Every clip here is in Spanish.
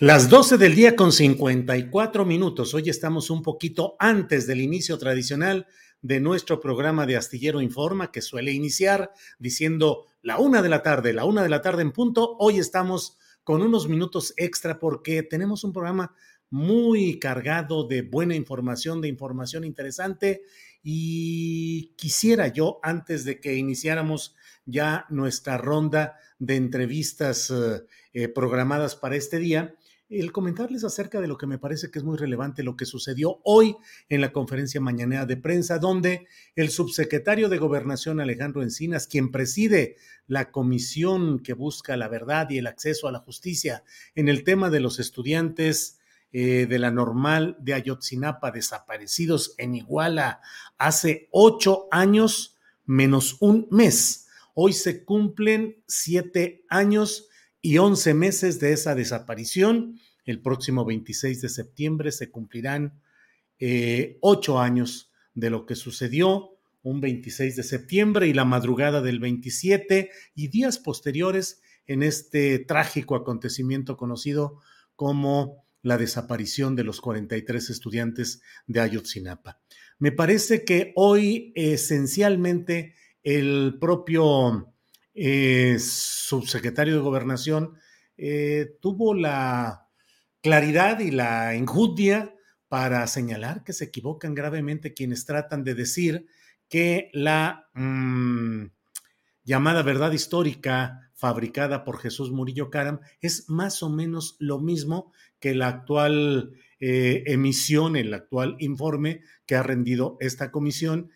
Las 12 del día con 54 minutos. Hoy estamos un poquito antes del inicio tradicional de nuestro programa de Astillero Informa, que suele iniciar diciendo la una de la tarde, la una de la tarde en punto. Hoy estamos con unos minutos extra porque tenemos un programa muy cargado de buena información, de información interesante. Y quisiera yo, antes de que iniciáramos ya nuestra ronda de entrevistas eh, programadas para este día, el comentarles acerca de lo que me parece que es muy relevante, lo que sucedió hoy en la conferencia mañanera de prensa, donde el subsecretario de Gobernación Alejandro Encinas, quien preside la comisión que busca la verdad y el acceso a la justicia en el tema de los estudiantes eh, de la normal de Ayotzinapa desaparecidos en Iguala hace ocho años menos un mes. Hoy se cumplen siete años y 11 meses de esa desaparición. El próximo 26 de septiembre se cumplirán eh, ocho años de lo que sucedió un 26 de septiembre y la madrugada del 27 y días posteriores en este trágico acontecimiento conocido como la desaparición de los 43 estudiantes de Ayotzinapa. Me parece que hoy esencialmente el propio eh, subsecretario de Gobernación, eh, tuvo la claridad y la enjudia para señalar que se equivocan gravemente quienes tratan de decir que la mm, llamada verdad histórica fabricada por Jesús Murillo Caram es más o menos lo mismo que la actual eh, emisión, el actual informe que ha rendido esta comisión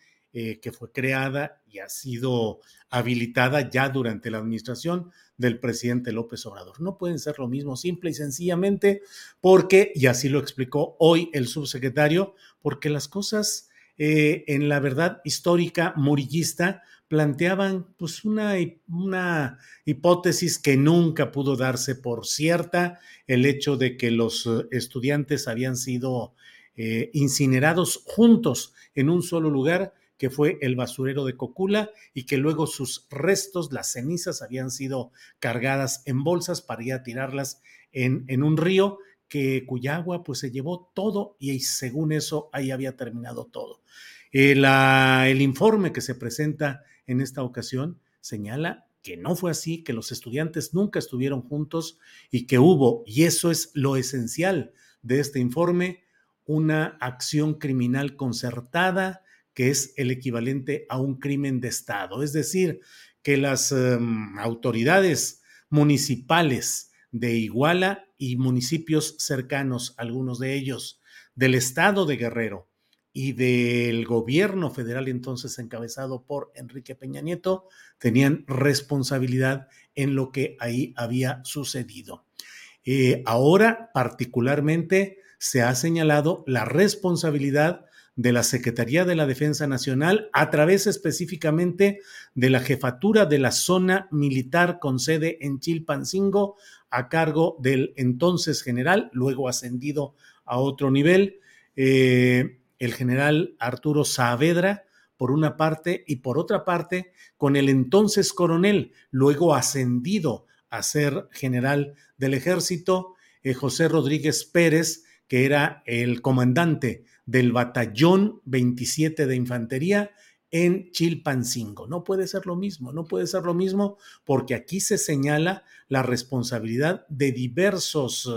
que fue creada y ha sido habilitada ya durante la administración del presidente López Obrador. No pueden ser lo mismo, simple y sencillamente porque, y así lo explicó hoy el subsecretario, porque las cosas eh, en la verdad histórica murillista planteaban pues una, una, hipótesis que nunca pudo darse por cierta, el hecho de que los eh, estudiantes habían sido incinerados juntos en un solo lugar que fue el basurero de Cocula y que luego sus restos, las cenizas, habían sido cargadas en bolsas para ir a tirarlas en, en un río que cuya agua pues se llevó todo y según eso ahí había terminado todo. el informe que se presenta en esta ocasión señala que no fue así, que los estudiantes nunca estuvieron juntos y que hubo, y eso es lo esencial de este informe, una acción criminal concertada, que es el equivalente a un crimen de Estado. Es decir, que las em, autoridades municipales de Iguala y municipios cercanos, algunos de ellos, del estado de Guerrero y del gobierno federal entonces encabezado por Enrique Peña Nieto, tenían responsabilidad en lo que ahí había sucedido. Eh, ahora, particularmente, se ha señalado la responsabilidad de la Secretaría de la Defensa Nacional a través específicamente de la jefatura de la zona militar con sede en Chilpancingo a cargo del entonces general, luego ascendido a otro nivel, eh, el general Arturo Saavedra, por una parte, y por otra parte, con el entonces coronel, luego ascendido a ser general del ejército, eh, José Rodríguez Pérez, que era el comandante del batallón 27 de infantería en Chilpancingo. No puede ser lo mismo, no puede ser lo mismo porque aquí se señala la responsabilidad de diversos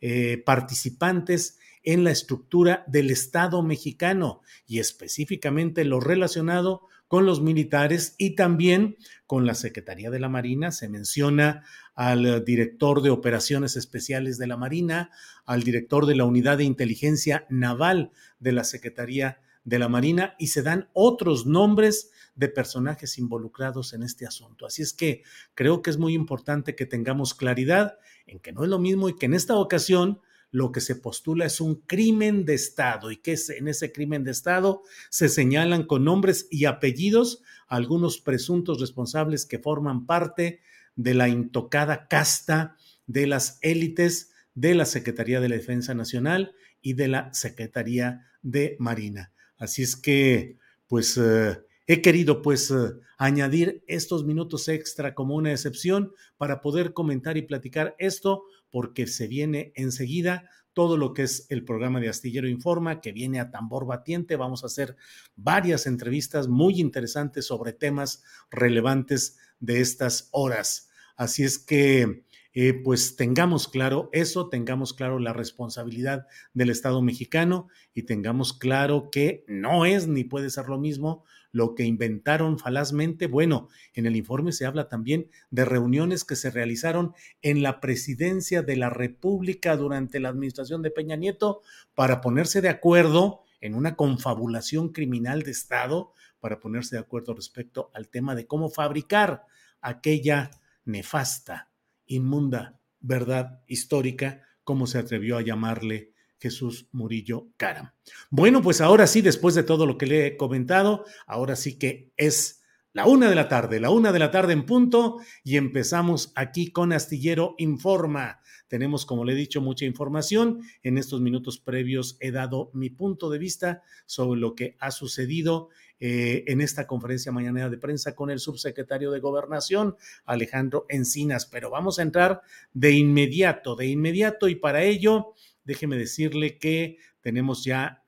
eh, participantes en la estructura del Estado mexicano y específicamente lo relacionado con los militares y también con la Secretaría de la Marina. Se menciona al director de operaciones especiales de la Marina, al director de la unidad de inteligencia naval de la Secretaría de la Marina y se dan otros nombres de personajes involucrados en este asunto. Así es que creo que es muy importante que tengamos claridad en que no es lo mismo y que en esta ocasión lo que se postula es un crimen de Estado y que en ese crimen de Estado se señalan con nombres y apellidos algunos presuntos responsables que forman parte de la intocada casta de las élites de la Secretaría de la Defensa Nacional y de la Secretaría de Marina. Así es que, pues, eh, he querido, pues, eh, añadir estos minutos extra como una excepción para poder comentar y platicar esto porque se viene enseguida todo lo que es el programa de Astillero Informa, que viene a tambor batiente. Vamos a hacer varias entrevistas muy interesantes sobre temas relevantes de estas horas. Así es que, eh, pues tengamos claro eso, tengamos claro la responsabilidad del Estado mexicano y tengamos claro que no es ni puede ser lo mismo lo que inventaron falazmente. Bueno, en el informe se habla también de reuniones que se realizaron en la presidencia de la República durante la administración de Peña Nieto para ponerse de acuerdo en una confabulación criminal de Estado, para ponerse de acuerdo respecto al tema de cómo fabricar aquella nefasta, inmunda verdad histórica, como se atrevió a llamarle Jesús Murillo Cara. Bueno, pues ahora sí, después de todo lo que le he comentado, ahora sí que es la una de la tarde, la una de la tarde en punto, y empezamos aquí con Astillero Informa. Tenemos, como le he dicho, mucha información. En estos minutos previos he dado mi punto de vista sobre lo que ha sucedido eh, en esta conferencia mañanera de prensa con el subsecretario de Gobernación, Alejandro Encinas. Pero vamos a entrar de inmediato, de inmediato, y para ello déjeme decirle que tenemos ya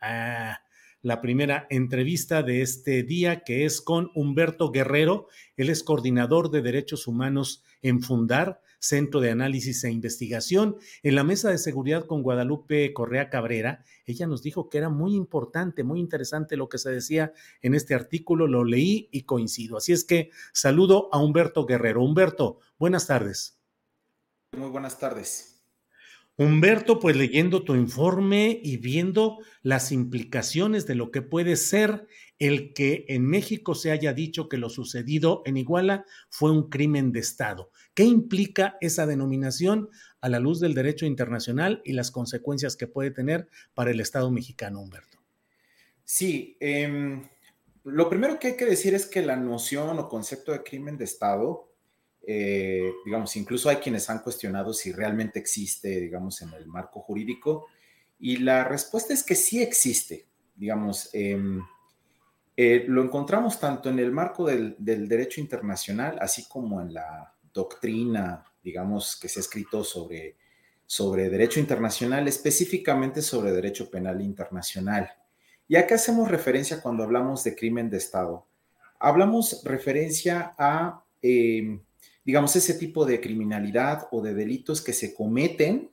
la primera entrevista de este día, que es con Humberto Guerrero. Él es coordinador de derechos humanos en Fundar, Centro de Análisis e Investigación. En la mesa de seguridad con Guadalupe Correa Cabrera, ella nos dijo que era muy importante, muy interesante lo que se decía en este artículo. Lo leí y coincido. Así es que saludo a Humberto Guerrero. Humberto, buenas tardes. Muy buenas tardes. Humberto, pues leyendo tu informe y viendo las implicaciones de lo que puede ser el que en México se haya dicho que lo sucedido en Iguala fue un crimen de Estado. ¿Qué implica esa denominación a la luz del derecho internacional y las consecuencias que puede tener para el Estado mexicano, Humberto? Sí, em, lo primero que hay que decir es que la noción o concepto de crimen de Estado eh, digamos, incluso hay quienes han cuestionado si realmente existe, digamos, en el marco jurídico. Y la respuesta es que sí existe, digamos. Em, eh, lo encontramos tanto en el marco del, derecho internacional, así como en la doctrina, digamos, que se ha escrito sobre, sobre derecho internacional, específicamente sobre derecho penal internacional. ¿Y a qué hacemos referencia cuando hablamos de crimen de Estado? Hablamos referencia a em, digamos, ese tipo de criminalidad o de delitos que se cometen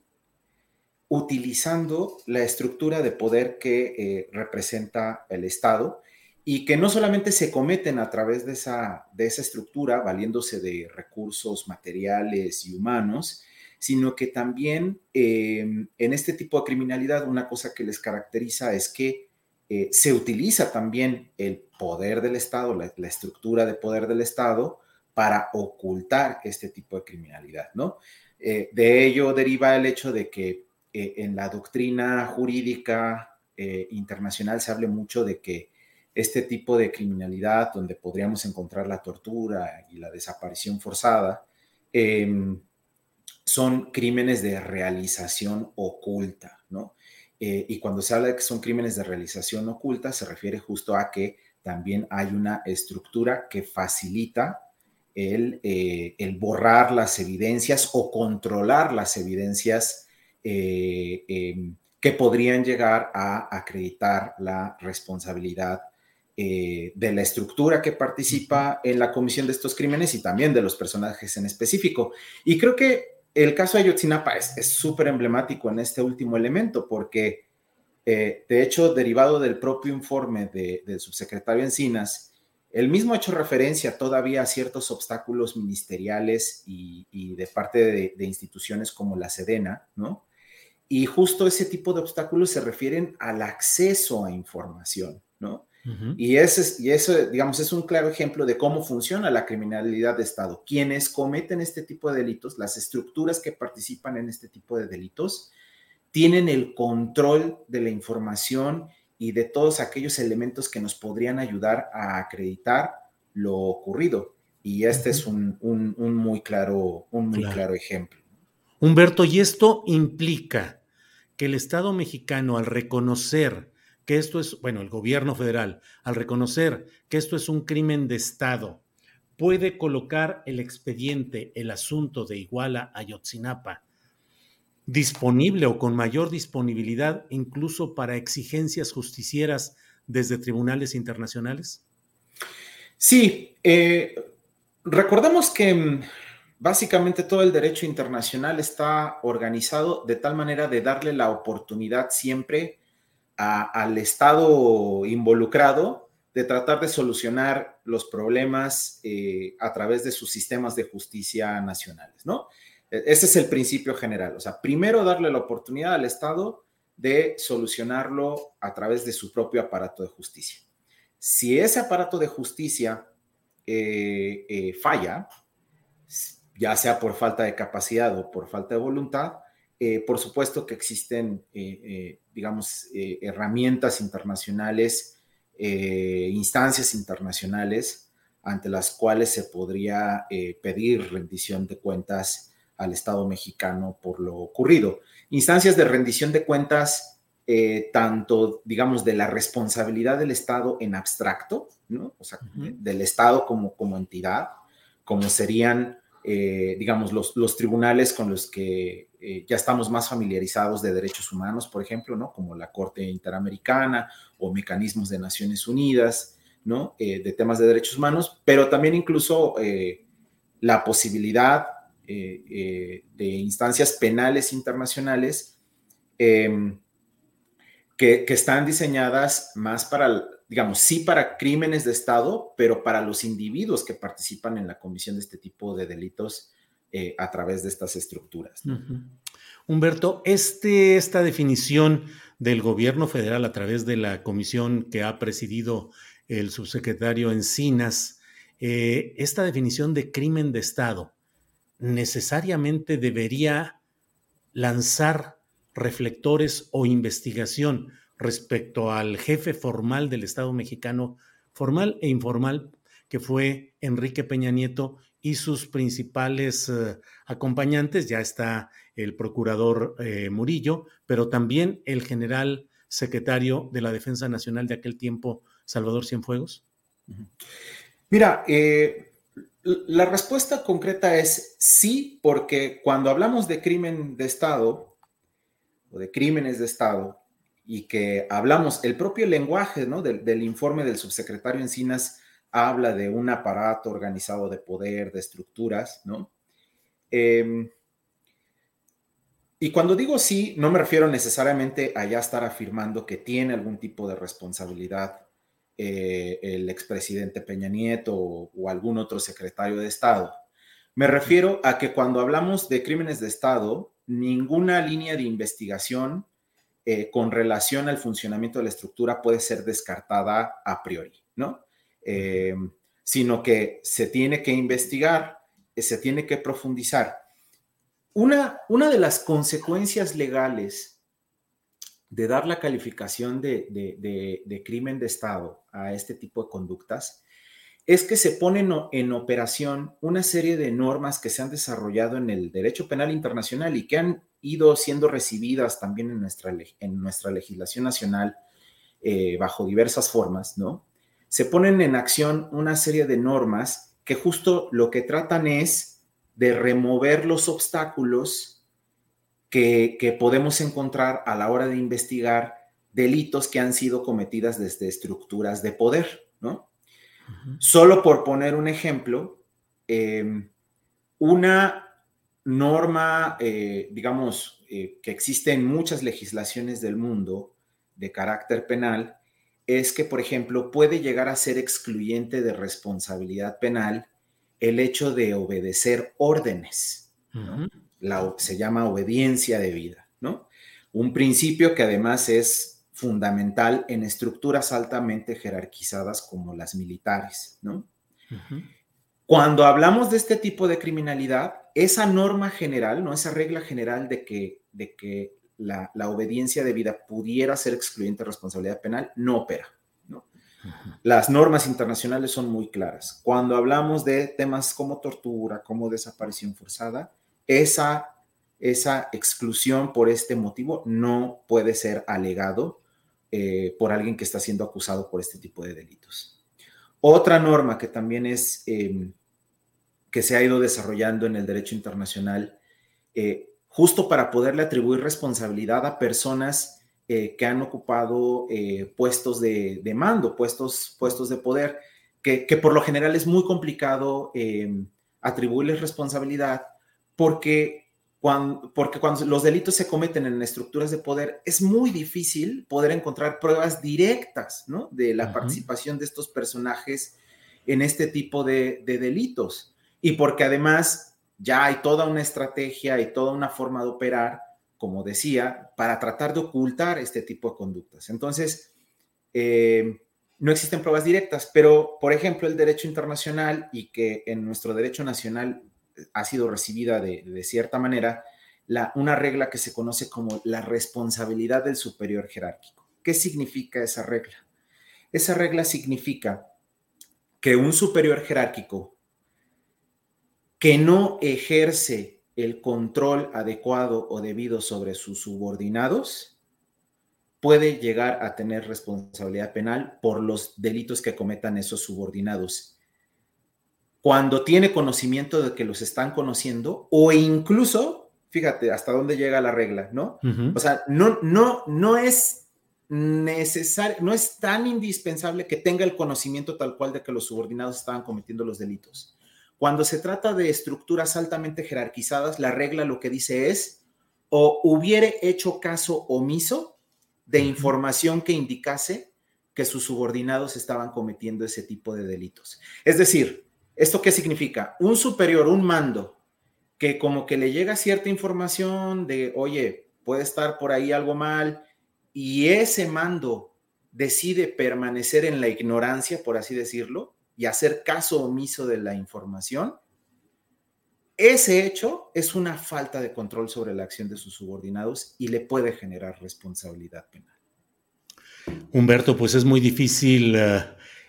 utilizando la estructura de poder que eh, representa el Estado y que no solamente se cometen a través de esa, de esa estructura, valiéndose de recursos materiales y humanos, sino que también em, en este tipo de criminalidad una cosa que les caracteriza es que eh, se utiliza también el poder del Estado, la, la estructura de poder del Estado, para ocultar este tipo de criminalidad, ¿no? Eh, de ello deriva el hecho de que eh, en la doctrina jurídica internacional se hable mucho de que este tipo de criminalidad, donde podríamos encontrar la tortura y la desaparición forzada, em, son crímenes de realización oculta, ¿no? Eh, y cuando se habla de que son crímenes de realización oculta, se refiere justo a que también hay una estructura que facilita el, eh, borrar las evidencias o controlar las evidencias eh, em, que podrían llegar a acreditar la responsabilidad de la estructura que participa en la comisión de estos crímenes y también de los personajes en específico. Y creo que el caso de Ayotzinapa es súper emblemático en este último elemento porque, eh, de hecho, derivado del propio informe del subsecretario Encinas, el mismo ha hecho referencia todavía a ciertos obstáculos ministeriales y, de parte de, instituciones como la Sedena, ¿no? Y justo ese tipo de obstáculos se refieren al acceso a información, ¿no? y, ese, y eso, digamos, es un claro ejemplo de cómo funciona la criminalidad de Estado. Quienes cometen este tipo de delitos, las estructuras que participan en este tipo de delitos, tienen el control de la información y de todos aquellos elementos que nos podrían ayudar a acreditar lo ocurrido. Y este es un, muy, claro, un muy claro ejemplo. Humberto, y esto implica que el Estado mexicano, al reconocer que esto es, bueno, el gobierno federal, al reconocer que esto es un crimen de Estado, puede colocar el expediente, el asunto de Iguala a Yotzinapa, disponible o con mayor disponibilidad incluso para exigencias justicieras desde tribunales internacionales? Sí, eh, recordemos que mm, básicamente todo el derecho internacional está organizado de tal manera de darle la oportunidad siempre al Estado involucrado de tratar de solucionar los problemas eh, a través de sus sistemas de justicia nacionales, ¿no? E, ese es el principio general. O sea, primero darle la oportunidad al Estado de solucionarlo a través de su propio aparato de justicia. Si ese aparato de justicia eh, eh, falla, ya sea por falta de capacidad o por falta de voluntad, por supuesto que existen digamos, eh, herramientas internacionales, eh, instancias internacionales ante las cuales se podría eh, pedir rendición de cuentas al Estado mexicano por lo ocurrido. Instancias de rendición de cuentas, tanto, digamos, de la responsabilidad del Estado en abstracto, ¿no? O sea, del Estado como, como entidad, como serían, digamos, los, los tribunales con los que eh, ya estamos más familiarizados de derechos humanos, por ejemplo, ¿no? Como la Corte Interamericana o mecanismos de Naciones Unidas, ¿no? Eh, de temas de derechos humanos, pero también incluso eh, la posibilidad de instancias penales internacionales em, que, están diseñadas más para, digamos, sí para crímenes de Estado, pero para los individuos que participan en la comisión de este tipo de delitos eh, a través de estas estructuras. Humberto, este, esta definición del gobierno federal a través de la comisión que ha presidido el subsecretario Encinas, eh, esta definición de crimen de Estado necesariamente debería lanzar reflectores o investigación respecto al jefe formal del Estado mexicano, formal e informal, que fue Enrique Peña Nieto y sus principales eh, acompañantes. Ya está el procurador eh, Murillo, pero también el general secretario de la Defensa Nacional de aquel tiempo, Salvador Cienfuegos. Mira, eh, la respuesta concreta es sí, porque cuando hablamos de crimen de Estado o de crímenes de Estado y que hablamos el propio lenguaje ¿no? del, informe del subsecretario Encinas, habla de un aparato organizado de poder, de estructuras, ¿no? Em, y cuando digo sí, no me refiero necesariamente a ya estar afirmando que tiene algún tipo de responsabilidad eh, el expresidente Peña Nieto o, algún otro secretario de Estado. Me refiero a que cuando hablamos de crímenes de Estado, ninguna línea de investigación eh, con relación al funcionamiento de la estructura puede ser descartada a priori, ¿no? Eh, sino que se tiene que investigar, se tiene que profundizar. una, una de las consecuencias legales de dar la calificación de, de, crimen de Estado a este tipo de conductas es que se ponen en operación una serie de normas que se han desarrollado en el derecho penal internacional y que han ido siendo recibidas también en nuestra, en nuestra legislación nacional eh, bajo diversas formas, ¿no? Se ponen en acción una serie de normas que justo lo que tratan es de remover los obstáculos que, que podemos encontrar a la hora de investigar delitos que han sido cometidas desde estructuras de poder, ¿no? Solo por poner un ejemplo, em, una norma, eh, digamos, eh, que existe en muchas legislaciones del mundo de carácter penal, es que, por ejemplo, puede llegar a ser excluyente de responsabilidad penal el hecho de obedecer órdenes. La, se llama obediencia de vida, ¿no? Un principio que además es fundamental en estructuras altamente jerarquizadas como las militares, ¿no? Cuando hablamos de este tipo de criminalidad, esa norma general, ¿no? Esa regla general de que, de que la, obediencia debida pudiera ser excluyente de responsabilidad penal, no opera, ¿no? Las normas internacionales son muy claras. Cuando hablamos de temas como tortura, como desaparición forzada, esa, esa exclusión por este motivo no puede ser alegado eh, por alguien que está siendo acusado por este tipo de delitos. Otra norma que también es, em, que se ha ido desarrollando en el derecho internacional, eh, justo para poderle atribuir responsabilidad a personas eh, que han ocupado puestos de, mando, puestos, puestos de poder, que, por lo general es muy complicado em, atribuirles responsabilidad porque porque cuando los delitos se cometen en estructuras de poder, es muy difícil poder encontrar pruebas directas ¿no? de la participación de estos personajes en este tipo de, delitos. Y porque además ya hay toda una estrategia y toda una forma de operar, como decía, para tratar de ocultar este tipo de conductas. Entonces, eh, no existen pruebas directas, pero, por ejemplo, el derecho internacional y que en nuestro derecho nacional ha sido recibida de, cierta manera la, una regla que se conoce como la responsabilidad del superior jerárquico. ¿Qué significa esa regla? Esa regla significa que un superior jerárquico que no ejerce el control adecuado o debido sobre sus subordinados puede llegar a tener responsabilidad penal por los delitos que cometan esos subordinados cuando tiene conocimiento de que los están conociendo o incluso, fíjate hasta dónde llega la regla, ¿no? O sea, no, no, no es necesario, no es tan indispensable que tenga el conocimiento tal cual de que los subordinados estaban cometiendo los delitos. Cuando se trata de estructuras altamente jerarquizadas, la regla lo que dice es o hubiere hecho caso omiso de información que indicase que sus subordinados estaban cometiendo ese tipo de delitos. Es decir, ¿Esto qué significa? Un superior, un mando, que como que le llega cierta información de, oye, puede estar por ahí algo mal, y ese mando decide permanecer en la ignorancia, por así decirlo, y hacer caso omiso de la información, ese hecho es una falta de control sobre la acción de sus subordinados y le puede generar responsabilidad penal. Humberto, pues es muy difícil eh,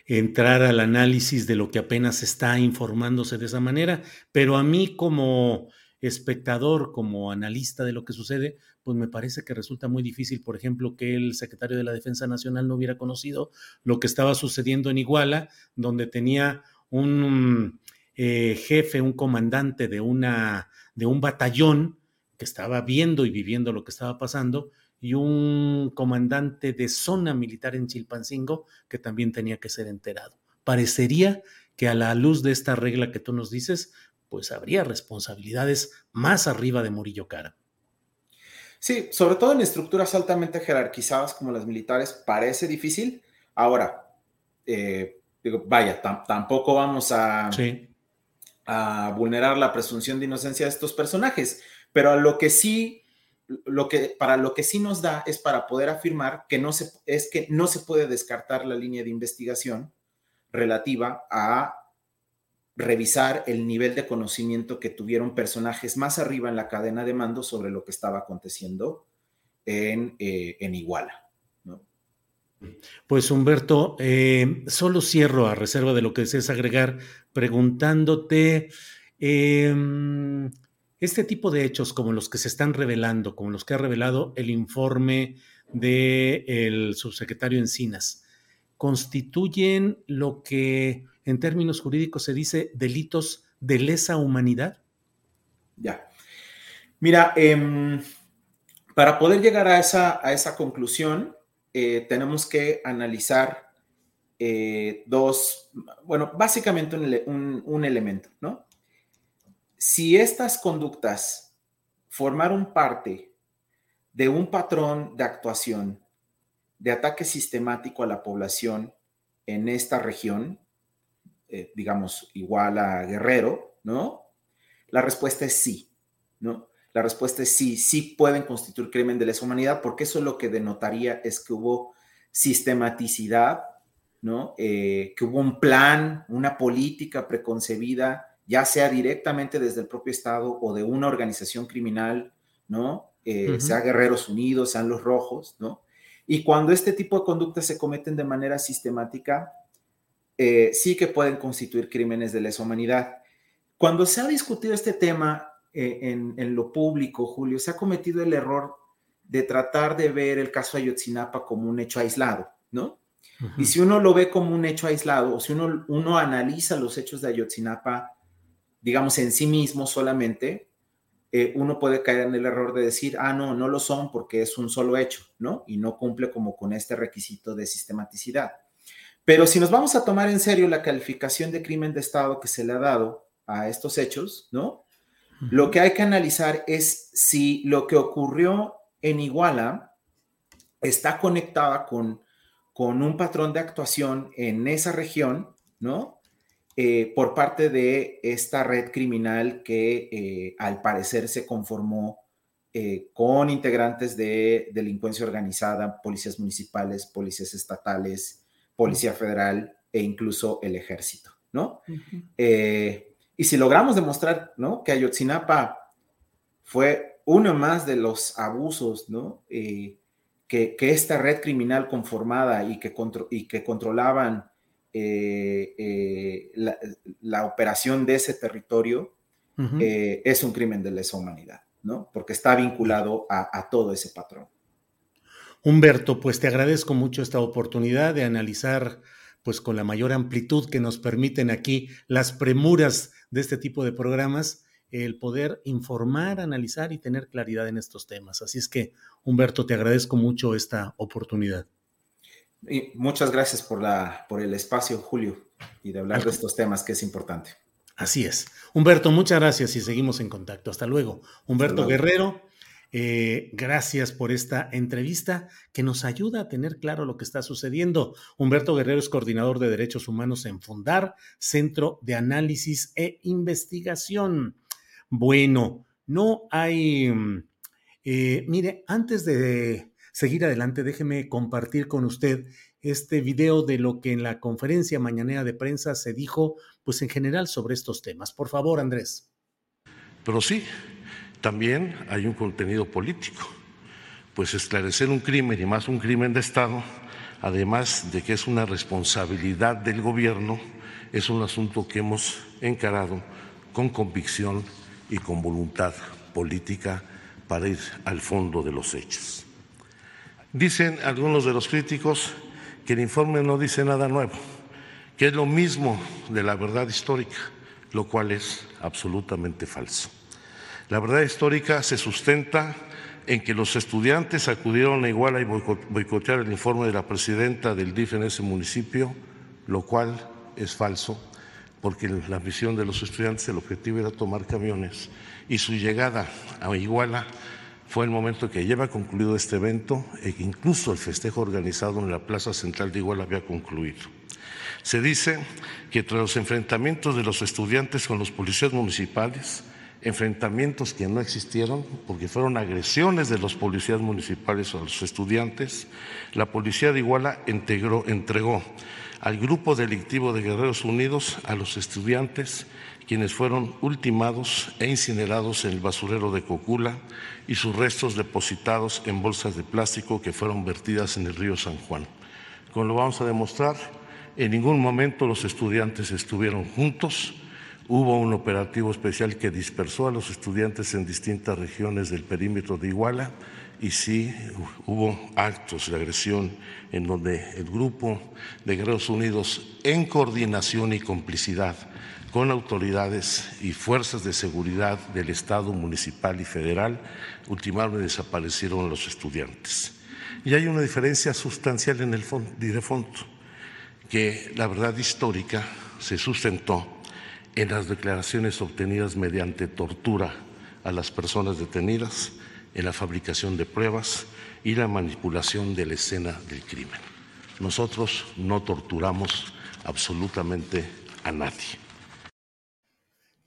entrar al análisis de lo que apenas está informándose de esa manera, pero a mí como espectador, como analista de lo que sucede, pues me parece que resulta muy difícil, por ejemplo, que el secretario de la Defensa Nacional no hubiera conocido lo que estaba sucediendo en Iguala, donde tenía un eh, jefe, un comandante de, una, de un batallón que estaba viendo y viviendo lo que estaba pasando y un comandante de zona militar en Chilpancingo que también tenía que ser enterado. Parecería que a la luz de esta regla que tú nos dices, pues habría responsabilidades más arriba de Murillo Cara. Sí, sobre todo en estructuras altamente jerarquizadas como las militares, parece difícil. Ahora, eh, digo, vaya, tampoco vamos a, a vulnerar la presunción de inocencia de estos personajes, pero a lo que sí lo que, para lo que sí nos da es para poder afirmar que no se, es que no se puede descartar la línea de investigación relativa a revisar el nivel de conocimiento que tuvieron personajes más arriba en la cadena de mando sobre lo que estaba aconteciendo en, eh, Iguala. Pues Humberto, eh, solo cierro a reserva de lo que desees agregar preguntándote, em, este tipo de hechos como los que se están revelando, como los que ha revelado el informe del subsecretario Encinas, constituyen lo que en términos jurídicos se dice delitos de lesa humanidad? Ya. Mira, em, para poder llegar a esa, a esa conclusión, eh, tenemos que analizar eh, dos, bueno, básicamente un, un, elemento, ¿no? Si estas conductas formaron parte de un patrón de actuación de ataque sistemático a la población en esta región, eh, digamos, igual a Guerrero, ¿no? La respuesta es sí, ¿no? La respuesta es sí, sí pueden constituir crimen de lesa humanidad, porque eso lo que denotaría es que hubo sistematicidad, ¿no? Eh, que hubo un plan, una política preconcebida, ya sea directamente desde el propio Estado o de una organización criminal, ¿no? Eh, sea Guerreros Unidos, sean los Rojos, ¿no? Y cuando este tipo de conductas se cometen de manera sistemática, eh, sí que pueden constituir crímenes de lesa humanidad. Cuando se ha discutido este tema eh, en, lo público, Julio, se ha cometido el error de tratar de ver el caso Ayotzinapa como un hecho aislado, ¿no? Y si uno lo ve como un hecho aislado, o si uno, uno analiza los hechos de Ayotzinapa, digamos, en sí mismo solamente, eh, uno puede caer en el error de decir, ah, no, no lo son porque es un solo hecho, ¿no? Y no cumple como con este requisito de sistematicidad. Pero si nos vamos a tomar en serio la calificación de crimen de Estado que se le ha dado a estos hechos, ¿no? Lo que hay que analizar es si lo que ocurrió en Iguala está conectada con, con un patrón de actuación en esa región, ¿no? Eh, por parte de esta red criminal que eh, al parecer se conformó eh, con integrantes de delincuencia organizada, policías municipales, policías estatales, Policía Federal e incluso el ejército, ¿no? Y si logramos demostrar, ¿no? Que Ayotzinapa fue uno más de los abusos, ¿no? Eh, que, esta red criminal conformada y que, y que controlaban eh, la, operación de ese territorio es un crimen de lesa humanidad, ¿no? Porque está vinculado a todo ese patrón. Humberto, pues te agradezco mucho esta oportunidad de analizar pues con la mayor amplitud que nos permiten aquí las premuras de este tipo de programas, el poder informar, analizar y tener claridad en estos temas. Así es que, Humberto, te agradezco mucho esta oportunidad. Y muchas gracias por, la, por el espacio, Julio, y de hablar de estos temas que es importante. Así es. Humberto, muchas gracias y seguimos en contacto. Hasta luego. Humberto Guerrero eh, gracias por esta entrevista que nos ayuda a tener claro lo que está sucediendo. Humberto Guerrero es coordinador de derechos humanos en Fundar, Centro de Análisis e Investigación. Bueno, no hay... Mm, eh, mire, antes de seguir adelante, déjeme compartir con usted este video de lo que en la conferencia mañanera de prensa se dijo, pues en general sobre estos temas. Por favor, Andrés. Pero sí, también hay un contenido político, pues esclarecer un crimen y más un crimen de Estado, además de que es una responsabilidad del gobierno, es un asunto que hemos encarado con convicción y con voluntad política para ir al fondo de los hechos. Dicen algunos de los críticos que el informe no dice nada nuevo, que es lo mismo de la verdad histórica, lo cual es absolutamente falso. La verdad histórica se sustenta en que los estudiantes acudieron a Iguala y boicotear el informe de la presidenta del DIF en ese municipio, lo cual es falso, porque la misión de los estudiantes, el objetivo era tomar camiones y su llegada a Iguala fue el momento que lleva concluido este evento e incluso el festejo organizado en la Plaza Central de Iguala había concluido. Se dice que tras los enfrentamientos de los estudiantes con los policías municipales, enfrentamientos que no existieron, porque fueron agresiones de los policías municipales a los estudiantes, la policía de Iguala entregó al grupo delictivo de Guerreros Unidos, a los estudiantes, quienes fueron ultimados e incinerados en el basurero de Cocula y sus restos depositados en bolsas de plástico que fueron vertidas en el río San Juan. Como lo vamos a demostrar, en ningún momento los estudiantes estuvieron juntos. Hubo un operativo especial que dispersó a los estudiantes en distintas regiones del perímetro de Iguala y sí hubo actos de agresión en donde el grupo de Guerreros Unidos, en coordinación y complicidad con autoridades y fuerzas de seguridad del Estado municipal y federal, ultimaron desaparecieron los estudiantes. Y hay una diferencia sustancial en el fondo, que la verdad histórica se sustentó en las declaraciones obtenidas mediante tortura a las personas detenidas, en la fabricación de pruebas y la manipulación de la escena del crimen. Nosotros no torturamos absolutamente a nadie.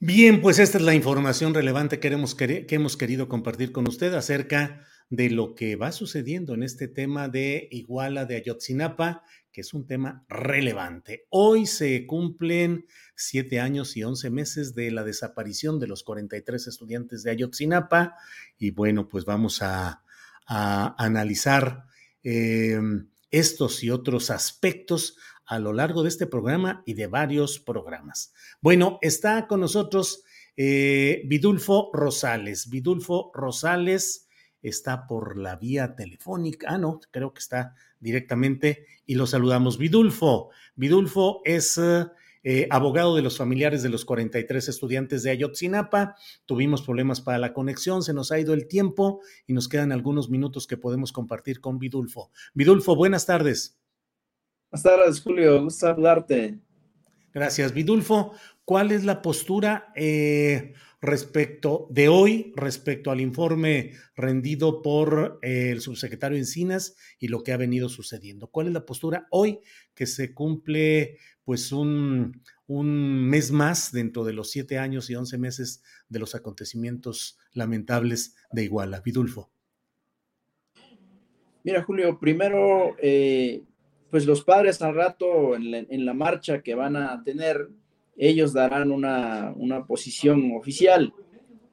Bien, pues esta es la información relevante que, hemos, que hemos querido compartir con usted acerca de lo que va sucediendo en este tema de Iguala de Ayotzinapa, que es un tema relevante. Hoy se cumplen siete años y once meses de la desaparición de los 43 estudiantes de Ayotzinapa y bueno, pues vamos a, analizar eh, estos y otros aspectos a lo largo de este programa y de varios programas. Bueno, está con nosotros eh, Vidulfo Rosales. Vidulfo Rosales está por la vía telefónica. Ah, no, creo que está directamente y lo saludamos. Vidulfo. Vidulfo es eh, abogado de los familiares de los 43 estudiantes de Ayotzinapa. Tuvimos problemas para la conexión, se nos ha ido el tiempo y nos quedan algunos minutos que podemos compartir con Vidulfo. Vidulfo, buenas tardes. Buenas tardes, Julio. Gusto saludarte. Gracias, Vidulfo. ¿Cuál es la postura eh, respecto de hoy, respecto al informe rendido por eh, el subsecretario Encinas y lo que ha venido sucediendo? ¿Cuál es la postura hoy que se cumple pues un, un mes más dentro de los siete años y once meses de los acontecimientos lamentables de Iguala? Vidulfo. Mira, Julio, primero, eh, pues los padres al rato en la, marcha que van a tener, ellos darán una, posición oficial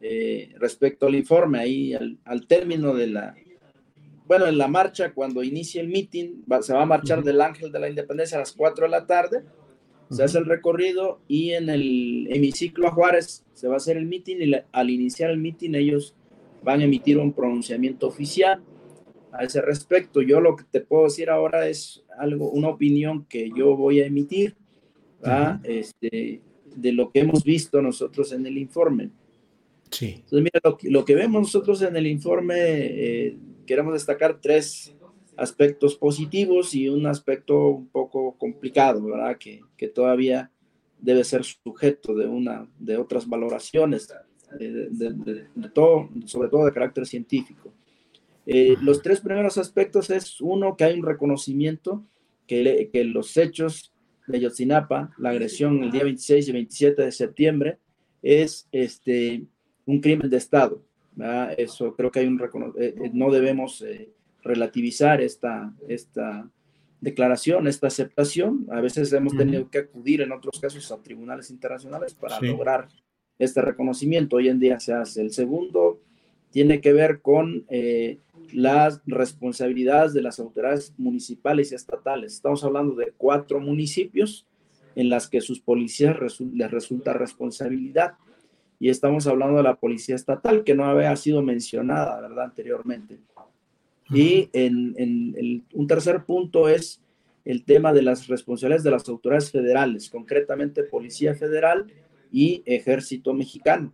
eh, respecto al informe. Ahí al, término de la, bueno, en la marcha, cuando inicie el meeting, se va a marchar del Ángel de la Independencia a las 4 de la tarde, se hace el recorrido y en el hemiciclo a Juárez se va a hacer el meeting y al iniciar el meeting ellos van a emitir un pronunciamiento oficial a ese respecto. Yo lo que te puedo decir ahora es algo, una opinión que yo voy a emitir este, de lo que hemos visto nosotros en el informe. Sí. Entonces, mira, lo, que vemos nosotros en el informe, eh, queremos destacar tres aspectos positivos y un aspecto un poco complicado, ¿verdad? Que, que todavía debe ser sujeto de, una, de otras valoraciones, de, de todo, sobre todo de carácter científico. Eh, los tres primeros aspectos es uno, que hay un reconocimiento que, que los hechos de Yotzinapa, la agresión el día 26 y 27 de septiembre, es este, un crimen de Estado. Eso creo que hay un eh, eh, no debemos relativizar esta, esta declaración, esta aceptación. A veces hemos tenido que acudir en otros casos a tribunales internacionales para lograr este reconocimiento. Hoy en día se hace. El segundo tiene que ver con las responsabilidades de las autoridades municipales y estatales. Estamos hablando de cuatro municipios en las que sus policías les resulta responsabilidad. Y estamos hablando de la policía estatal, que no había sido mencionada, ¿verdad?, anteriormente. Y en, un tercer punto es el tema de las responsabilidades de las autoridades federales, concretamente Policía Federal y Ejército Mexicano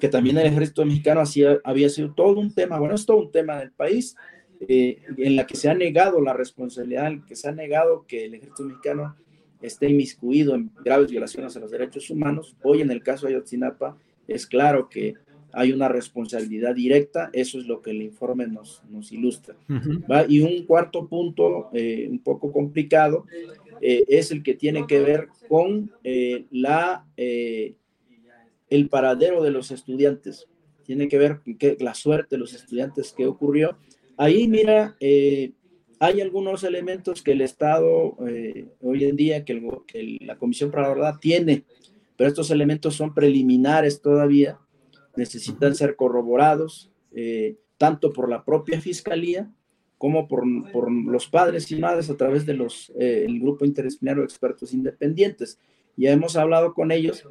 que también el ejército mexicano hacía, había sido todo un tema, bueno, es todo un tema del país, eh, en la que se ha negado la responsabilidad, en que se ha negado que el ejército mexicano esté inmiscuido en graves violaciones a los derechos humanos. Hoy en el caso de Ayotzinapa es claro que hay una responsabilidad directa, eso es lo que el informe nos, nos ilustra. Y un cuarto punto, eh, un poco complicado, eh, es el que tiene que ver con la el paradero de los estudiantes, tiene que ver con la suerte de los estudiantes que ocurrió. Ahí, mira, eh, hay algunos elementos que el Estado eh, hoy en día, que, la Comisión para la Verdad tiene, pero estos elementos son preliminares todavía, necesitan ser corroborados, eh, tanto por la propia Fiscalía como por, los padres y madres a través del eh, grupo interdisciplinario de expertos independientes. Ya hemos hablado con ellos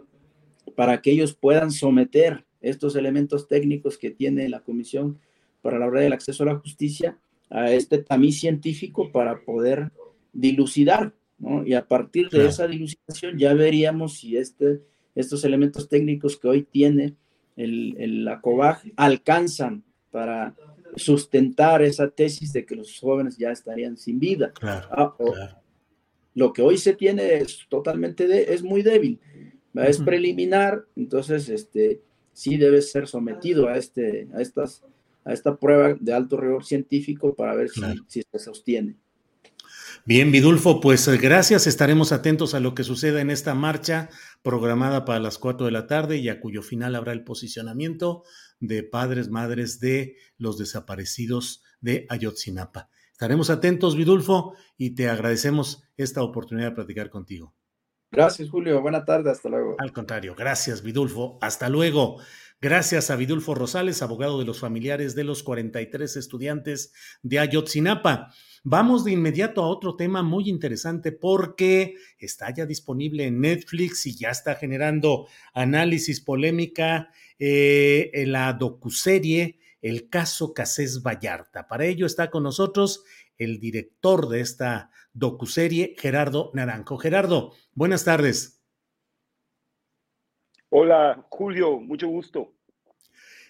para que ellos puedan someter estos elementos técnicos que tiene la Comisión para la Verdad y el Acceso a la Justicia a este tamiz científico para poder dilucidar, ¿no? Y a partir de esa dilucidación ya veríamos si este, estos elementos técnicos que hoy tiene el, el, la COBAG alcanzan para sustentar esa tesis de que los jóvenes ya estarían sin vida. Ah, lo que hoy se tiene es totalmente, de, es muy débil, es preliminar, entonces este, sí debe ser sometido a, este, a, estas, a esta prueba de alto rigor científico para ver si, si se sostiene. Bien, Vidulfo, pues eh, gracias. Estaremos atentos a lo que suceda en esta marcha programada para las 4 de la tarde y a cuyo final habrá el posicionamiento de padres, madres de los desaparecidos de Ayotzinapa. Estaremos atentos, Vidulfo, y te agradecemos esta oportunidad de platicar contigo. Gracias, Julio. Buena tarde. Hasta luego. Al contrario, gracias, Vidulfo. Hasta luego. Gracias a Vidulfo Rosales, abogado de los familiares de los 43 estudiantes de Ayotzinapa. Vamos de inmediato a otro tema muy interesante porque está ya disponible en Netflix y ya está generando análisis polémica eh, en la docuserie El caso Casés Vallarta. Para ello está con nosotros el director de esta docuserie, Gerardo Naranjo. Gerardo, buenas tardes. Hola, Julio, mucho gusto.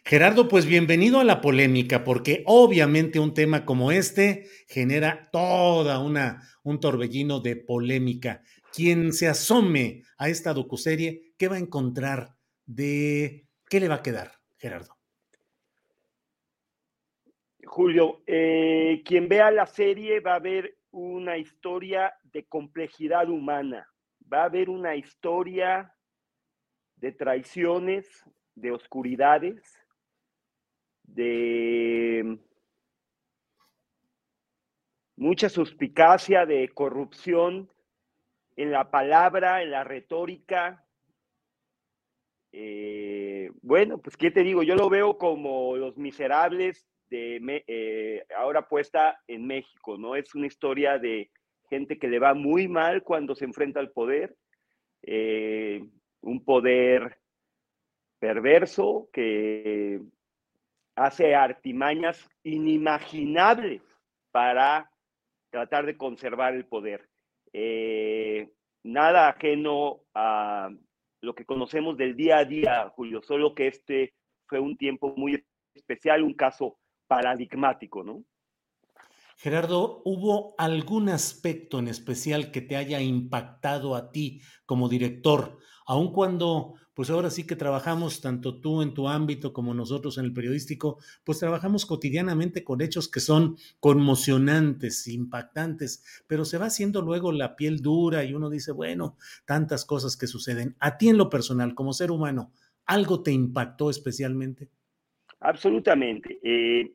Gerardo, pues bienvenido a la polémica, porque obviamente un tema como este genera toda una un torbellino de polémica. Quien se asome a esta docuserie, ¿qué va a encontrar de qué le va a quedar, Gerardo? Julio, eh, quien vea la serie va a ver una historia de complejidad humana, va a ver una historia de traiciones, de oscuridades, de mucha suspicacia, de corrupción en la palabra, en la retórica. Eh, bueno, pues qué te digo, yo lo veo como los miserables de eh, ahora puesta en México, ¿no? Es una historia de gente que le va muy mal cuando se enfrenta al poder, eh, un poder perverso que hace artimañas inimaginables para tratar de conservar el poder. Eh, nada ajeno a lo que conocemos del día a día, Julio, solo que este fue un tiempo muy especial, un caso paradigmático, ¿no? Gerardo, ¿hubo algún aspecto en especial que te haya impactado a ti como director, aun cuando, pues ahora sí que trabajamos, tanto tú en tu ámbito como nosotros en el periodístico, pues trabajamos cotidianamente con hechos que son conmocionantes, impactantes, pero se va haciendo luego la piel dura y uno dice, bueno, tantas cosas que suceden. A ti en lo personal, como ser humano, ¿algo te impactó especialmente? Absolutamente. Eh,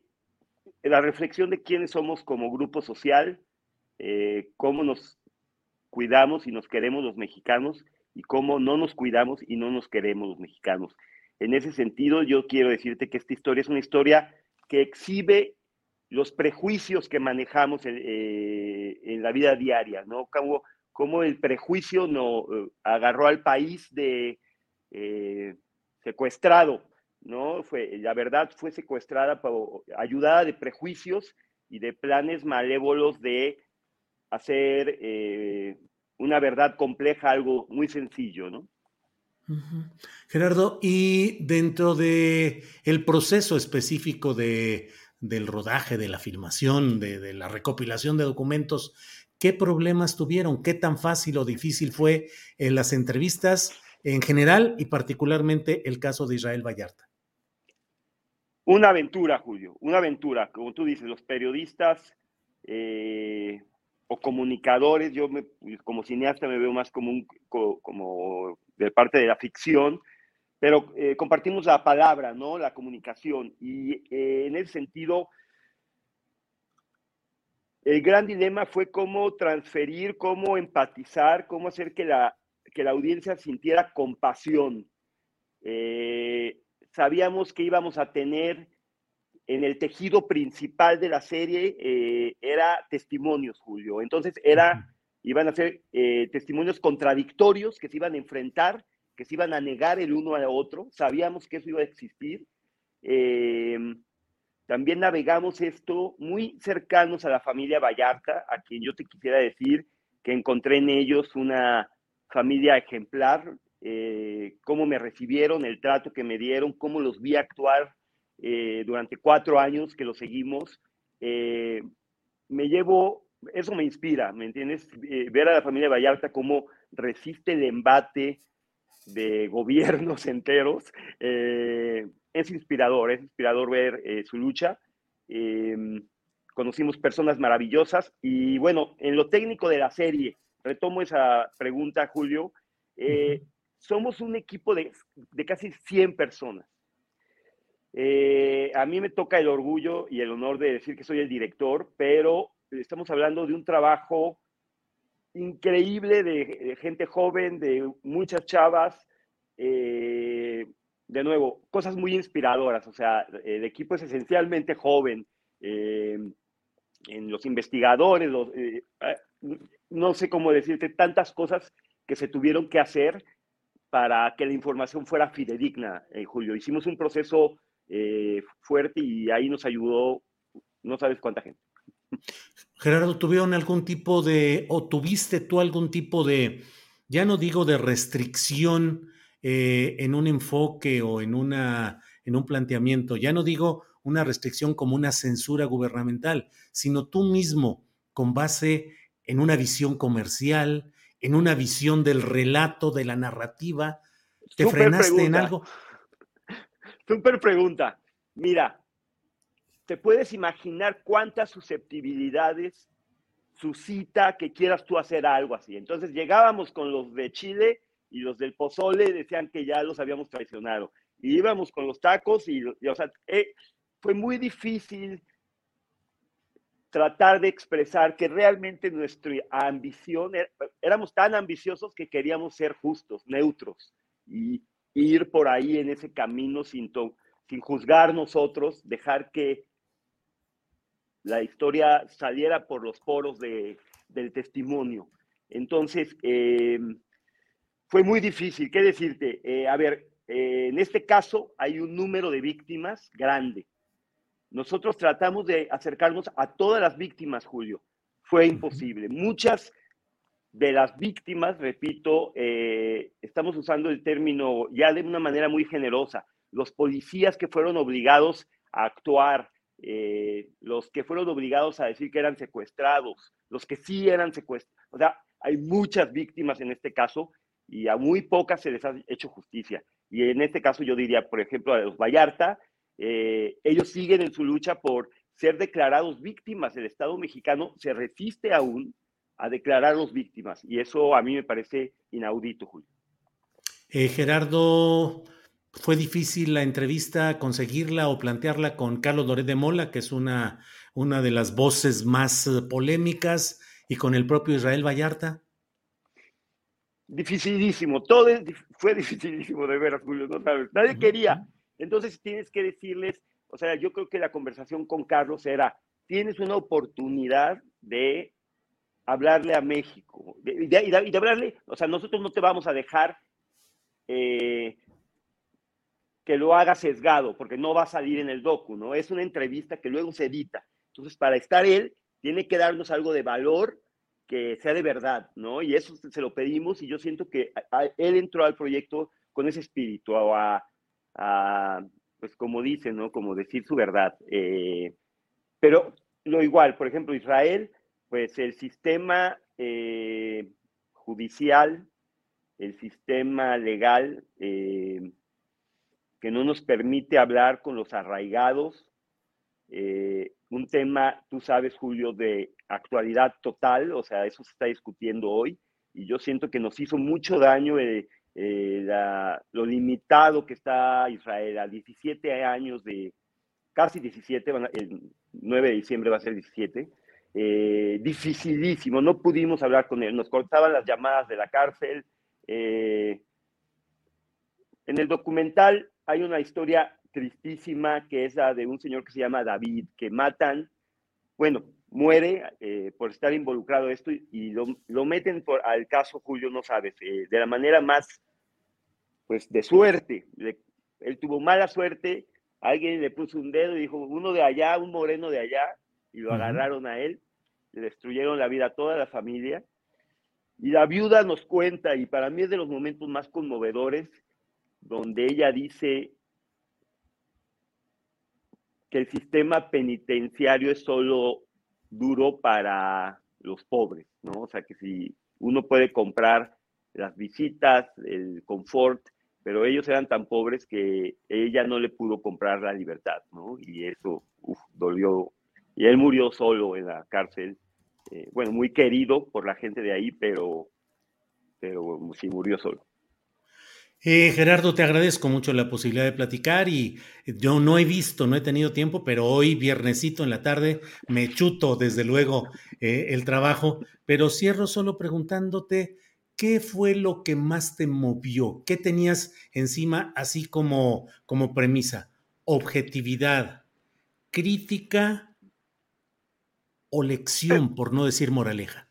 la reflexión de quiénes somos como grupo social, eh, cómo nos cuidamos y nos queremos los mexicanos y cómo no nos cuidamos y no nos queremos los mexicanos. En ese sentido, yo quiero decirte que esta historia es una historia que exhibe los prejuicios que manejamos en, eh, la vida diaria, ¿no? Como el prejuicio no, eh, agarró al país de secuestrado, ¿no? Fue, la verdad fue secuestrada, ayudada de prejuicios y de planes malévolos de hacer eh, una verdad compleja algo muy sencillo. Gerardo, y dentro de el proceso específico de, del rodaje, de la filmación, de, de, la recopilación de documentos, ¿qué problemas tuvieron? ¿Qué tan fácil o difícil fue en las entrevistas en general y particularmente el caso de Israel Vallarta? Una aventura, Julio, una aventura. Como tú dices, los periodistas eh, o comunicadores, yo como cineasta me veo más como, como de parte de la ficción, pero eh, compartimos la palabra, ¿no? La comunicación. Y eh, en ese sentido, el gran dilema fue cómo transferir, cómo empatizar, cómo hacer que la, que la audiencia sintiera compasión. Sabíamos que íbamos a tener en el tejido principal de la serie, eh, era testimonios, Julio. Entonces, era, iban a ser eh, testimonios contradictorios que se iban a enfrentar, que se iban a negar el uno al otro. Sabíamos que eso iba a existir. también navegamos esto muy cercanos a la familia Vallarta, a quien yo te quisiera decir que encontré en ellos una familia ejemplar, eh, cómo me recibieron, el trato que me dieron, cómo los vi actuar eh, durante cuatro años que los seguimos. Eh, me llevo, eso me inspira, ¿me entiendes? ver a la familia Vallarta cómo resiste el embate de gobiernos enteros. es inspirador, es inspirador ver su lucha. conocimos personas maravillosas y bueno, en lo técnico de la serie, retomo esa pregunta, Julio. Eh, somos un equipo de, casi 100 personas. Eh, a mí me toca el orgullo y el honor de decir que soy el director, pero estamos hablando de un trabajo increíble de, gente joven, de muchas chavas. Eh, de nuevo, cosas muy inspiradoras. O sea, el equipo es esencialmente joven. en los investigadores, no sé cómo decirte, tantas cosas que se tuvieron que hacer para que la información fuera fidedigna, eh, Julio. Hicimos un proceso eh, fuerte y ahí nos ayudó, no sabes cuánta gente. Gerardo, ¿tuvieron algún tipo de, o tuviste tú algún tipo de, ya no digo de restricción eh, en un enfoque o en, una, en un planteamiento, ya no digo una restricción como una censura gubernamental, sino tú mismo, con base en una visión comercial, en una visión del relato, de la narrativa? ¿Te frenaste en algo? Súper pregunta. Mira, ¿te puedes imaginar cuántas susceptibilidades suscita que quieras tú hacer algo así? Entonces llegábamos con los de Chile y los del pozole decían que ya los habíamos traicionado. Y íbamos con los tacos y, o sea, eh, fue muy difícil tratar de expresar que realmente nuestra ambición, éramos tan ambiciosos que queríamos ser justos, neutros, y ir por ahí en ese camino sin, sin juzgar nosotros, dejar que la historia saliera por los poros de, del testimonio. Entonces, em, fue muy difícil. ¿Qué decirte? Eh, a ver, eh, en este caso hay un número de víctimas grande nosotros tratamos de acercarnos a todas las víctimas, Julio. Fue imposible. Muchas de las víctimas, repito, eh, estamos usando el término ya de una manera muy generosa. Los policías que fueron obligados a actuar, eh, los que fueron obligados a decir que eran secuestrados, los que sí eran secuestrados. O sea, hay muchas víctimas en este caso y a muy pocas se les ha hecho justicia. Y en este caso yo diría, por ejemplo, a los Vallarta, eh, ellos siguen en su lucha por ser declarados víctimas. El Estado mexicano se resiste aún a declararlos víctimas y eso a mí me parece inaudito, Julio. Eh, Gerardo, ¿fue difícil la entrevista, conseguirla o plantearla con Carlos Loret de Mola, que es una, una de las voces más eh, polémicas, y con el propio Israel Vallarta? Dificilísimo, todo fue dificilísimo de veras, Julio, no sabes. Nadie quería, entonces tienes que decirles, o sea, yo creo que la conversación con Carlos era, tienes una oportunidad de hablarle a México, y de, hablarle, o sea, nosotros no te vamos a dejar eh, que lo haga sesgado, porque no va a salir en el docu, ¿no? Es una entrevista que luego se edita. Entonces, para estar él, tiene que darnos algo de valor que sea de verdad, ¿no? Y eso se lo pedimos y yo siento que él entró al proyecto con ese espíritu, a, pues como dicen, ¿no? Como decir su verdad. Eh, pero lo igual, por ejemplo, Israel, pues el sistema eh, judicial, el sistema legal eh, que no nos permite hablar con los arraigados, un tema, tú sabes, Julio, de actualidad total, o sea, eso se está discutiendo hoy, y yo siento que nos hizo mucho daño eh, lo limitado que está Israel a 17 años de, casi 17, el 9 de diciembre va a ser 17, eh, dificilísimo, no pudimos hablar con él, nos cortaban las llamadas de la cárcel. Eh, en el documental hay una historia tristísima que es la de un señor que se llama David, que matan, bueno, muere eh, por estar involucrado en esto y, lo, meten por, al caso Julio, no sabes, de la manera más, pues, de suerte. él tuvo mala suerte, alguien le puso un dedo y dijo, uno de allá, un moreno de allá, y lo agarraron a él, le destruyeron la vida a toda la familia. Y la viuda nos cuenta, y para mí es de los momentos más conmovedores, donde ella dice que el sistema penitenciario es solo duro para los pobres, ¿no? O sea, que si uno puede comprar las visitas, el confort, pero ellos eran tan pobres que ella no le pudo comprar la libertad, ¿no? Y eso dolió. Y él murió solo en la cárcel, eh, bueno, muy querido por la gente de ahí, pero, pero sí murió solo. Eh, Gerardo, te agradezco mucho la posibilidad de platicar y yo no he visto, no he tenido tiempo, pero hoy, viernesito en la tarde, me chuto desde luego eh, el trabajo, pero cierro solo preguntándote, ¿qué fue lo que más te movió? ¿Qué tenías encima así como, como premisa? Objetividad, crítica o lección, por no decir moraleja.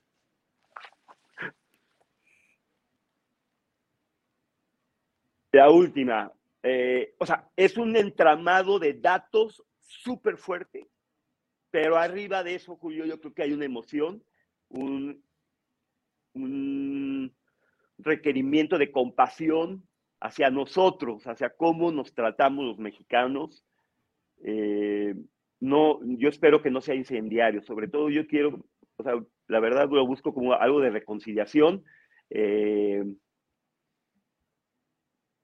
La última, eh, o sea, es un entramado de datos súper fuerte, pero arriba de eso, Julio, yo creo que hay una emoción, un, requerimiento de compasión hacia nosotros, hacia cómo nos tratamos los mexicanos. Eh, no, yo espero que no sea incendiario, sobre todo yo quiero, o sea, la verdad lo busco como algo de reconciliación. Eh,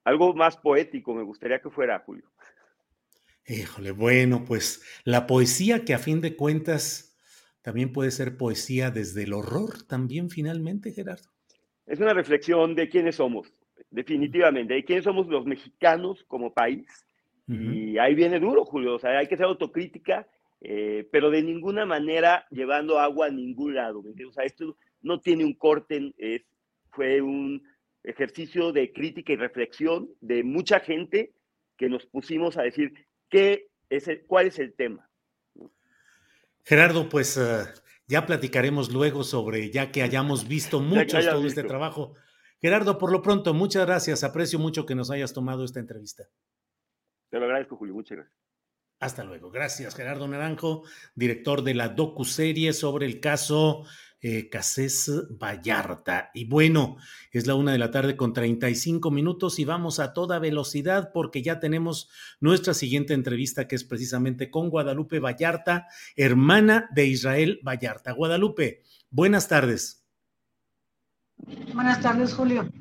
algo más poético me gustaría que fuera, Julio. Híjole, bueno, pues la poesía que a fin de cuentas también puede ser poesía desde el horror, también finalmente, Gerardo. Es una reflexión de quiénes somos, definitivamente, de quiénes somos los mexicanos como país. Y ahí viene duro, Julio, o sea, hay que ser autocrítica, eh, pero de ninguna manera llevando agua a ningún lado, O sea, esto no tiene un corte, es, fue un ejercicio de crítica y reflexión de mucha gente que nos pusimos a decir qué es cuál es el tema. Gerardo, pues eh, ya platicaremos luego sobre, ya que hayamos visto mucho todo este trabajo. Gerardo, por lo pronto, muchas gracias. Aprecio mucho que nos hayas tomado esta entrevista. Te lo agradezco, Julio. Muchas gracias. Hasta luego. Gracias, Gerardo Naranjo, director de la docu-serie sobre el caso eh, Casés Vallarta. Y bueno, es la una de la tarde con 35 minutos y vamos a toda velocidad porque ya tenemos nuestra siguiente entrevista que es precisamente con Guadalupe Vallarta, hermana de Israel Vallarta. Guadalupe, buenas tardes. Buenas tardes, Julio.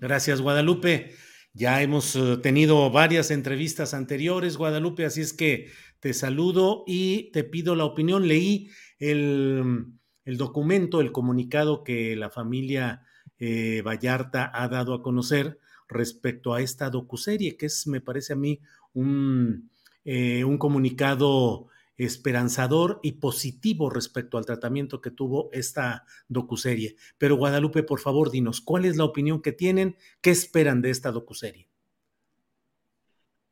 Gracias, Guadalupe. Ya hemos eh, tenido varias entrevistas anteriores, Guadalupe, así es que te saludo y te pido la opinión. Leí el el documento, el comunicado que la familia eh, Vallarta ha dado a conocer respecto a esta docuserie, que es, me parece a mí, un, eh, un comunicado esperanzador y positivo respecto al tratamiento que tuvo esta docuserie. Pero Guadalupe, por favor, dinos, ¿cuál es la opinión que tienen? ¿Qué esperan de esta docuserie?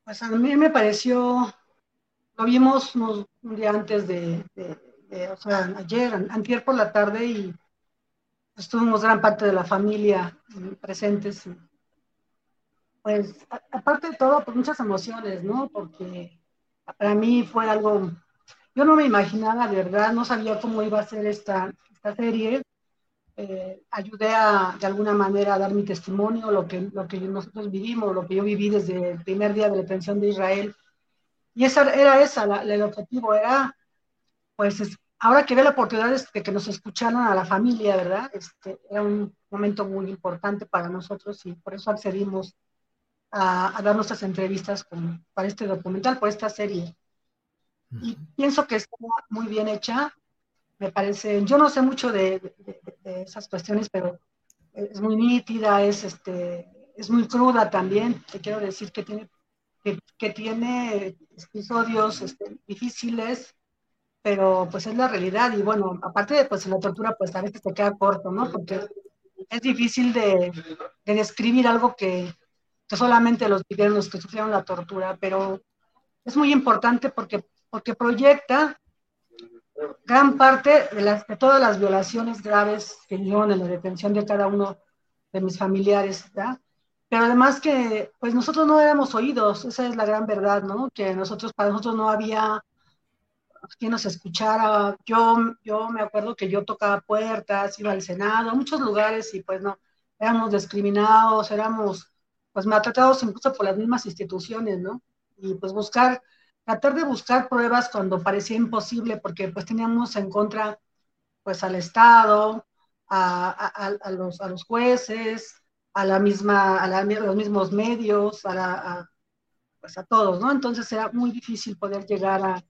Pues a mí me pareció, lo vimos un día antes de eh, o sea, ayer, antier por la tarde y estuvimos gran parte de la familia eh, presentes. Pues, aparte de todo, pues muchas emociones, ¿no? Porque para mí fue algo, yo no me imaginaba, de verdad, no sabía cómo iba a ser esta, esta serie. Eh, ayudé a, de alguna manera a dar mi testimonio, lo que, lo que nosotros vivimos, lo que yo viví desde el primer día de la detención de Israel. Y esa era esa, el objetivo era, pues, ahora que ve la oportunidad de que nos escucharan a la familia, ¿verdad? Este, era un momento muy importante para nosotros y por eso accedimos a, dar nuestras entrevistas para este documental, por esta serie. Y pienso que está muy bien hecha. Me parece, yo no sé mucho de, esas cuestiones, pero es muy nítida, es, este, es muy cruda también. Te quiero decir que tiene, que, tiene episodios este, difíciles, pero pues es la realidad y bueno, aparte de pues la tortura pues a veces te queda corto, ¿no? Porque es difícil de, describir algo que, que, solamente los vivieron los que sufrieron la tortura, pero es muy importante porque, porque proyecta gran parte de, las, de todas las violaciones graves que vieron en la detención de cada uno de mis familiares, ¿verdad? Pero además que, pues nosotros no éramos oídos, esa es la gran verdad, ¿no? Que nosotros, para nosotros no había quien nos escuchara. Yo, yo me acuerdo que yo tocaba puertas, iba al Senado, a muchos lugares y pues no, éramos discriminados, éramos pues maltratados incluso por las mismas instituciones, ¿no? Y pues buscar, tratar de buscar pruebas cuando parecía imposible porque pues teníamos en contra pues al Estado, a, a, los, a los jueces, a la misma, a, los mismos medios, a, pues a todos, ¿no? Entonces era muy difícil poder llegar a,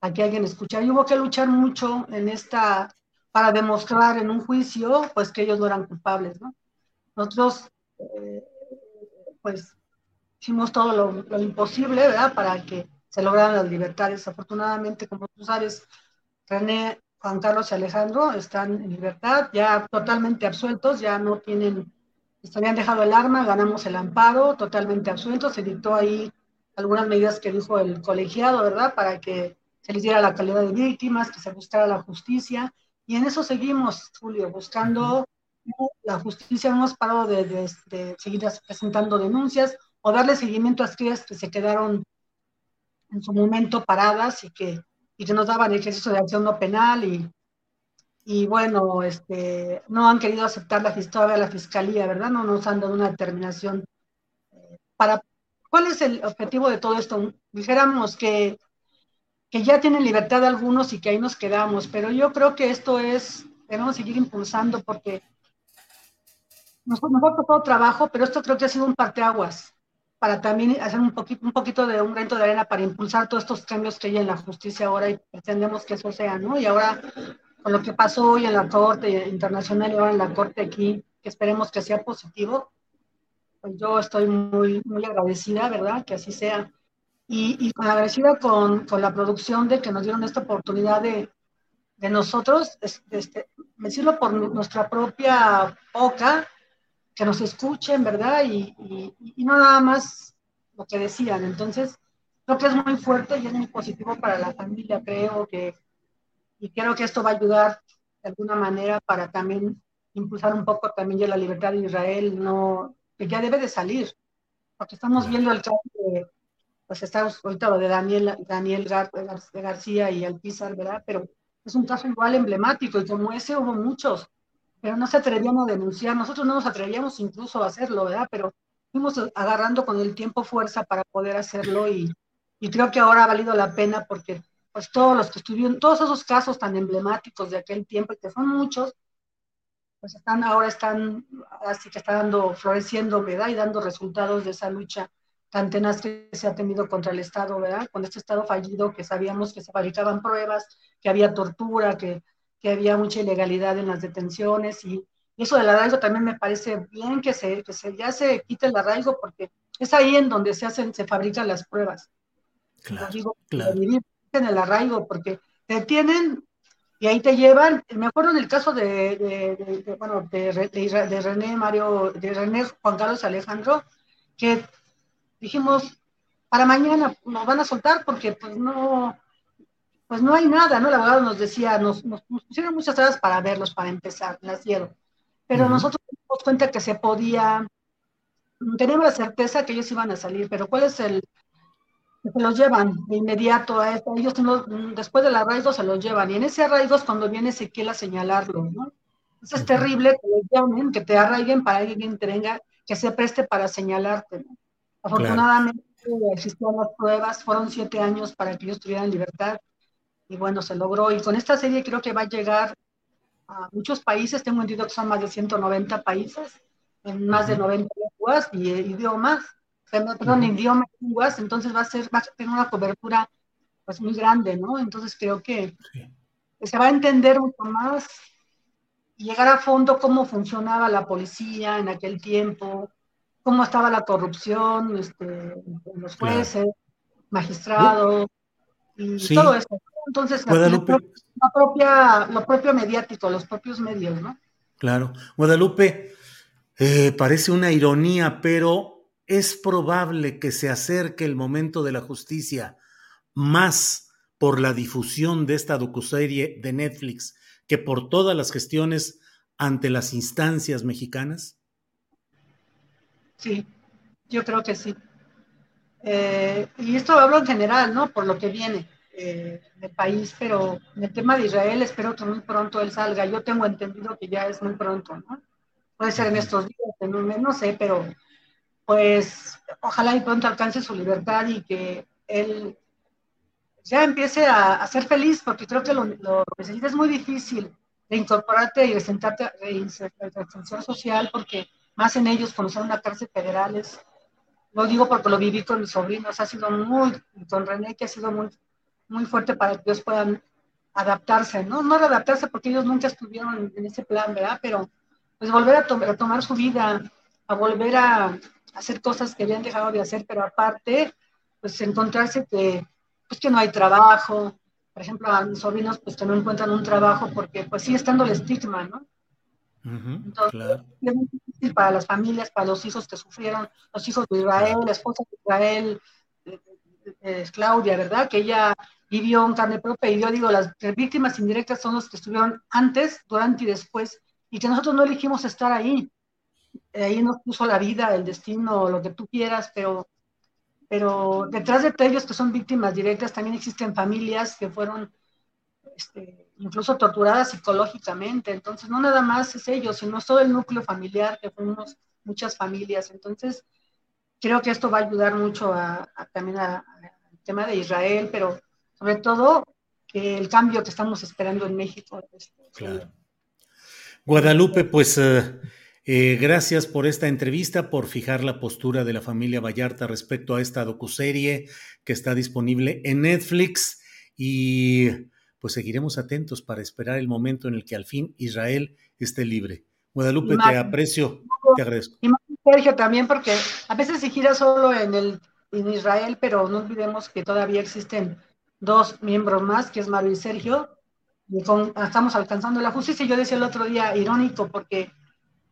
a alguien escuchara. Y hubo que luchar mucho en esta, para demostrar en un juicio, pues que ellos no eran culpables, ¿no? Nosotros, eh, pues, hicimos todo lo, imposible, ¿verdad? Para que se lograran las libertades. Afortunadamente, como tú sabes, René, Juan Carlos y Alejandro están en libertad, ya totalmente absueltos, ya no tienen, habían dejado el arma, ganamos el amparo, totalmente absueltos, se dictó ahí algunas medidas que dijo el colegiado, ¿verdad? Para que se les diera la calidad de víctimas, que se buscara la justicia. Y en eso seguimos, Julio, buscando la justicia. No hemos parado de, seguir presentando denuncias o darle seguimiento a aquellas que se quedaron en su momento paradas y que, y que nos daban ejercicio de acción no penal y, y bueno, este, no han querido aceptar la historia la fiscalía, ¿verdad? No nos han dado una determinación eh, para... ¿Cuál es el objetivo de todo esto? Dijéramos que que ya tienen libertad algunos y que ahí nos quedamos, pero yo creo que esto es, debemos seguir impulsando porque nos, nos ha costado trabajo, pero esto creo que ha sido un parteaguas para también hacer un poquito, un poquito de un granito de arena para impulsar todos estos cambios que hay en la justicia ahora y pretendemos que eso sea, ¿no? Y ahora, con lo que pasó hoy en la Corte Internacional y ahora en la Corte aquí, que esperemos que sea positivo, pues yo estoy muy, muy agradecida, ¿verdad? Que así sea y, y agradecida con, con, la producción de que nos dieron esta oportunidad de, de nosotros, este, decirlo por nuestra propia boca, que nos escuchen, ¿verdad? Y, y, y, no nada más lo que decían. Entonces, creo que es muy fuerte y es muy positivo para la familia, creo que, y creo que esto va a ayudar de alguna manera para también impulsar un poco también ya la libertad de Israel, no, que ya debe de salir, porque estamos viendo el caso de, pues está ahorita lo de Daniel, Daniel García y Alpizar, ¿verdad? Pero es un caso igual emblemático y como ese hubo muchos, pero no se atrevían a denunciar, nosotros no nos atrevíamos incluso a hacerlo, ¿verdad? Pero fuimos agarrando con el tiempo fuerza para poder hacerlo y, y creo que ahora ha valido la pena porque pues todos los que estuvieron, todos esos casos tan emblemáticos de aquel tiempo, y que son muchos, pues están, ahora están, así que está dando, floreciendo, ¿verdad? Y dando resultados de esa lucha tan tenaz que se ha tenido contra el Estado, ¿verdad? Con este Estado fallido que sabíamos que se fabricaban pruebas, que había tortura, que, que había mucha ilegalidad en las detenciones y, eso del arraigo también me parece bien que, se, que se, ya se quite el arraigo porque es ahí en donde se hacen, se fabrican las pruebas. Claro, digo, claro. en el arraigo porque te detienen y ahí te llevan. Me acuerdo en el caso de, de, de bueno, de, de, René Mario, de René Juan Carlos Alejandro, que dijimos, para mañana nos van a soltar porque pues no, pues no hay nada, ¿no? El abogado nos decía, nos, nos, pusieron muchas horas para verlos, para empezar, nacieron. Pero uh -huh. nosotros nos dimos cuenta que se podía, teníamos la certeza que ellos iban a salir, pero ¿cuál es el, se los llevan de inmediato a esto, ellos no, después del arraigo se los llevan, y en ese arraigo es cuando viene Ezequiel a señalarlo, ¿no? Eso es uh -huh. terrible que llamen, que te arraiguen para que alguien tenga, que se preste para señalarte, ¿no? Afortunadamente claro. existían las pruebas, fueron siete años para que ellos tuvieran libertad y bueno, se logró. Y con esta serie creo que va a llegar a muchos países, tengo entendido que son más de 190 países, en más uh -huh. de 90 lenguas y eh, idiomas, perdón, uh -huh. idiomas y lenguas, entonces va a ser, va a tener una cobertura pues muy grande, ¿no? Entonces creo que sí. se va a entender mucho más y llegar a fondo cómo funcionaba la policía en aquel tiempo, cómo estaba la corrupción, este, los jueces, claro. magistrados, y sí. todo eso. Entonces, la, propia, lo propio mediático, los propios medios, ¿no? Claro. Guadalupe, eh, parece una ironía, pero es probable que se acerque el momento de la justicia más por la difusión de esta docuserie de Netflix que por todas las gestiones ante las instancias mexicanas? Sí, yo creo que sí. Eh, y esto hablo en general, ¿no? Por lo que viene eh, del país, pero en el tema de Israel espero que muy pronto él salga. Yo tengo entendido que ya es muy pronto, ¿no? Puede ser en estos días, en un mes, no sé, pero pues ojalá y pronto alcance su libertad y que él ya empiece a, ser feliz, porque creo que lo, lo necesita es muy difícil de incorporarte y de sentarte a reinserción social, porque más en ellos conocer una cárcel federal es, lo digo porque lo viví con mis sobrinos, ha sido muy, con René, que ha sido muy, muy fuerte para que ellos puedan adaptarse, ¿no? No adaptarse porque ellos nunca estuvieron en, ese plan, ¿verdad? Pero pues volver a, a, tomar su vida, a volver a hacer cosas que habían dejado de hacer, pero aparte, pues encontrarse que, pues que no hay trabajo, por ejemplo, a mis sobrinos pues que no encuentran un trabajo porque pues sigue estando el estigma, ¿no? Entonces, es muy difícil para las familias, para los hijos que sufrieron, los hijos de Israel, la esposa de Israel, eh, eh, Claudia, ¿verdad? Que ella vivió en carne propia y yo digo, las víctimas indirectas son los que estuvieron antes, durante y después, y que nosotros no elegimos estar ahí. Ahí nos puso la vida, el destino, lo que tú quieras, pero pero detrás de ellos que son víctimas directas también existen familias que fueron este, incluso torturadas psicológicamente, entonces no nada más es ellos, sino todo el núcleo familiar que fuimos muchas familias, entonces creo que esto va a ayudar mucho a, también al tema de Israel, pero sobre todo que el cambio que estamos esperando en México. Este, Guadalupe, pues... Uh eh, gracias por esta entrevista, por fijar la postura de la familia Vallarta respecto a esta docuserie que está disponible en Netflix. Y pues seguiremos atentos para esperar el momento en el que al fin Israel esté libre. Guadalupe, te aprecio, te agradezco. Y Sergio también, porque a veces se gira solo en, el, en Israel, pero no olvidemos que todavía existen dos miembros más, que es Mario y Sergio, y estamos alcanzando la justicia. Yo decía el otro día, irónico, porque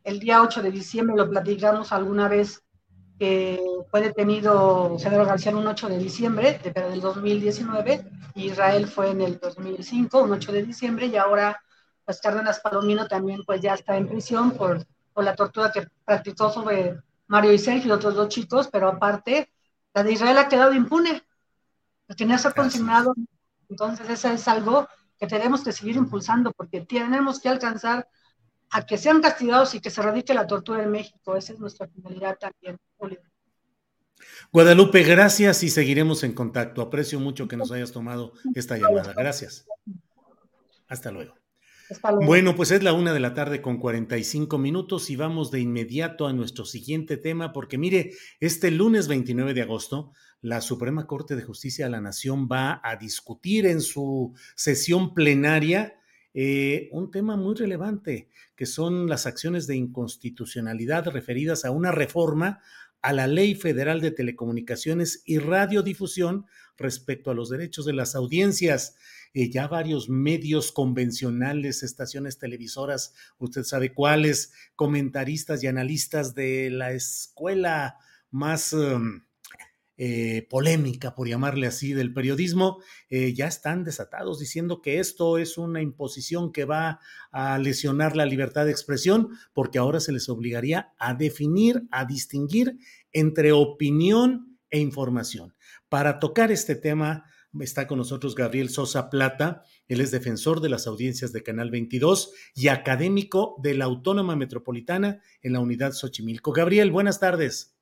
el día 8 de diciembre, lo platicamos alguna vez, que fue detenido Cedro García en un 8 de diciembre, de, pero del 2019, y Israel fue en el 2005, un 8 de diciembre, y ahora pues Cárdenas Palomino también pues ya está en prisión por, por la tortura que practicó sobre Mario y Sergio y otros dos chicos, pero aparte, la de Israel ha quedado impune, lo tenía ser consignado, entonces eso es algo que tenemos que seguir impulsando, porque tenemos que alcanzar a que sean castigados y que se radique la tortura en México. Esa es nuestra finalidad también. Guadalupe, gracias y seguiremos en contacto. Aprecio mucho que nos hayas tomado esta llamada. Gracias. Hasta luego. Hasta luego. Bueno, pues es la una de la tarde con 45 minutos y vamos de inmediato a nuestro siguiente tema, porque mire, este lunes 29 de agosto, la Suprema Corte de Justicia de la Nación va a discutir en su sesión plenaria eh, un tema muy relevante, que son las acciones de inconstitucionalidad referidas a una reforma a la Ley Federal de Telecomunicaciones y Radiodifusión respecto a los derechos de las audiencias. Eh, ya varios medios convencionales, estaciones televisoras, usted sabe cuáles, comentaristas y analistas de la escuela más... Em, eh, polémica, por llamarle así, del periodismo, eh, ya están desatados diciendo que esto es una imposición que va a lesionar la libertad de expresión, porque ahora se les obligaría a definir, a distinguir entre opinión e información. Para tocar este tema, está con nosotros Gabriel Sosa Plata. Él es defensor de las audiencias de Canal 22 y académico de la Autónoma Metropolitana en la unidad Xochimilco. Gabriel, buenas tardes.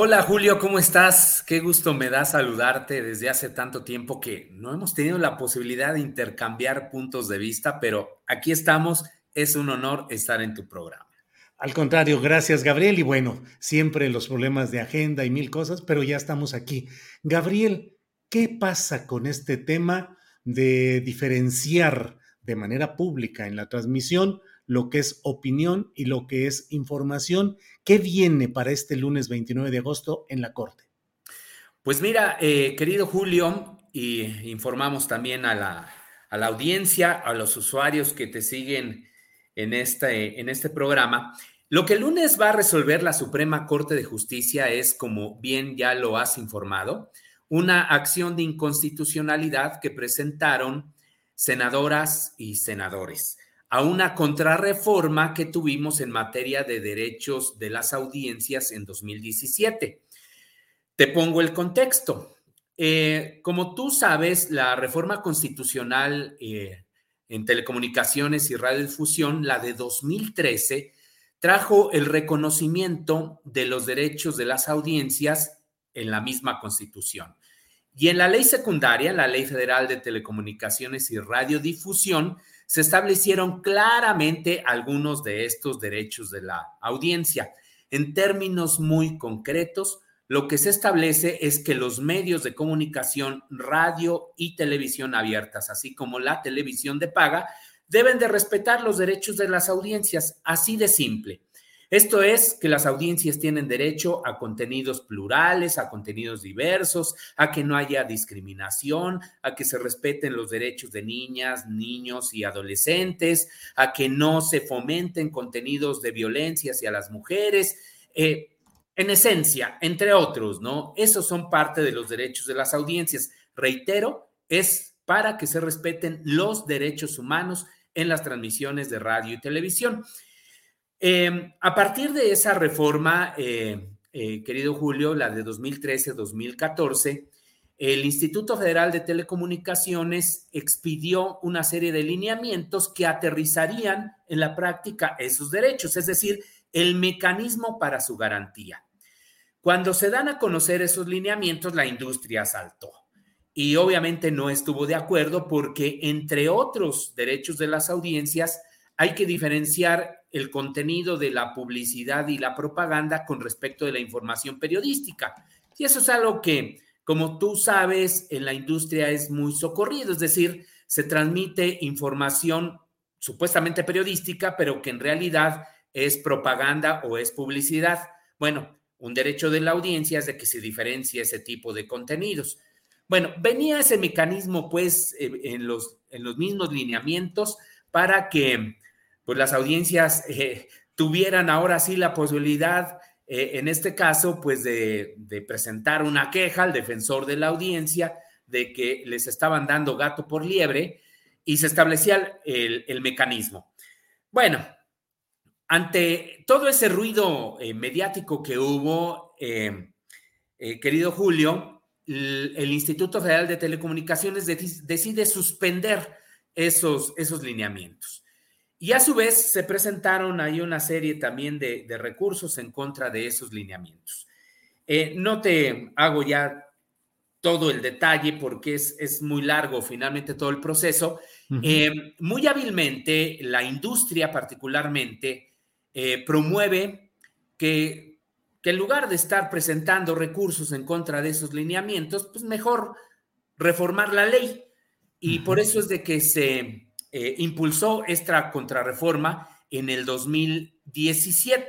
Hola Julio, ¿cómo estás? Qué gusto me da saludarte desde hace tanto tiempo que no hemos tenido la posibilidad de intercambiar puntos de vista, pero aquí estamos. Es un honor estar en tu programa. Al contrario, gracias Gabriel. Y bueno, siempre los problemas de agenda y mil cosas, pero ya estamos aquí. Gabriel, ¿qué pasa con este tema de diferenciar de manera pública en la transmisión lo que es opinión y lo que es información. ¿Qué viene para este lunes 29 de agosto en la Corte? Pues mira, eh, querido Julio, y informamos también a la, a la audiencia, a los usuarios que te siguen en este, en este programa. Lo que el lunes va a resolver la Suprema Corte de Justicia es, como bien ya lo has informado, una acción de inconstitucionalidad que presentaron senadoras y senadores a una contrarreforma que tuvimos en materia de derechos de las audiencias en 2017. Te pongo el contexto. Eh, como tú sabes, la reforma constitucional eh, en telecomunicaciones y radiodifusión, la de 2013, trajo el reconocimiento de los derechos de las audiencias en la misma constitución. Y en la ley secundaria, la Ley Federal de Telecomunicaciones y Radiodifusión, se establecieron claramente algunos de estos derechos de la audiencia. En términos muy concretos, lo que se establece es que los medios de comunicación, radio y televisión abiertas, así como la televisión de paga, deben de respetar los derechos de las audiencias, así de simple. Esto es que las audiencias tienen derecho a contenidos plurales, a contenidos diversos, a que no haya discriminación, a que se respeten los derechos de niñas, niños y adolescentes, a que no se fomenten contenidos de violencia hacia las mujeres. Eh, en esencia, entre otros, ¿no? Esos son parte de los derechos de las audiencias. Reitero, es para que se respeten los derechos humanos en las transmisiones de radio y televisión. Em, a partir de esa reforma, eh, eh, querido Julio, la de 2013-2014, el Instituto Federal de Telecomunicaciones expidió una serie de lineamientos que aterrizarían en la práctica esos derechos, es decir, el mecanismo para su garantía. Cuando se dan a conocer esos lineamientos, la industria saltó y obviamente no estuvo de acuerdo porque, entre otros derechos de las audiencias, hay que diferenciar el contenido de la publicidad y la propaganda con respecto de la información periodística. Y eso es algo que, como tú sabes, en la industria es muy socorrido, es decir, se transmite información supuestamente periodística, pero que en realidad es propaganda o es publicidad. Bueno, un derecho de la audiencia es de que se diferencie ese tipo de contenidos. Bueno, venía ese mecanismo pues en los, en los mismos lineamientos para que pues las audiencias eh, tuvieran ahora sí la posibilidad, eh, en este caso, pues de, presentar una queja al defensor de la audiencia de que les estaban dando gato por liebre y se establecía el, mecanismo. Bueno, ante todo ese ruido eh, mediático que hubo, querido Julio, el, Instituto Federal de Telecomunicaciones decide suspender esos, esos lineamientos. Y a su vez se presentaron ahí una serie también de, recursos en contra de esos lineamientos. Eh, no te hago ya todo el detalle porque es, es muy largo finalmente todo el proceso. Eh, muy hábilmente la industria particularmente eh, promueve que, que en lugar de estar presentando recursos en contra de esos lineamientos, pues mejor reformar la ley. Y por eso es de que se eh, impulsó esta contrarreforma en el 2017.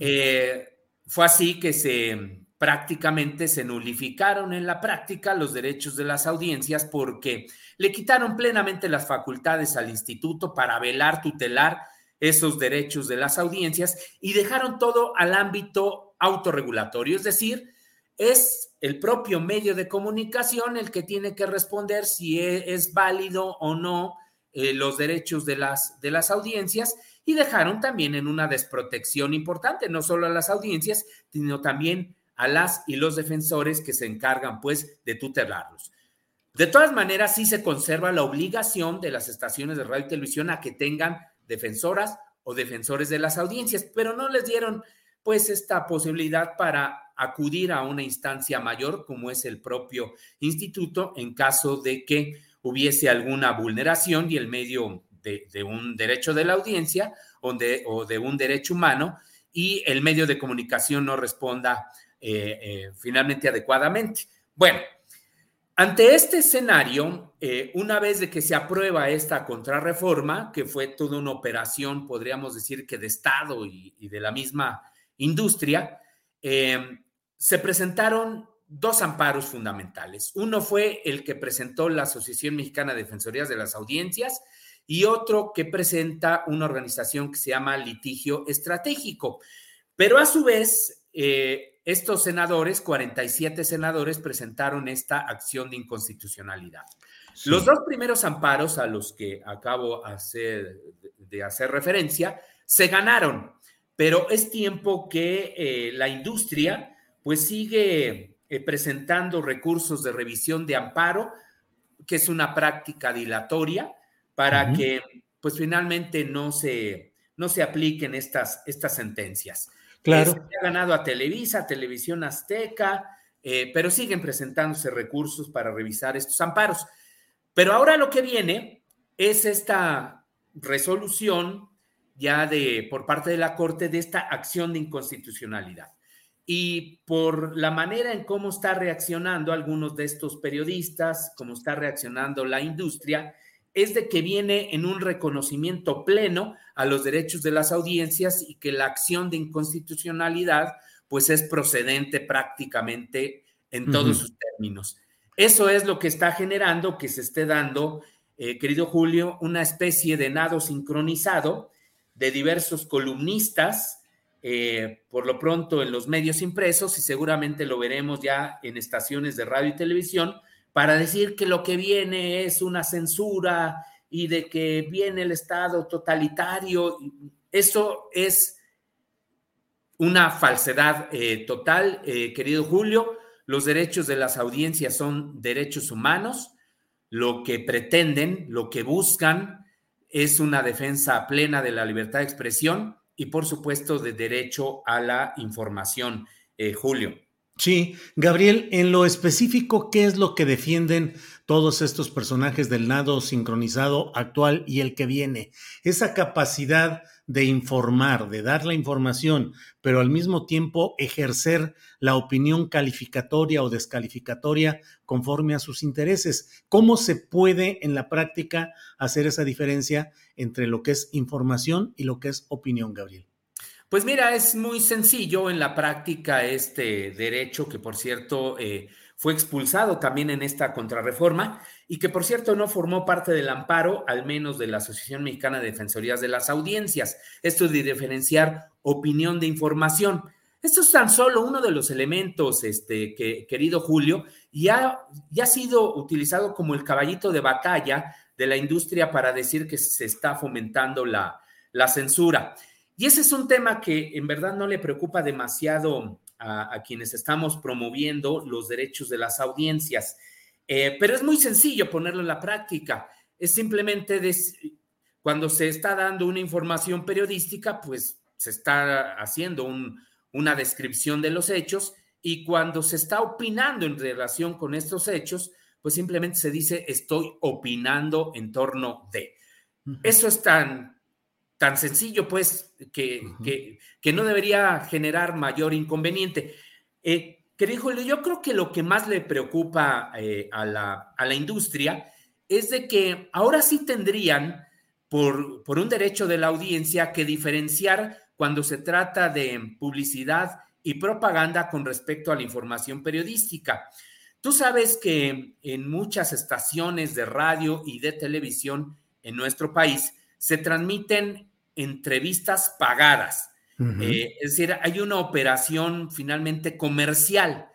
Eh, fue así que se prácticamente se nulificaron en la práctica los derechos de las audiencias porque le quitaron plenamente las facultades al instituto para velar, tutelar esos derechos de las audiencias y dejaron todo al ámbito autorregulatorio, es decir, es el propio medio de comunicación el que tiene que responder si e, es válido o no eh, los derechos de las, de las audiencias y dejaron también en una desprotección importante, no solo a las audiencias, sino también a las y los defensores que se encargan pues de tutelarlos. De todas maneras, sí se conserva la obligación de las estaciones de radio y televisión a que tengan defensoras o defensores de las audiencias, pero no les dieron pues esta posibilidad para acudir a una instancia mayor como es el propio instituto en caso de que hubiese alguna vulneración y el medio de, un derecho de la audiencia o de, un derecho humano y el medio de comunicación no responda eh, eh, finalmente adecuadamente. Bueno, ante este escenario, eh, una vez que se aprueba esta contrarreforma, que fue toda una operación, podríamos decir que de Estado y de la misma industria, se presentaron dos amparos fundamentales. Uno fue el que presentó la Asociación Mexicana de Defensorías de las Audiencias y otro que presenta una organización que se llama Litigio Estratégico. Pero a su vez, eh, estos senadores, 47 senadores, presentaron esta acción de inconstitucionalidad. Los dos primeros amparos a los que acabo de hacer referencia se ganaron, pero es tiempo que eh, la industria pues sigue eh, presentando recursos de revisión de amparo, que es una práctica dilatoria para que pues finalmente no se, no se apliquen estas, estas sentencias. Claro. se ha ganado a Televisa, Televisión Azteca, eh, pero siguen presentándose recursos para revisar estos amparos. Pero ahora lo que viene es esta resolución ya de por parte de la Corte de esta acción de inconstitucionalidad. Y por la manera en cómo está reaccionando algunos de estos periodistas, cómo está reaccionando la industria, es de que viene en un reconocimiento pleno a los derechos de las audiencias y que la acción de inconstitucionalidad pues es procedente prácticamente en todos sus términos. Eso es lo que está generando que se esté dando, eh, querido Julio, una especie de nado sincronizado de diversos columnistas, eh, por lo pronto en los medios impresos y seguramente lo veremos ya en estaciones de radio y televisión, para decir que lo que viene es una censura y de que viene el Estado totalitario. Eso es una falsedad eh, total, querido Julio. Los derechos de las audiencias son derechos humanos. Lo que pretenden, lo que buscan es una defensa plena de la libertad de expresión y, por supuesto, de derecho a la información. Eh, Julio. Sí, Gabriel, en lo específico, ¿qué es lo que defienden todos estos personajes del nado sincronizado actual y el que viene? Esa capacidad de informar, de dar la información, pero al mismo tiempo ejercer la opinión calificatoria o descalificatoria conforme a sus intereses. ¿Cómo se puede en la práctica hacer esa diferencia entre lo que es información y lo que es opinión, Gabriel? Pues mira, es muy sencillo en la práctica este derecho que, por cierto, eh, fue expulsado también en esta contrarreforma y que por cierto no formó parte del amparo, al menos de la Asociación Mexicana de Defensorías de las Audiencias. Esto es de diferenciar opinión de información. Esto es tan solo uno de los elementos, este, que, querido Julio, y ya ha sido utilizado como el caballito de batalla de la industria para decir que se está fomentando la, la censura. Y ese es un tema que en verdad no le preocupa demasiado a, quienes estamos promoviendo los derechos de las audiencias. Eh, pero es muy sencillo ponerlo en la práctica. Es simplemente cuando se está dando una información periodística, pues se está haciendo una descripción de los hechos y cuando se está opinando en relación con estos hechos, pues simplemente se dice estoy opinando en torno de. Eso es tan tan sencillo, pues, que, que, no debería generar mayor inconveniente. Eh, querido yo creo que lo que más le preocupa eh, a, la, a, la, industria es de que ahora sí tendrían, por, por un derecho de la audiencia, que diferenciar cuando se trata de publicidad y propaganda con respecto a la información periodística. Tú sabes que en muchas estaciones de radio y de televisión en nuestro país se transmiten entrevistas pagadas. Eh, es decir, hay una operación finalmente comercial,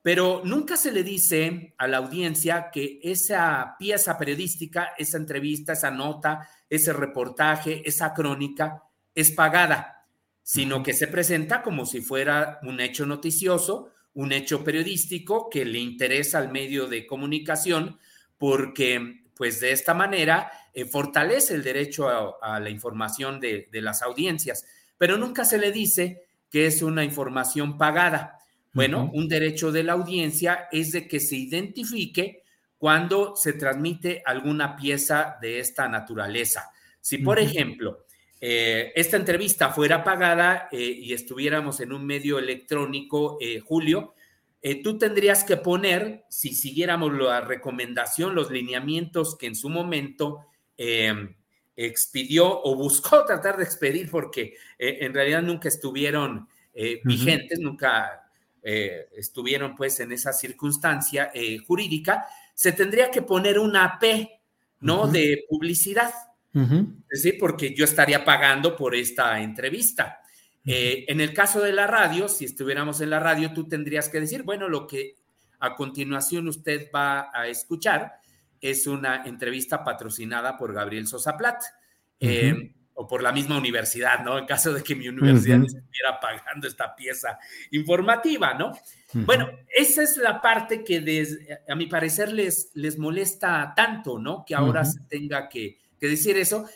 pero nunca se le dice a la audiencia que esa pieza periodística, esa entrevista, esa nota, ese reportaje, esa crónica es pagada, sino que se presenta como si fuera un hecho noticioso, un hecho periodístico que le interesa al medio de comunicación, porque pues de esta manera eh, fortalece el derecho a, la información de, las audiencias, pero nunca se le dice que es una información pagada. Bueno, un derecho de la audiencia es de que se identifique cuando se transmite alguna pieza de esta naturaleza. Si, por ejemplo, eh, esta entrevista fuera pagada eh, y estuviéramos en un medio electrónico, Julio, eh, tú tendrías que poner, si siguiéramos la recomendación, los lineamientos que en su momento em, expidió o buscó tratar de expedir, porque eh, en realidad nunca estuvieron eh, vigentes, nunca, eh, estuvieron pues en esa circunstancia eh, jurídica, se tendría que poner una P, ¿no? De publicidad. Es decir, porque yo estaría pagando por esta entrevista. Eh, en el caso de la radio, si estuviéramos en la radio, tú tendrías que decir, bueno, lo que a continuación usted va a escuchar es una entrevista patrocinada por Gabriel Sosa Plat. o por la misma universidad, ¿no? En caso de que mi universidad estuviera pagando esta pieza informativa, ¿no? Bueno, esa es la parte que a mi parecer les, les molesta tanto, ¿no? Que ahora se tenga que, decir eso.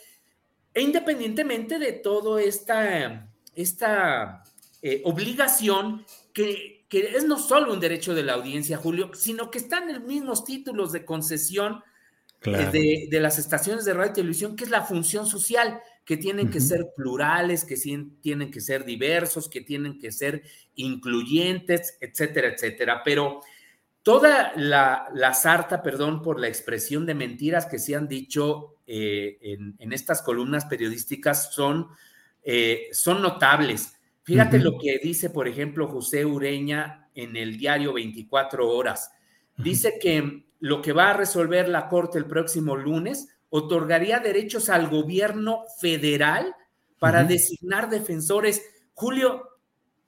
E independientemente de toda esta, esta eh, obligación que, es no solo un derecho de la audiencia, Julio, sino que están en los mismos títulos de concesión eh, de, de, las estaciones de radio y televisión, que es la función social que tienen que ser plurales, que tienen que ser diversos, que tienen que ser incluyentes, etcétera, etcétera. Pero toda la, la sarta, perdón por la expresión de mentiras que se han dicho eh, en, estas columnas periodísticas son, eh, son notables. Fíjate lo que dice, por ejemplo, José Ureña en el diario 24 horas. Dice que lo que va a resolver la Corte el próximo lunes otorgaría derechos al gobierno federal para designar defensores. Julio,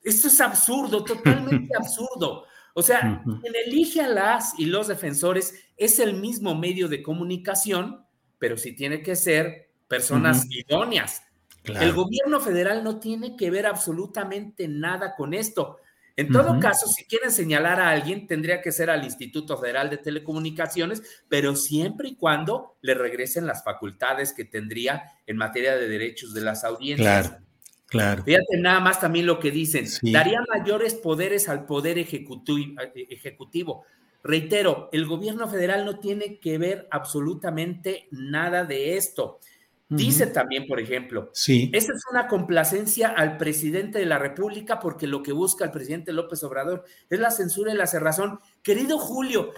esto es absurdo, totalmente absurdo. O sea, quien elige a las y los defensores es el mismo medio de comunicación, pero sí tiene que ser personas idóneas. El gobierno federal no tiene que ver absolutamente nada con esto. En todo caso, si quieren señalar a alguien, tendría que ser al Instituto Federal de Telecomunicaciones, pero siempre y cuando le regresen las facultades que tendría en materia de derechos de las audiencias. Claro, claro. Fíjate nada más también lo que dicen. Daría mayores poderes al poder ejecutivo. Reitero, el gobierno federal no tiene que ver absolutamente nada de esto. Dice también, por ejemplo, sí. esa es una complacencia al presidente de la República porque lo que busca el presidente López Obrador es la censura y la cerrazón. Querido Julio,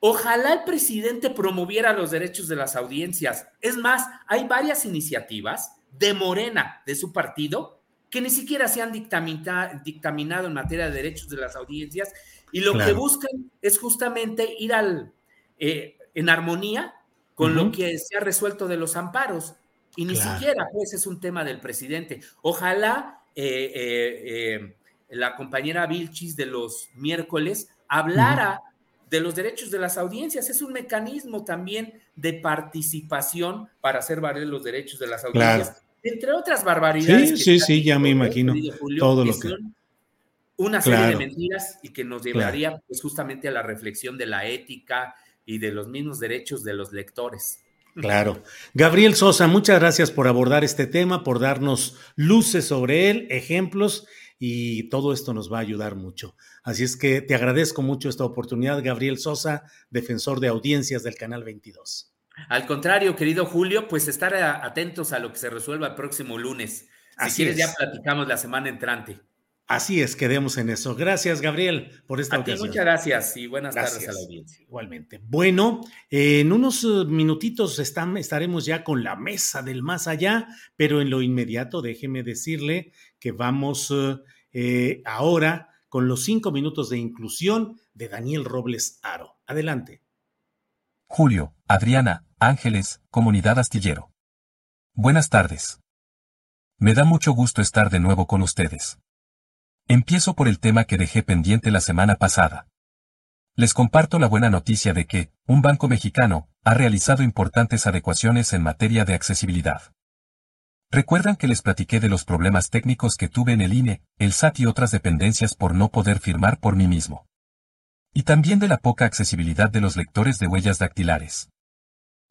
ojalá el presidente promoviera los derechos de las audiencias. Es más, hay varias iniciativas de Morena, de su partido, que ni siquiera se han dictaminado en materia de derechos de las audiencias y lo que buscan es justamente ir al, eh, en armonía con lo que se ha resuelto de los amparos. Y ni siquiera, pues, es un tema del presidente. Ojalá eh, eh, eh, la compañera Vilchis de los miércoles hablara de los derechos de las audiencias. Es un mecanismo también de participación para hacer valer los derechos de las audiencias. Entre otras barbaridades. Sí, sí, sí, ya me imagino. todo lo que... Una serie de mentiras y que nos llevaría pues, justamente a la reflexión de la ética y de los mismos derechos de los lectores. Claro. Gabriel Sosa, muchas gracias por abordar este tema, por darnos luces sobre él, ejemplos y todo esto nos va a ayudar mucho. Así es que te agradezco mucho esta oportunidad, Gabriel Sosa, defensor de audiencias del Canal 22. Al contrario, querido Julio, pues estar atentos a lo que se resuelva el próximo lunes. Si quieres, ya platicamos la semana entrante. Así es, quedemos en eso. Gracias, Gabriel, por esta ocasión. muchas gracias y buenas tardes a la audiencia. Igualmente. Bueno, en unos eh, minutitos estaremos ya con la mesa del más allá, pero en lo inmediato déjeme decirle que vamos eh, eh, ahora con los cinco minutos de inclusión de Daniel Robles Aro. Adelante. Julio, Adriana, Ángeles, Comunidad Astillero. Buenas tardes. Me da mucho gusto estar de nuevo con ustedes. Empiezo por el tema que dejé pendiente la semana pasada. Les comparto la buena noticia de que, un banco mexicano, ha realizado importantes adecuaciones en materia de accesibilidad. Recuerdan que les platiqué de los problemas técnicos que tuve en el INE, el SAT y otras dependencias por no poder firmar por mí mismo. Y también de la poca accesibilidad de los lectores de huellas dactilares.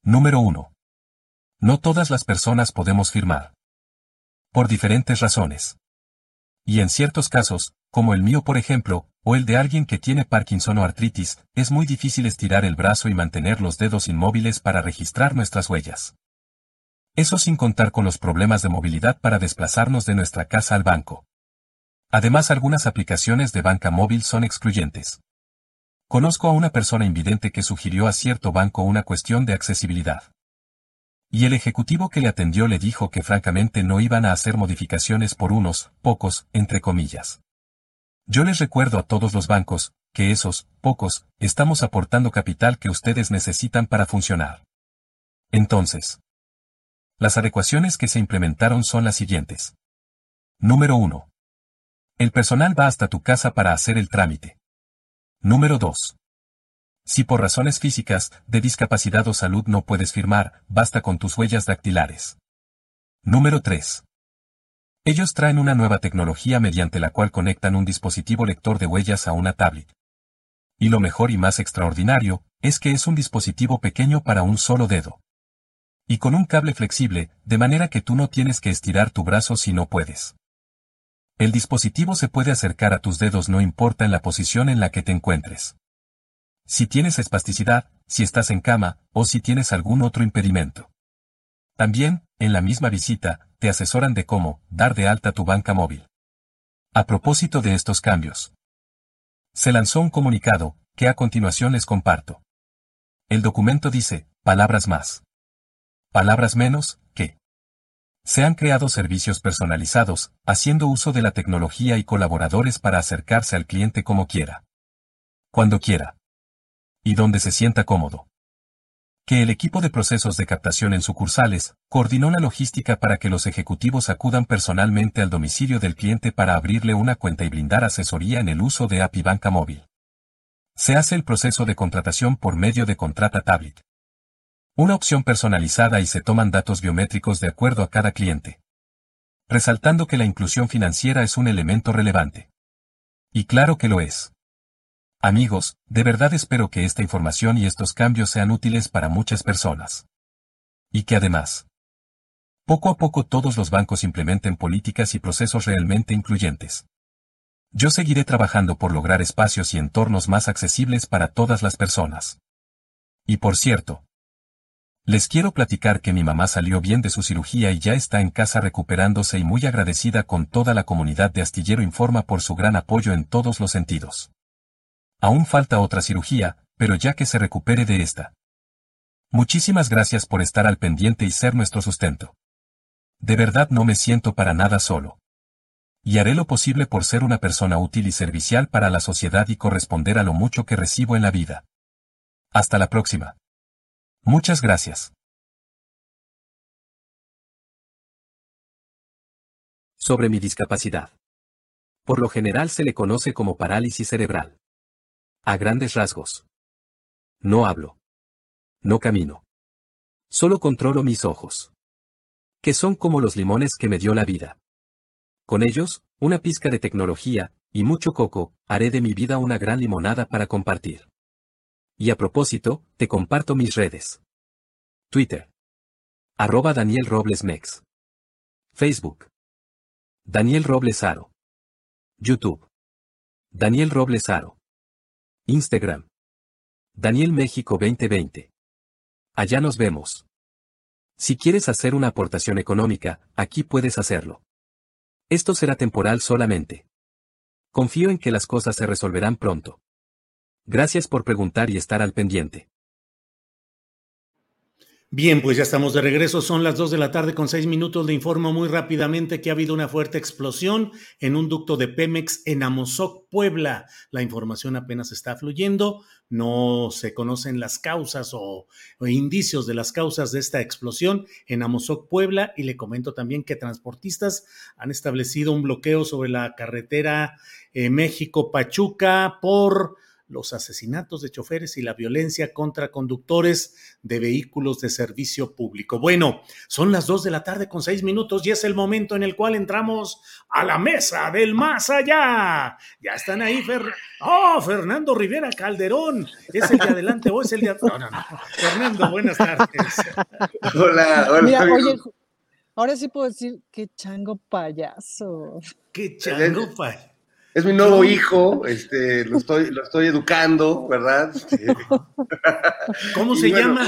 Número 1. No todas las personas podemos firmar. Por diferentes razones. Y en ciertos casos, como el mío por ejemplo, o el de alguien que tiene Parkinson o artritis, es muy difícil estirar el brazo y mantener los dedos inmóviles para registrar nuestras huellas. Eso sin contar con los problemas de movilidad para desplazarnos de nuestra casa al banco. Además algunas aplicaciones de banca móvil son excluyentes. Conozco a una persona invidente que sugirió a cierto banco una cuestión de accesibilidad. Y el ejecutivo que le atendió le dijo que francamente no iban a hacer modificaciones por unos, pocos, entre comillas. Yo les recuerdo a todos los bancos, que esos, pocos, estamos aportando capital que ustedes necesitan para funcionar. Entonces, las adecuaciones que se implementaron son las siguientes. Número 1. El personal va hasta tu casa para hacer el trámite. Número 2. Si por razones físicas, de discapacidad o salud no puedes firmar, basta con tus huellas dactilares. Número 3. Ellos traen una nueva tecnología mediante la cual conectan un dispositivo lector de huellas a una tablet. Y lo mejor y más extraordinario, es que es un dispositivo pequeño para un solo dedo. Y con un cable flexible, de manera que tú no tienes que estirar tu brazo si no puedes. El dispositivo se puede acercar a tus dedos no importa en la posición en la que te encuentres. Si tienes espasticidad, si estás en cama, o si tienes algún otro impedimento. También, en la misma visita, te asesoran de cómo dar de alta tu banca móvil. A propósito de estos cambios. Se lanzó un comunicado, que a continuación les comparto. El documento dice, palabras más. Palabras menos, que. Se han creado servicios personalizados, haciendo uso de la tecnología y colaboradores para acercarse al cliente como quiera. Cuando quiera. Y donde se sienta cómodo que el equipo de procesos de captación en sucursales coordinó la logística para que los ejecutivos acudan personalmente al domicilio del cliente para abrirle una cuenta y brindar asesoría en el uso de API Banca Móvil. Se hace el proceso de contratación por medio de Contrata Tablet. Una opción personalizada y se toman datos biométricos de acuerdo a cada cliente. Resaltando que la inclusión financiera es un elemento relevante. Y claro que lo es. Amigos, de verdad espero que esta información y estos cambios sean útiles para muchas personas. Y que además, poco a poco todos los bancos implementen políticas y procesos realmente incluyentes. Yo seguiré trabajando por lograr espacios y entornos más accesibles para todas las personas. Y por cierto, les quiero platicar que mi mamá salió bien de su cirugía y ya está en casa recuperándose y muy agradecida con toda la comunidad de Astillero Informa por su gran apoyo en todos los sentidos. Aún falta otra cirugía, pero ya que se recupere de esta. Muchísimas gracias por estar al pendiente y ser nuestro sustento. De verdad no me siento para nada solo. Y haré lo posible por ser una persona útil y servicial para la sociedad y corresponder a lo mucho que recibo en la vida. Hasta la próxima. Muchas gracias. Sobre mi discapacidad. Por lo general se le conoce como parálisis cerebral. A grandes rasgos. No hablo. No camino. Solo controlo mis ojos. Que son como los limones que me dio la vida. Con ellos, una pizca de tecnología, y mucho coco, haré de mi vida una gran limonada para compartir. Y a propósito, te comparto mis redes. Twitter. Arroba Daniel Robles Mex. Facebook. Daniel Robles Aro. YouTube. Daniel Robles Aro. Instagram. Daniel México 2020. Allá nos vemos. Si quieres hacer una aportación económica, aquí puedes hacerlo. Esto será temporal solamente. Confío en que las cosas se resolverán pronto. Gracias por preguntar y estar al pendiente. Bien, pues ya estamos de regreso. Son las 2 de la tarde con 6 minutos. Le informo muy rápidamente que ha habido una fuerte explosión en un ducto de Pemex en Amozoc, Puebla. La información apenas está fluyendo. No se conocen las causas o, indicios de las causas de esta explosión en Amozoc, Puebla. Y le comento también que transportistas han establecido un bloqueo sobre la carretera eh, México-Pachuca por los asesinatos de choferes y la violencia contra conductores de vehículos de servicio público. Bueno, son las dos de la tarde con seis minutos y es el momento en el cual entramos a la mesa del más allá. Ya están ahí, Fer... oh, Fernando Rivera Calderón. ¿Es el de adelante o es el de No, no, no. Fernando, buenas tardes. Hola, hola. Mira, oye, ahora sí puedo decir qué chango payaso. Qué chango payaso es mi nuevo hijo, este, lo estoy, lo estoy educando, ¿verdad? Este, ¿Cómo se llama?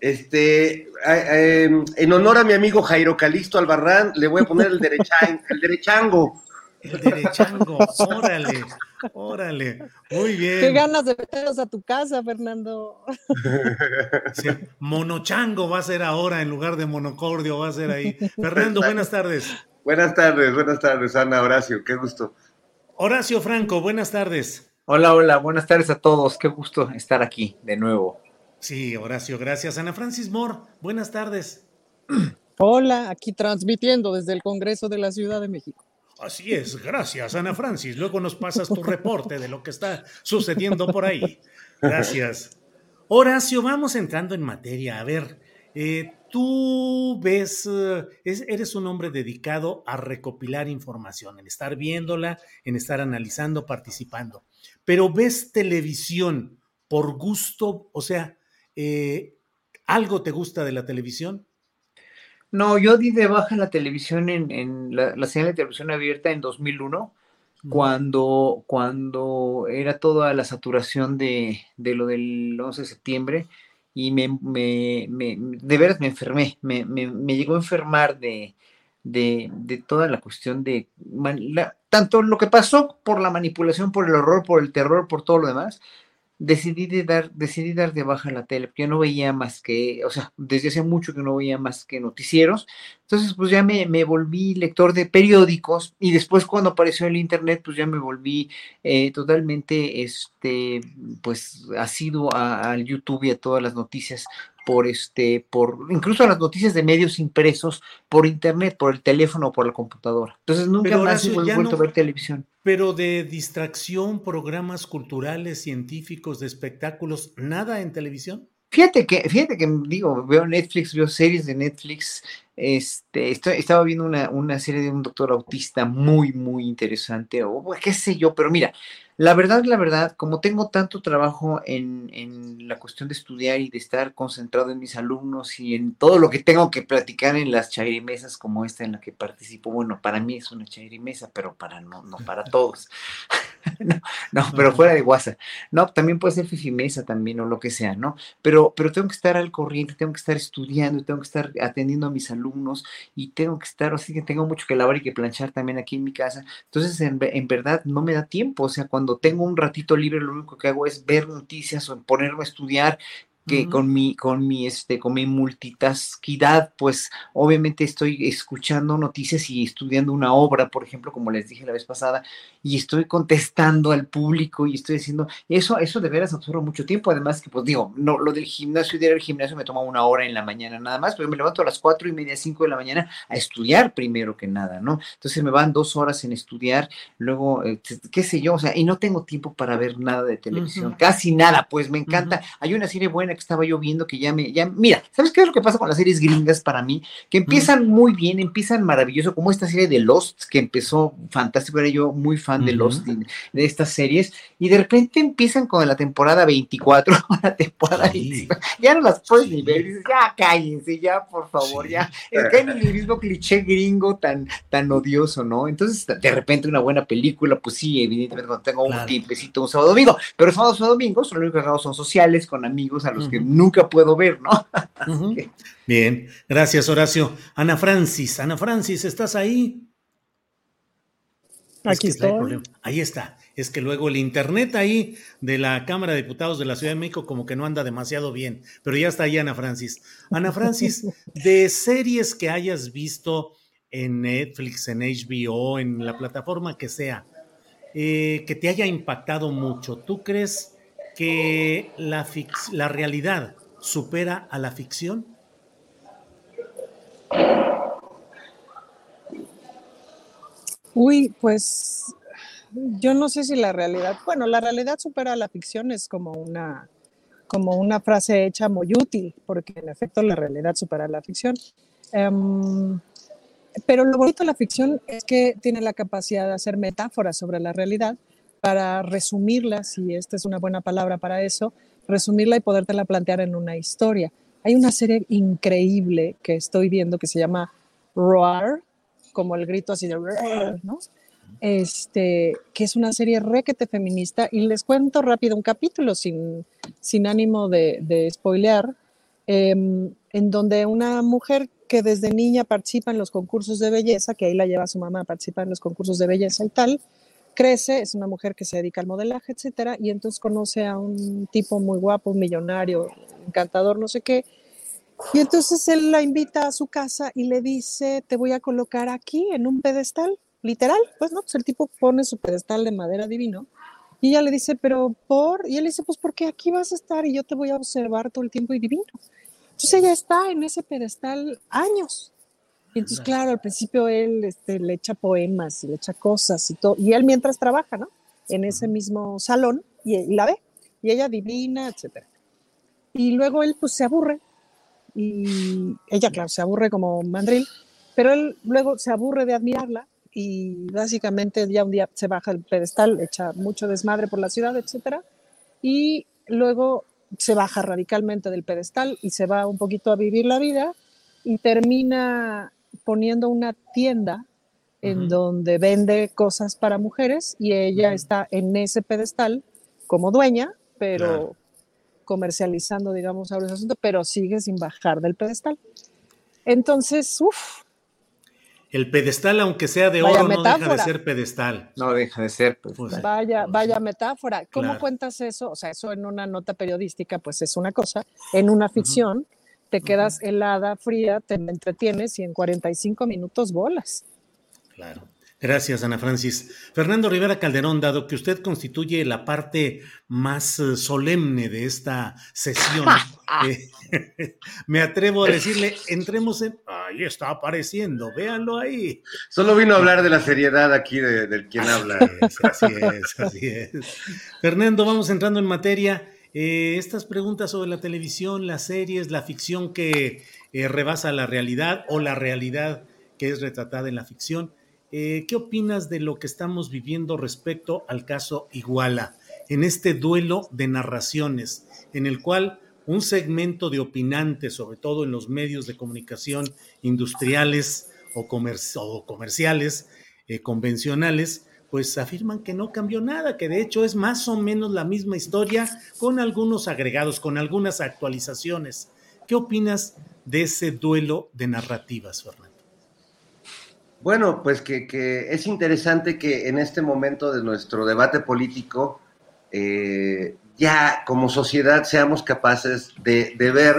Este, em, en honor a mi amigo Jairo Calisto Albarrán, le voy a poner el, el derechango. El derechango, órale, órale, muy bien. Qué ganas de meterlos a tu casa, Fernando. monochango va a ser ahora en lugar de monocordio, va a ser ahí. Fernando, buenas tardes. Buenas tardes, buenas tardes, Ana Horacio, qué gusto. Horacio Franco, buenas tardes. Hola, hola, buenas tardes a todos. Qué gusto estar aquí de nuevo. Sí, Horacio, gracias. Ana Francis Moore, buenas tardes. Hola, aquí transmitiendo desde el Congreso de la Ciudad de México. Así es, gracias, Ana Francis. Luego nos pasas tu reporte de lo que está sucediendo por ahí. Gracias. Horacio, vamos entrando en materia. A ver, eh, tú ves, eh, eres un hombre dedicado a recopilar información, en estar viéndola, en estar analizando, participando. Pero ves televisión por gusto, o sea, eh, ¿algo te gusta de la televisión? No, yo di de baja la televisión en, la, señal de televisión abierta en 2001, cuando, cuando era toda la saturación de, lo del 11 de septiembre y me, de veras me enfermé, me, llegó a enfermar de, de, toda la cuestión de tanto lo que pasó por la manipulación, por el horror, por el terror, por todo lo demás, decidí de dar, decidí dar de baja la tele, porque yo no veía más que, o sea, desde hace mucho que no veía más que noticieros. Entonces, pues ya me, me volví lector de periódicos y después cuando apareció el internet, pues ya me volví eh, totalmente, este, pues, asido al YouTube y a todas las noticias por este, por incluso las noticias de medios impresos por internet, por el teléfono o por la computadora. Entonces nunca más he vuelto a ver televisión. Pero de distracción, programas culturales, científicos, de espectáculos, nada en televisión. Fíjate que, fíjate que digo, veo Netflix, veo series de Netflix. Este, estaba viendo una, una serie de un doctor autista muy, muy interesante, o qué sé yo, pero mira, la verdad, la verdad, como tengo tanto trabajo en, en, la cuestión de estudiar y de estar concentrado en mis alumnos y en todo lo que tengo que platicar en las chairimesas como esta en la que participo, bueno, para mí es una chairimesa, pero para no, no para todos. no, no, pero fuera de WhatsApp. No, también puede ser Fifimesa también o lo que sea, ¿no? Pero, pero tengo que estar al corriente, tengo que estar estudiando, tengo que estar atendiendo a mis alumnos y tengo que estar, así que tengo mucho que lavar y que planchar también aquí en mi casa. Entonces, en, en verdad, no me da tiempo. O sea, cuando tengo un ratito libre, lo único que hago es ver noticias o ponerme a estudiar que con mi, con mi, este, con mi multitasquidad, pues obviamente estoy escuchando noticias y estudiando una obra, por ejemplo, como les dije la vez pasada, y estoy contestando al público y estoy diciendo, eso, eso de veras absorbe mucho tiempo, además que pues digo, no, lo del gimnasio, ir al gimnasio me toma una hora en la mañana nada más, pero me levanto a las cuatro y media, cinco de la mañana a estudiar primero que nada, ¿no? Entonces me van dos horas en estudiar, luego, eh, qué sé yo, o sea, y no tengo tiempo para ver nada de televisión, casi nada, pues me encanta, hay una serie buena que estaba yo viendo que ya me, ya, mira, ¿sabes qué es lo que pasa con las series gringas para mí? Que empiezan muy bien, empiezan maravilloso, como esta serie de Lost, que empezó fantástico, era yo muy fan de Lost, de, estas series, y de repente empiezan con la temporada 24, la temporada ya no las puedes ni ver, dices, ya cállense, ya, por favor, ya, es que el mismo cliché gringo tan, tan odioso, ¿no? Entonces, de repente una buena película, pues sí, evidentemente cuando tengo un tiempecito un sábado domingo, pero sábados o domingos, lo único que hago son sociales con amigos a los que nunca puedo ver, ¿no? Bien, gracias Horacio. Ana Francis, Ana Francis, ¿estás ahí? Aquí estoy. Ahí está. Es que luego el internet ahí de la Cámara de Diputados de la Ciudad de México como que no anda demasiado bien, pero ya está ahí Ana Francis. Ana Francis, de series que hayas visto en Netflix, en HBO, en la plataforma que sea, eh, que te haya impactado mucho, ¿tú crees que la, la realidad supera a la ficción? Uy, pues yo no sé si la realidad, bueno, la realidad supera a la ficción es como una, como una frase hecha muy útil, porque en efecto la realidad supera a la ficción. Em, pero lo bonito de la ficción es que tiene la capacidad de hacer metáforas sobre la realidad para resumirla, si esta es una buena palabra para eso, resumirla y podértela plantear en una historia. Hay una serie increíble que estoy viendo que se llama Roar, como el grito así de ¿no? Este, que es una serie requete feminista y les cuento rápido un capítulo sin, sin ánimo de, de spoilear, em, en donde una mujer que desde niña participa en los concursos de belleza, que ahí la lleva su mamá a participar en los concursos de belleza y tal, crece, es una mujer que se dedica al modelaje, etcétera, y entonces conoce a un tipo muy guapo, millonario, encantador, no sé qué. Y entonces él la invita a su casa y le dice, te voy a colocar aquí en un pedestal literal, pues no, pues el tipo pone su pedestal de madera divino y ella le dice, pero por, y él dice, pues porque aquí vas a estar y yo te voy a observar todo el tiempo y divino. Entonces ella está en ese pedestal años. Y entonces, claro, al principio él este, le echa poemas y le echa cosas y todo, y él mientras trabaja, ¿no? En ese mismo salón y, y la ve, y ella divina, etcétera. Y luego él pues se aburre y ella, claro, se aburre como mandril, pero él luego se aburre de admirarla y básicamente ya un día se baja el pedestal, echa mucho desmadre por la ciudad, etcétera, y luego se baja radicalmente del pedestal y se va un poquito a vivir la vida y termina poniendo una tienda en donde vende cosas para mujeres y ella está en ese pedestal como dueña, pero comercializando, digamos, ahora ese asunto, pero sigue sin bajar del pedestal. Entonces, uff, el pedestal, aunque sea de oro, no deja de ser pedestal. No deja de ser. Pues, pues vaya, pues vaya metáfora. ¿Cómo cuentas eso? O sea, eso en una nota periodística, pues es una cosa. En una ficción, te quedas helada, fría, te entretienes y en 45 minutos bolas. Claro. Gracias, Ana Francis. Fernando Rivera Calderón, dado que usted constituye la parte más eh, solemne de esta sesión, eh, me atrevo a decirle, entremos en... Ahí está apareciendo, véanlo ahí. Solo vino a hablar de la seriedad aquí del quien habla. así es, así es. Fernando, vamos entrando en materia. Eh, estas preguntas sobre la televisión, las series, la ficción que rebasa la realidad o la realidad que es retratada en la ficción. Eh, ¿Qué opinas de lo que estamos viviendo respecto al caso Iguala, en este duelo de narraciones, en el cual un segmento de opinantes, sobre todo en los medios de comunicación industriales o, comerciales, eh, convencionales, pues afirman que no cambió nada, que de hecho es más o menos la misma historia con algunos agregados, con algunas actualizaciones. ¿Qué opinas de ese duelo de narrativas, Fernando? Bueno, pues que, es interesante que en este momento de nuestro debate político eh, ya como sociedad seamos capaces de, ver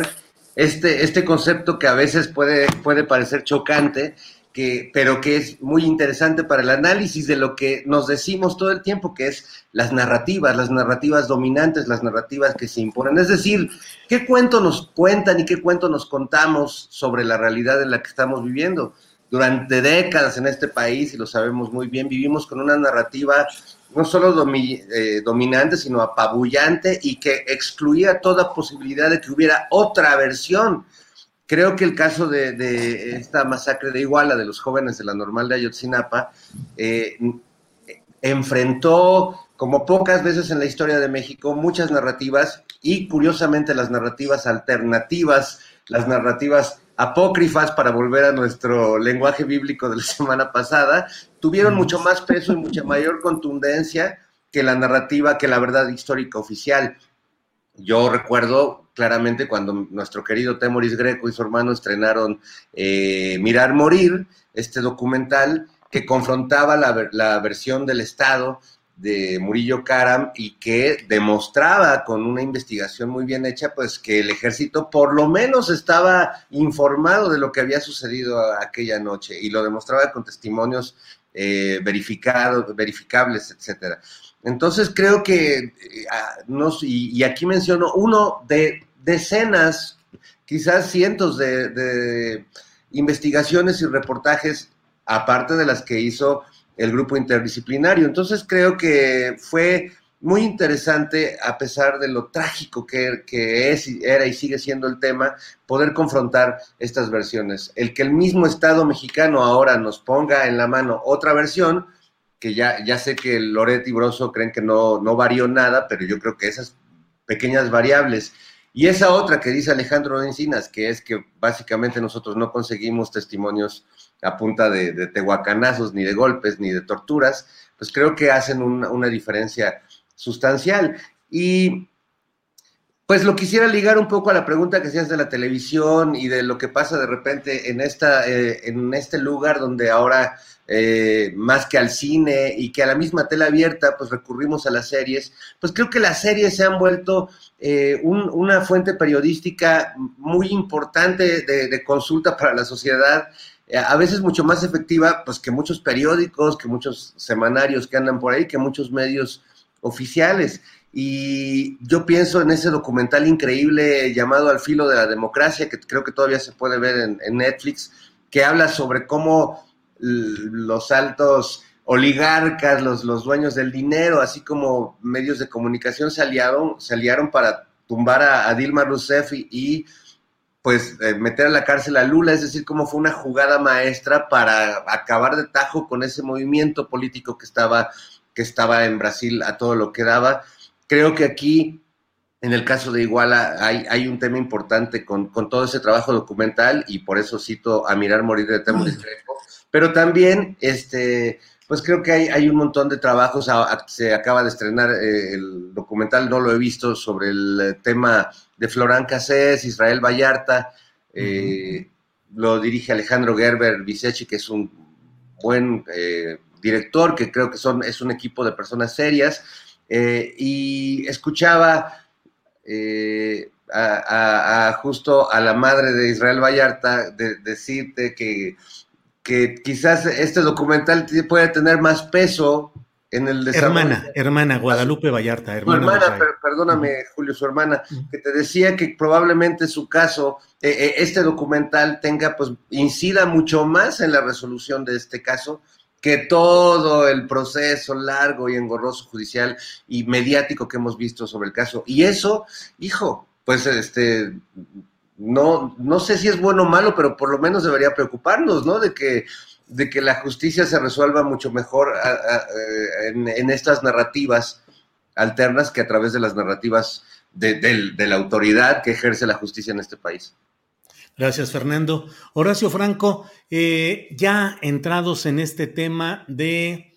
este, este concepto que a veces puede, puede parecer chocante, que, pero que es muy interesante para el análisis de lo que nos decimos todo el tiempo, que es las narrativas, las narrativas dominantes, las narrativas que se imponen. Es decir, ¿qué cuento nos cuentan y qué cuento nos contamos sobre la realidad en la que estamos viviendo? durante décadas en este país, y lo sabemos muy bien, vivimos con una narrativa no solo eh, dominante, sino apabullante y que excluía toda posibilidad de que hubiera otra versión. Creo que el caso de, esta masacre de Iguala, de los jóvenes de la normal de Ayotzinapa, eh, enfrentó, como pocas veces en la historia de México, muchas narrativas y curiosamente las narrativas alternativas, las narrativas apócrifas, para volver a nuestro lenguaje bíblico de la semana pasada, tuvieron mucho más peso y mucha mayor contundencia que la narrativa, que la verdad histórica oficial. Yo recuerdo claramente cuando nuestro querido Temoris Greco y su hermano estrenaron eh, Mirar Morir, este documental que confrontaba la, la versión del Estado de Murillo Karam y que demostraba con una investigación muy bien hecha, pues que el ejército por lo menos estaba informado de lo que había sucedido aquella noche y lo demostraba con testimonios eh, verificados, verificables, etcétera. Entonces creo que, eh, nos, y, aquí menciono uno de decenas, quizás cientos de, investigaciones y reportajes, aparte de las que hizo el grupo interdisciplinario. Entonces creo que fue muy interesante, a pesar de lo trágico que, es, era y sigue siendo el tema, poder confrontar estas versiones. El que el mismo Estado mexicano ahora nos ponga en la mano otra versión, que ya, ya sé que Loret y Broso creen que no, no varió nada, pero yo creo que esas pequeñas variables y esa otra que dice Alejandro Encinas, que es que básicamente nosotros no conseguimos testimonios a punta de, tehuacanazos, ni de golpes, ni de torturas, pues creo que hacen una, diferencia sustancial. Y pues lo quisiera ligar un poco a la pregunta que hacías de la televisión y de lo que pasa de repente en, esta, eh, en este lugar donde ahora eh, más que al cine y que a la misma tela abierta, pues recurrimos a las series, pues creo que las series se han vuelto eh, una fuente periodística muy importante de, consulta para la sociedad eh, a veces mucho más efectiva pues que muchos periódicos, que muchos semanarios que andan por ahí, que muchos medios oficiales. Y yo pienso en ese documental increíble llamado Al filo de la democracia, que creo que todavía se puede ver en, Netflix, que habla sobre cómo los altos oligarcas, los, los dueños del dinero, así como medios de comunicación se aliaron, se aliaron para tumbar a, Dilma Rousseff y, pues eh, meter a la cárcel a Lula, es decir, cómo fue una jugada maestra para acabar de tajo con ese movimiento político que estaba, que estaba en Brasil a todo lo que daba. Creo que aquí, en el caso de Iguala, hay, hay un tema importante con, con, todo ese trabajo documental y por eso cito a Mirar Morir de Temo pero también, este, pues creo que hay, hay un montón de trabajos. Se acaba de estrenar eh, el documental, no lo he visto, sobre el eh, tema de Florán Cassés, Israel Vallarta. Eh, lo dirige Alejandro Gerber Visechi, que es un buen director, que creo que son, es un equipo de personas serias. y escuchaba a, justo a la madre de Israel Vallarta decirte que que quizás este documental puede tener más peso en el desarrollo. Hermana, hermana, Guadalupe Vallarta, hermana. Su hermana, perdóname, Julio, su hermana, que te decía que probablemente su caso, eh, eh, este documental tenga, pues, incida mucho más en la resolución de este caso que todo el proceso largo y engorroso judicial y mediático que hemos visto sobre el caso. Y eso, hijo, pues, este, no, no sé si es bueno o malo, pero por lo menos debería preocuparnos, ¿no? De que, de que la justicia se resuelva mucho mejor en, estas narrativas alternas que a través de las narrativas de, la autoridad que ejerce la justicia en este país. Gracias, Fernando. Horacio Franco, eh, ya entrados en este tema de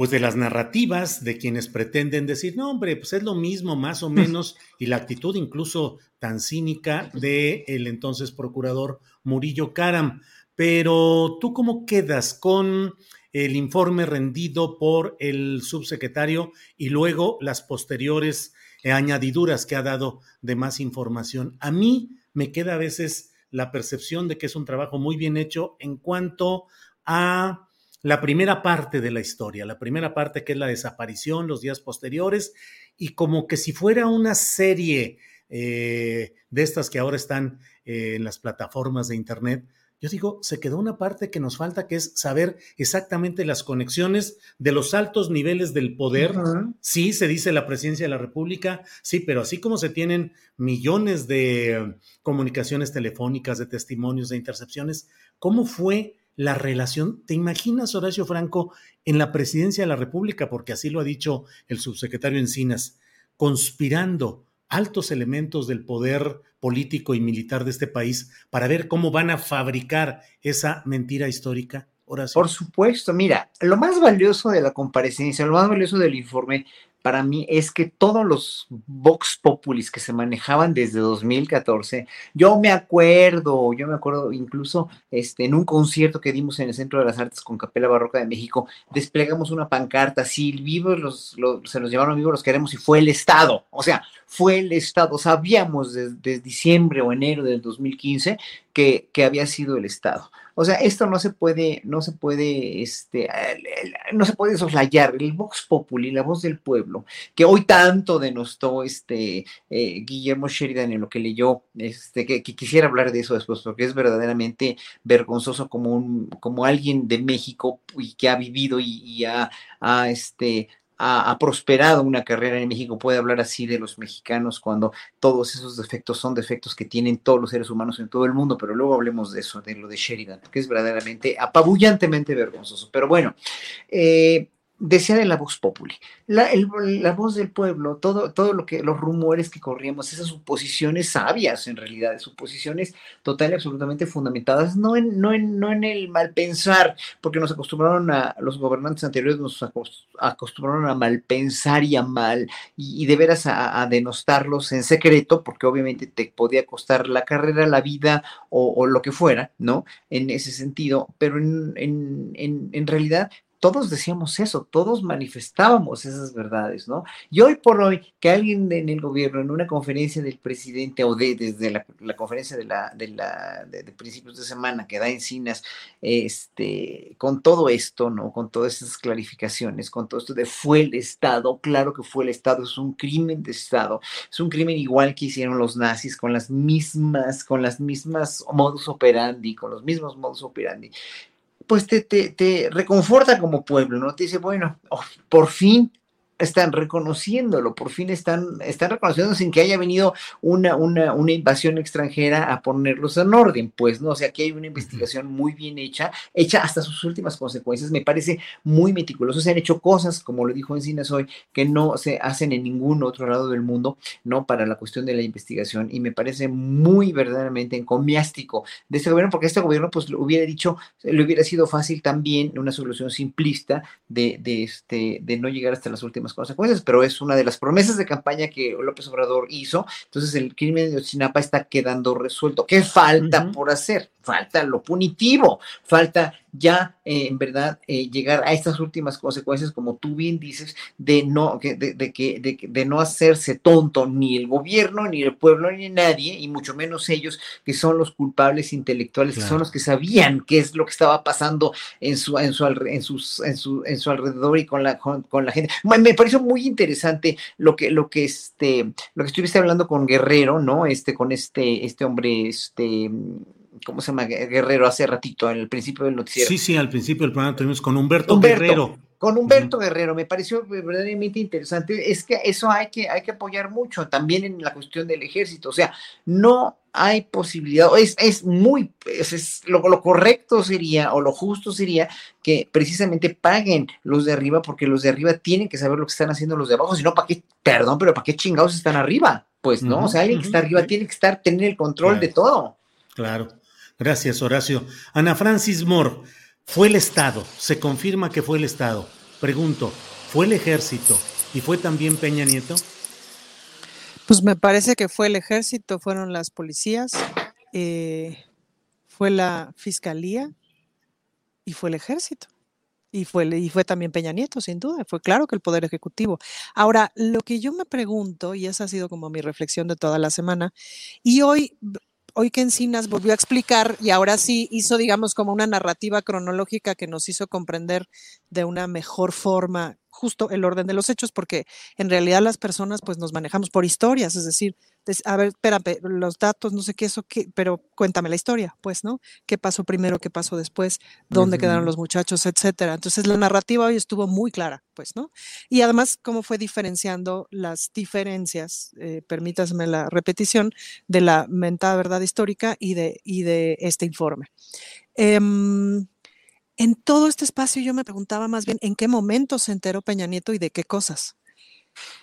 pues de las narrativas de quienes pretenden decir, no, hombre, pues es lo mismo, más o menos, y la actitud incluso tan cínica de el entonces procurador Murillo Karam. Pero tú cómo quedas con el informe rendido por el subsecretario y luego las posteriores añadiduras que ha dado de más información. A mí me queda a veces la percepción de que es un trabajo muy bien hecho en cuanto a la primera parte de la historia, la primera parte que es la desaparición, los días posteriores, y como que si fuera una serie eh, de estas que ahora están eh, en las plataformas de Internet, yo digo, se quedó una parte que nos falta, que es saber exactamente las conexiones de los altos niveles del poder. Sí, se dice la presidencia de la República, sí, pero así como se tienen millones de comunicaciones telefónicas, de testimonios, de intercepciones, ¿cómo fue la relación. ¿Te imaginas, Horacio Franco, en la presidencia de la República, porque así lo ha dicho el subsecretario Encinas, conspirando altos elementos del poder político y militar de este país para ver cómo van a fabricar esa mentira histórica? Horacio. Por supuesto, mira, lo más valioso de la comparecencia, lo más valioso del informe para mí es que todos los Vox Populis que se manejaban desde 2014, yo me acuerdo, yo me acuerdo incluso este, en un concierto que dimos en el Centro de las Artes con Capela Barroca de México, desplegamos una pancarta, si vivos los, se los llevaron vivos los queremos y fue el Estado, o sea, fue el Estado, sabíamos desde, diciembre o enero del 2015 que, que había sido el Estado. O sea, esto no se puede, no se puede, este, no se puede soslayar. El Vox Populi, la voz del pueblo, que hoy tanto denostó este eh, Guillermo Sheridan en lo que leyó, este, que, quisiera hablar de eso después, porque es verdaderamente vergonzoso como un, como alguien de México y que ha vivido y, ha, ha, este, ha, prosperado una carrera en México puede hablar así de los mexicanos cuando todos esos defectos son defectos que tienen todos los seres humanos en todo el mundo, pero luego hablemos de eso, de lo de Sheridan, que es verdaderamente apabullantemente vergonzoso. Pero bueno, eh, decía de la voz populi, la, la, voz del pueblo, todo, todo lo que, los rumores que corríamos, esas suposiciones sabias en realidad, suposiciones total y absolutamente fundamentadas, no en, no en, no en el mal pensar, porque nos acostumbraron a, los gobernantes anteriores nos acostumbraron a mal pensar y a mal, y, de veras a, denostarlos en secreto, porque obviamente te podía costar la carrera, la vida o, lo que fuera, ¿no? En ese sentido, pero en, en, en realidad todos decíamos eso, todos manifestábamos esas verdades, ¿no? Y hoy por hoy, que alguien en el gobierno, en una conferencia del presidente o de, desde la, conferencia de, la, de, la, de, principios de semana que da encinas, este, con todo esto, ¿no? Con todas esas clarificaciones, con todo esto de fue el Estado, claro que fue el Estado, es un crimen de Estado, es un crimen igual que hicieron los nazis, con las mismas, con las mismas modus operandi, con los mismos modus operandi pues te, te, te, reconforta como pueblo, ¿no? Te dice, bueno, oh, por fin están reconociéndolo, por fin están, están reconociendo sin que haya venido una, una, una, invasión extranjera a ponerlos en orden, pues, ¿no? O sea, aquí hay una investigación muy bien hecha, hecha hasta sus últimas consecuencias, me parece muy meticuloso, se han hecho cosas, como lo dijo Encinas hoy, que no se hacen en ningún otro lado del mundo, ¿no? Para la cuestión de la investigación, y me parece muy verdaderamente encomiástico de este gobierno, porque este gobierno, pues, lo hubiera dicho, le hubiera sido fácil también una solución simplista de, de, este, de no llegar hasta las últimas consecuencias, pero es una de las promesas de campaña que López Obrador hizo. Entonces el crimen de Otsinapa está quedando resuelto. ¿Qué falta por hacer? Falta lo punitivo, falta ya eh, en verdad eh, llegar a estas últimas consecuencias, como tú bien dices, de no, de, de, que, de, no hacerse tonto ni el gobierno, ni el pueblo, ni nadie, y mucho menos ellos que son los culpables intelectuales, que son los que sabían qué es lo que estaba pasando en su, en su, en sus, en su, en su alrededor y con la, con, la gente. Me, pareció muy interesante lo que, lo que este, lo que estuviste hablando con Guerrero, ¿no? Este, con este, este hombre, este ¿cómo se llama? Guerrero hace ratito, en el principio del noticiero. Sí, sí, al principio del programa tuvimos con Humberto, Guerrero. Con Humberto Guerrero, me pareció verdaderamente interesante. Es que eso hay que, hay que apoyar mucho también en la cuestión del ejército. O sea, no hay posibilidad, es, es muy, es, lo, lo, correcto sería o lo justo sería que precisamente paguen los de arriba porque los de arriba tienen que saber lo que están haciendo los de abajo, si no, ¿para qué, perdón, pero ¿para qué chingados están arriba? Pues no, o sea, alguien que está arriba tiene que estar, tener el control de todo. Claro. Gracias, Horacio. Ana Francis Moore, fue el Estado, se confirma que fue el Estado. Pregunto, ¿fue el ejército y fue también Peña Nieto? Pues me parece que fue el ejército, fueron las policías, eh, fue la fiscalía y fue el ejército. Y fue, y fue también Peña Nieto, sin duda, fue claro que el Poder Ejecutivo. Ahora, lo que yo me pregunto, y esa ha sido como mi reflexión de toda la semana, y hoy hoy que Encinas volvió a explicar y ahora sí hizo, digamos, como una narrativa cronológica que nos hizo comprender de una mejor forma justo el orden de los hechos, porque en realidad las personas pues nos manejamos por historias, es decir, a ver, espérame, los datos, no sé qué, eso, qué, pero cuéntame la historia, pues, ¿no? ¿Qué pasó primero, qué pasó después, dónde quedaron los muchachos, etcétera? Entonces la narrativa hoy estuvo muy clara, pues, ¿no? Y además, cómo fue diferenciando las diferencias, eh, permítaseme la repetición, de la mentada verdad histórica y de, y de este informe. Em, en todo este espacio yo me preguntaba más bien en qué momento se enteró Peña Nieto y de qué cosas.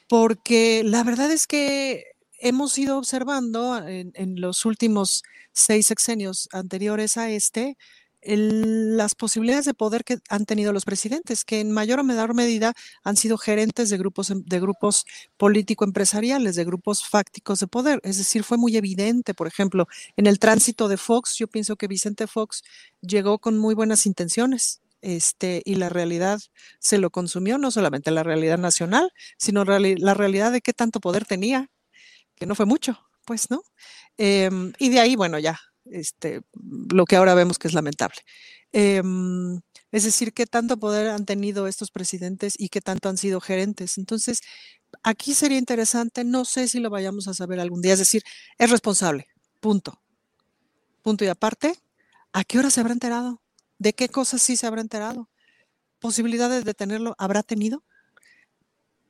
Porque la verdad es que hemos ido observando en, los últimos seis sexenios anteriores a este, las posibilidades de poder que han tenido los presidentes, que en mayor o menor medida han sido gerentes de grupos, em, de grupos político-empresariales, de grupos fácticos de poder. Es decir, fue muy evidente, por ejemplo, en el tránsito de Fox, yo pienso que Vicente Fox llegó con muy buenas intenciones. Este, y la realidad se lo consumió, no solamente la realidad nacional, sino la realidad de qué tanto poder tenía, que no fue mucho, pues, ¿no? Em, y de ahí, bueno, ya este, lo que ahora vemos que es lamentable. Em, es decir, qué tanto poder han tenido estos presidentes y qué tanto han sido gerentes. Entonces, aquí sería interesante, no sé si lo vayamos a saber algún día, es decir, es responsable, punto. Punto y aparte, ¿a qué hora se habrá enterado? ¿De qué cosas sí se habrá enterado? ¿Posibilidades de tenerlo habrá tenido?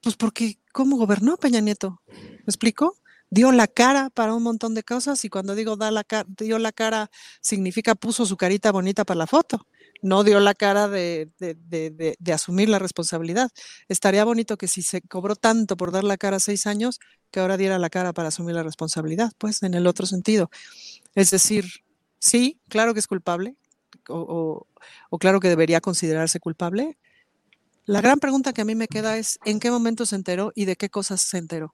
Pues porque, ¿cómo gobernó Peña Nieto? ¿Me explico? Dio la cara para un montón de cosas y cuando digo da la dio la cara significa puso su carita bonita para la foto, no dio la cara de, de, asumir la responsabilidad. Estaría bonito que si se cobró tanto por dar la cara seis años, que ahora diera la cara para asumir la responsabilidad, pues en el otro sentido. Es decir, sí, claro que es culpable o, o claro que debería considerarse culpable. La gran pregunta que a mí me queda es, ¿en qué momento se enteró y de qué cosas se enteró?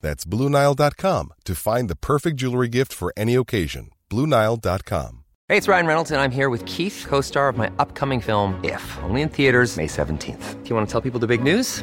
That's BlueNile.com to find the perfect jewelry gift for any occasion. BlueNile.com. Hey, it's Ryan Reynolds, and I'm here with Keith, co star of my upcoming film, If, only in theaters, May 17th. Do you want to tell people the big news?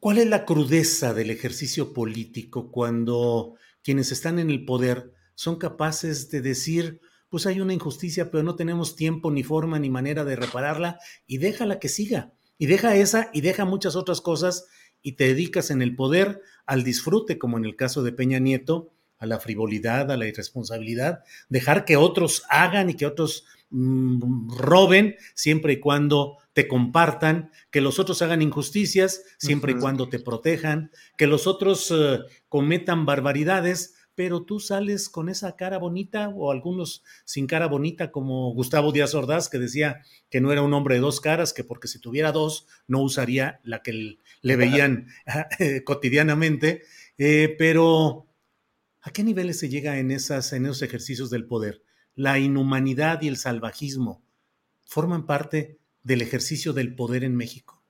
¿Cuál es la crudeza del ejercicio político cuando quienes están en el poder son capaces de decir, pues hay una injusticia, pero no tenemos tiempo, ni forma, ni manera de repararla, y déjala que siga, y deja esa, y deja muchas otras cosas, y te dedicas en el poder al disfrute, como en el caso de Peña Nieto, a la frivolidad, a la irresponsabilidad, dejar que otros hagan y que otros roben, siempre y cuando te compartan, que los otros hagan injusticias, siempre y cuando te protejan, que los otros eh, cometan barbaridades, pero tú sales con esa cara bonita o algunos sin cara bonita como Gustavo Díaz Ordaz que decía que no era un hombre de dos caras, que porque si tuviera dos no usaría la que le veían eh, cotidianamente, eh, pero ¿a qué niveles se llega en, esas, en esos ejercicios del poder? La inhumanidad y el salvajismo forman parte del ejercicio del poder en México?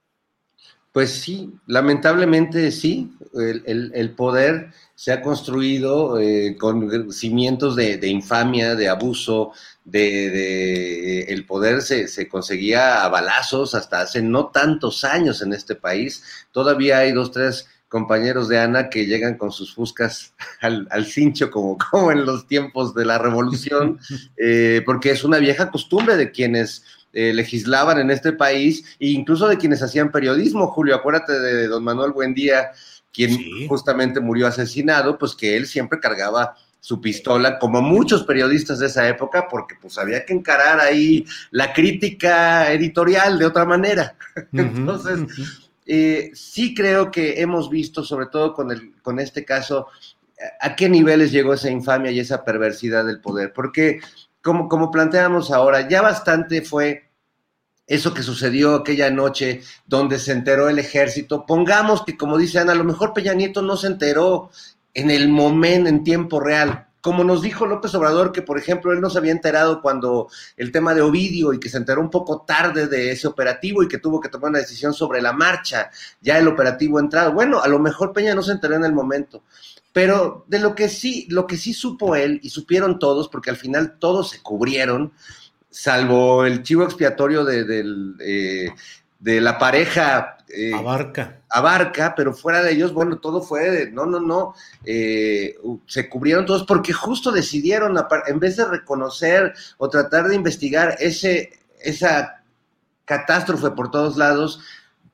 Pues sí, lamentablemente sí. El, poder se ha construido eh, con cimientos de, infamia, de abuso, de, el poder se, se, conseguía a balazos hasta hace no tantos años en este país. Todavía hay dos, tres compañeros de Ana que llegan con sus fuscas al, cincho como, como en los tiempos de la revolución, eh, porque es una vieja costumbre de quienes eh, legislaban en este país e incluso de quienes hacían periodismo. Julio, acuérdate de don Manuel Buendía, quien justamente murió asesinado, pues que él siempre cargaba su pistola, como muchos periodistas de esa época, porque pues había que encarar ahí la crítica editorial de otra manera. Entonces, eh, sí creo que hemos visto, sobre todo con, el, con este caso, a qué niveles llegó esa infamia y esa perversidad del poder, porque como, como planteamos ahora, ya bastante fue eso que sucedió aquella noche donde se enteró el ejército. Pongamos que, como dice Ana, a lo mejor Peña Nieto no se enteró en el momento, en tiempo real. Como nos dijo López Obrador, que por ejemplo él no se había enterado cuando el tema de Ovidio y que se enteró un poco tarde de ese operativo y que tuvo que tomar una decisión sobre la marcha, ya el operativo entrado. Bueno, a lo mejor Peña no se enteró en el momento. Pero de lo que sí, lo que sí supo él, y supieron todos, porque al final todos se cubrieron, salvo el chivo expiatorio de, eh, la pareja. Eh, Abarca. Abarca, pero fuera de ellos, bueno, todo fue de, no, no, no, eh, se cubrieron todos porque justo decidieron, en vez de reconocer o tratar de investigar ese, esa catástrofe por todos lados,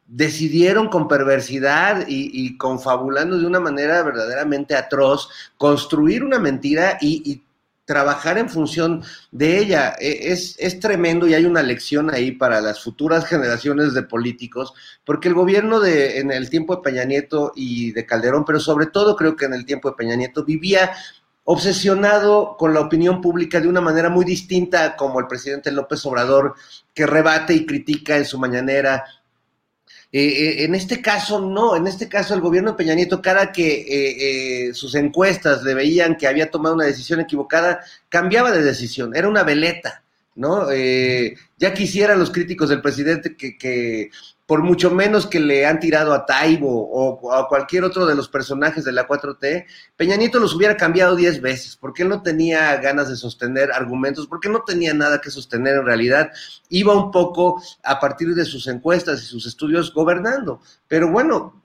decidieron con perversidad y, confabulando de una manera verdaderamente atroz construir una mentira y, trabajar en función de ella. E, es, es, tremendo y hay una lección ahí para las futuras generaciones de políticos, porque el gobierno de en el tiempo de Peña Nieto y de Calderón, pero sobre todo creo que en el tiempo de Peña Nieto vivía obsesionado con la opinión pública de una manera muy distinta como el presidente López Obrador, que rebate y critica en su mañanera eh, eh, en este caso, no, en este caso el gobierno de Peña Nieto, cada que eh, sus encuestas le veían que había tomado una decisión equivocada, cambiaba de decisión, era una veleta, ¿no? ya quisieran los críticos del presidente que por mucho menos que le han tirado a Taibo o, a cualquier otro de los personajes de la 4T, Peña Nieto los hubiera cambiado 10 veces, porque él no tenía ganas de sostener argumentos, porque no tenía nada que sostener en realidad, iba un poco a partir de sus encuestas y sus estudios gobernando. Pero bueno,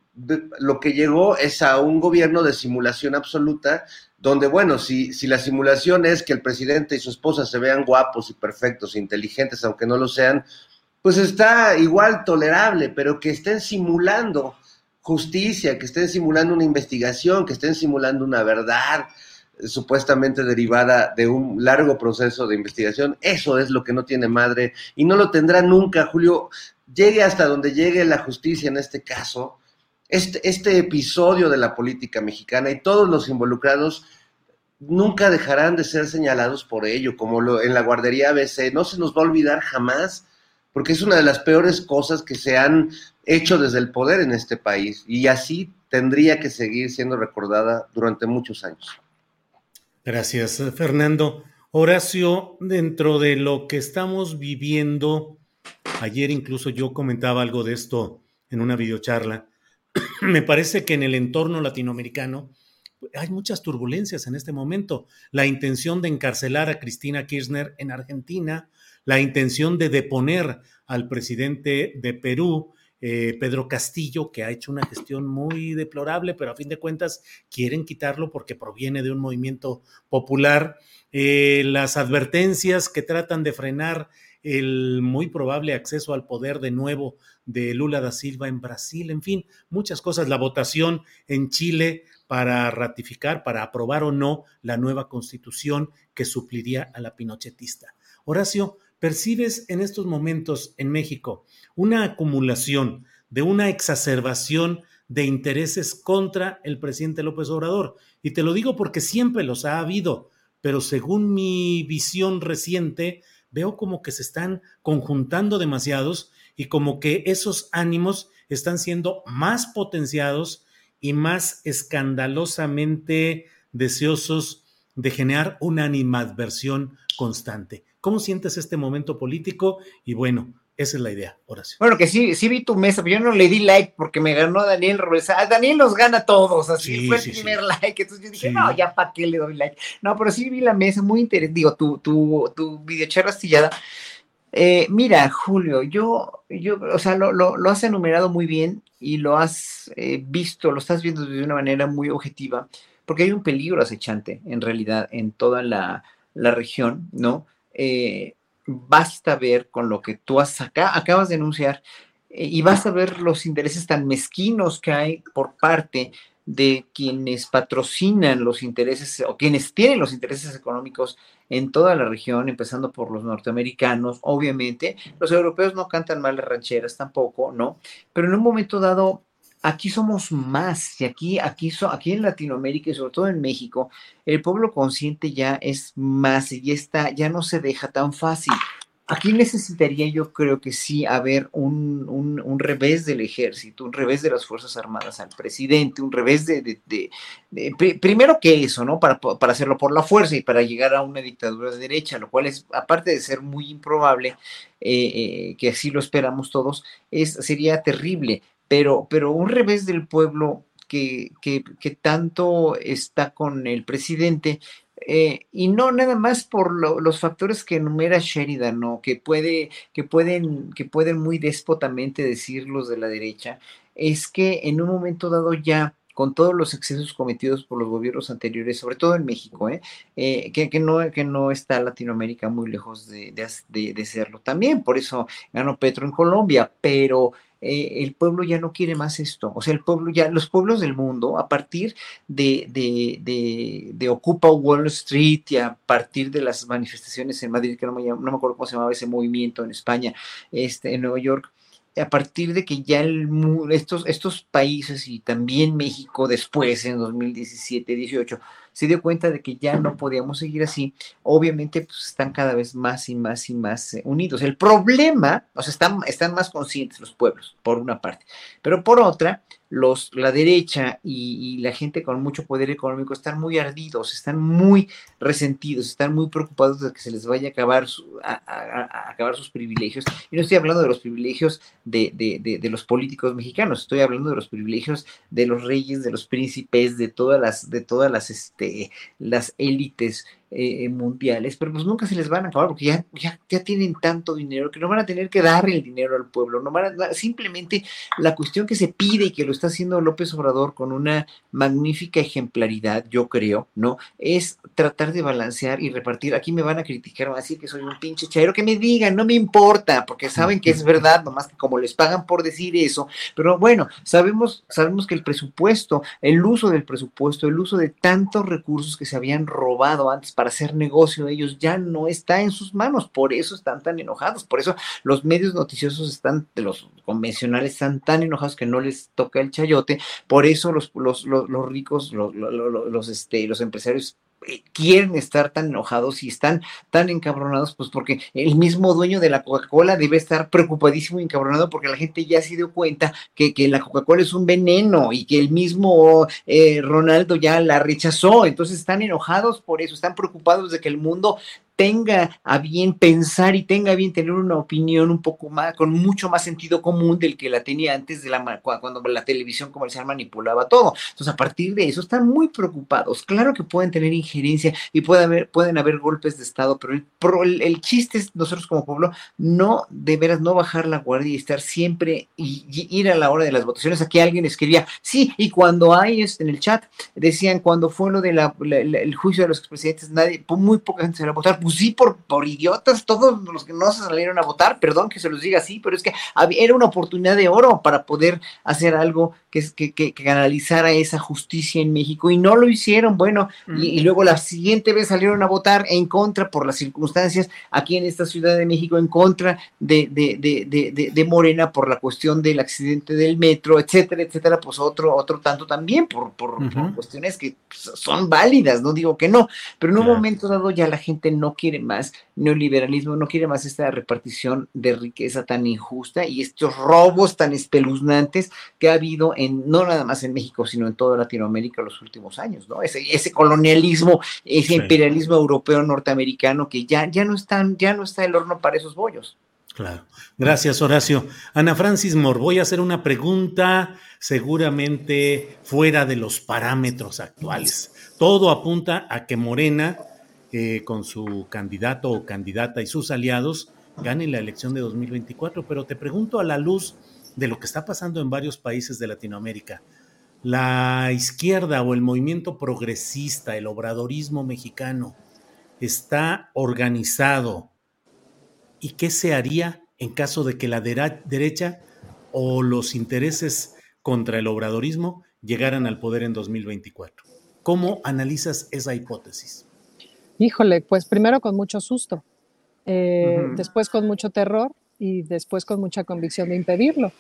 lo que llegó es a un gobierno de simulación absoluta, donde, bueno, si, si la simulación es que el presidente y su esposa se vean guapos y perfectos, e inteligentes, aunque no lo sean, pues está igual tolerable, pero que estén simulando justicia, que estén simulando una investigación, que estén simulando una verdad eh, supuestamente derivada de un largo proceso de investigación, eso es lo que no tiene madre y no lo tendrá nunca, Julio. Llegue hasta donde llegue la justicia en este caso, este, este episodio de la política mexicana y todos los involucrados nunca dejarán de ser señalados por ello, como lo, en la guardería ABC. No se nos va a olvidar jamás, porque es una de las peores cosas que se han hecho desde el poder en este país y así tendría que seguir siendo recordada durante muchos años. Gracias, Fernando. Horacio, dentro de lo que estamos viviendo, ayer incluso yo comentaba algo de esto en una videocharla, me parece que en el entorno latinoamericano hay muchas turbulencias en este momento. La intención de encarcelar a Cristina Kirchner en Argentina, la intención de deponer al presidente de Perú, eh, Pedro Castillo, que ha hecho una gestión muy deplorable, pero a fin de cuentas quieren quitarlo porque proviene de un movimiento popular. Eh, las advertencias que tratan de frenar el muy probable acceso al poder de nuevo de Lula da Silva en Brasil, en fin, muchas cosas. La votación en Chile para ratificar, para aprobar o no la nueva constitución que supliría a la pinochetista. Horacio, ¿percibes en estos momentos en México una acumulación de una exacerbación de intereses contra el presidente López Obrador? Y te lo digo porque siempre los ha habido, pero según mi visión reciente, veo como que se están conjuntando demasiados y como que esos ánimos están siendo más potenciados y más escandalosamente deseosos de generar una animadversión constante. ¿Cómo sientes este momento político? Y bueno, esa es la idea, Horacio. Bueno, que sí, sí vi tu mesa, pero yo no le di like porque me ganó Daniel Robles. Daniel nos gana todos, así fue el primer like. Entonces yo dije, no, ya para qué le doy like. No, pero sí vi la mesa, muy interesante. Digo, tu, tu, tu videocharla astillada. Eh, mira, Julio, yo, yo, o sea, lo, lo, lo has enumerado muy bien y lo has eh, visto, lo estás viendo de una manera muy objetiva, porque hay un peligro acechante, en realidad, en toda la, la región, ¿no? Eh, basta ver con lo que tú has acá, acabas de anunciar eh, y basta ver los intereses tan mezquinos que hay por parte de quienes patrocinan los intereses o quienes tienen los intereses económicos en toda la región, empezando por los norteamericanos, obviamente. Los europeos no cantan mal las rancheras tampoco, ¿no? Pero en un momento dado aquí somos más y aquí, aquí, aquí en Latinoamérica y sobre todo en México, el pueblo consciente ya es más y ya está, ya no se deja tan fácil. Aquí necesitaría yo creo que sí haber un, un, revés del ejército, un revés de las Fuerzas Armadas al presidente, un revés de, de, primero que eso, ¿no? Para, para, hacerlo por la fuerza y para llegar a una dictadura de derecha, lo cual es, aparte de ser muy improbable, eh, eh, que así lo esperamos todos, es, sería terrible pero, pero un revés del pueblo que, que, tanto está con el presidente, eh, y no nada más por los factores que enumera Sheridan, ¿no? que, puede, que, pueden, que pueden muy déspotamente decir los de la derecha, es que en un momento dado ya con todos los excesos cometidos por los gobiernos anteriores, sobre todo en México, ¿eh? Eh, que, que, no, que no está Latinoamérica muy lejos de, de, de serlo también, por eso ganó Petro en Colombia, pero eh, el pueblo ya no quiere más esto. O sea, el pueblo ya, los pueblos del mundo, a partir de, de, de, Ocupa Wall Street y a partir de las manifestaciones en Madrid, que no me, no me acuerdo cómo se llamaba ese movimiento en España, este, en Nueva York, a partir de que ya estos, estos países y también México después, en 2017-18, se dio cuenta de que ya no podíamos seguir así, obviamente pues, están cada vez más y más y más eh, unidos. El problema, o sea, están, están más conscientes los pueblos, por una parte, pero por otra, los, la derecha y, la gente con mucho poder económico están muy ardidos, están muy resentidos, están muy preocupados de que se les vaya a acabar, a, acabar sus privilegios. Y no estoy hablando de los privilegios de, de, de, los políticos mexicanos, estoy hablando de los privilegios de los reyes, de los príncipes, de todas las, de todas las, este, las élites eh, mundiales, pero pues nunca se les van a acabar porque ya, ya, ya, tienen tanto dinero que no van a tener que darle el dinero al pueblo, no van a, simplemente la cuestión que se pide y que lo está haciendo López Obrador con una magnífica ejemplaridad, yo creo, ¿no? Es tratar de balancear y repartir. Aquí me van a criticar, van a decir que soy un pinche chairo, que me digan, no me importa, porque saben que es verdad, nomás que como les pagan por decir eso, pero bueno, sabemos, sabemos que el presupuesto, el uso del presupuesto, el uso de tantos recursos que se habían robado antes para hacer negocio de ellos ya no está en sus manos, por eso están tan enojados, por eso los medios noticiosos están, los convencionales están tan enojados que no les toca el chayote, por eso los, los, los, ricos, los, los, este, los empresarios quieren estar tan enojados y están tan encabronados, pues porque el mismo dueño de la Coca-Cola debe estar preocupadísimo y encabronado porque la gente ya se dio cuenta que, que la Coca-Cola es un veneno y que el mismo eh, Ronaldo ya la rechazó, entonces están enojados por eso, están preocupados de que el mundo tenga a bien pensar y tenga a bien tener una opinión un poco más, con mucho más sentido común del que la tenía antes de la cuando la televisión comercial manipulaba todo. Entonces, a partir de eso, están muy preocupados. Claro que pueden tener injerencia y puede haber, pueden haber golpes de Estado, pero el, el, chiste es nosotros como pueblo no, de veras, no bajar la guardia y estar siempre y, ir a la hora de las votaciones. Aquí alguien escribía, sí, y cuando hay en el chat, decían, cuando fue lo del el juicio de los expresidentes, nadie, muy poca gente se va a votar. Sí, por, por idiotas, todos los que no se salieron a votar, perdón que se los diga así, pero es que era una oportunidad de oro para poder hacer algo que, que, que, que canalizara esa justicia en México y no lo hicieron, bueno, y, luego la siguiente vez salieron a votar en contra por las circunstancias aquí en esta Ciudad de México, en contra de, de, de, de Morena por la cuestión del accidente del metro, etcétera, etcétera, pues otro, otro tanto también por, por, cuestiones que son válidas, no digo que no, pero en un momento dado ya la gente no quiere más neoliberalismo, no quiere más esta repartición de riqueza tan injusta y estos robos tan espeluznantes que ha habido en, no nada más en México, sino en toda Latinoamérica los últimos años, ¿no? Ese, ese colonialismo, ese imperialismo europeo norteamericano que ya, ya no están, ya no está el horno para esos bollos. Claro. Gracias, Horacio. Ana Francis Mor, voy a hacer una pregunta seguramente fuera de los parámetros actuales. Todo apunta a que Morena eh, con su candidato o candidata y sus aliados ganen la elección de 2024. Pero te pregunto a la luz de lo que está pasando en varios países de Latinoamérica, la izquierda o el movimiento progresista, el obradorismo mexicano, está organizado. ¿Y qué se haría en caso de que la derecha o los intereses contra el obradorismo llegaran al poder en 2024? ¿Cómo analizas esa hipótesis? Híjole, pues primero con mucho susto, eh, después con mucho terror y después con mucha convicción de impedirlo,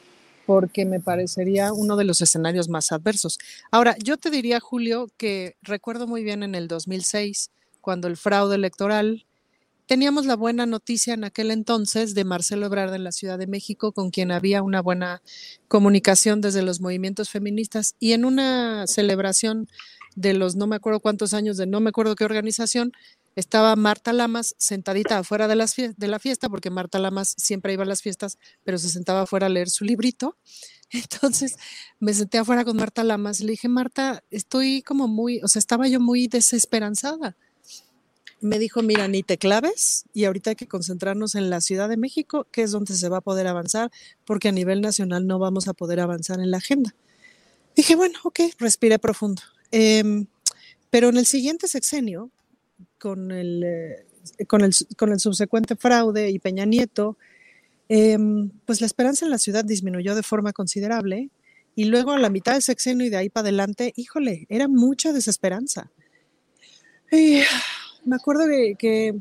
porque me parecería uno de los escenarios más adversos. Ahora, yo te diría, Julio, que recuerdo muy bien en el 2006, cuando el fraude electoral, teníamos la buena noticia en aquel entonces de Marcelo Ebrard en la Ciudad de México, con quien había una buena comunicación desde los movimientos feministas, y en una celebración de los no me acuerdo cuántos años de no me acuerdo qué organización, estaba Marta Lamas sentadita afuera de, las de la fiesta, porque Marta Lamas siempre iba a las fiestas, pero se sentaba afuera a leer su librito. Entonces me senté afuera con Marta Lamas y le dije, Marta, estoy como muy, o sea, estaba yo muy desesperanzada. Me dijo, mira, ni te claves y ahorita hay que concentrarnos en la Ciudad de México, que es donde se va a poder avanzar, porque a nivel nacional no vamos a poder avanzar en la agenda. Dije, bueno, ok, respiré profundo. Em, pero en el siguiente sexenio, con el, eh, con el, con el subsecuente fraude y Peña Nieto, em, pues la esperanza en la ciudad disminuyó de forma considerable. Y luego a la mitad del sexenio y de ahí para adelante, híjole, era mucha desesperanza. me acuerdo que, que,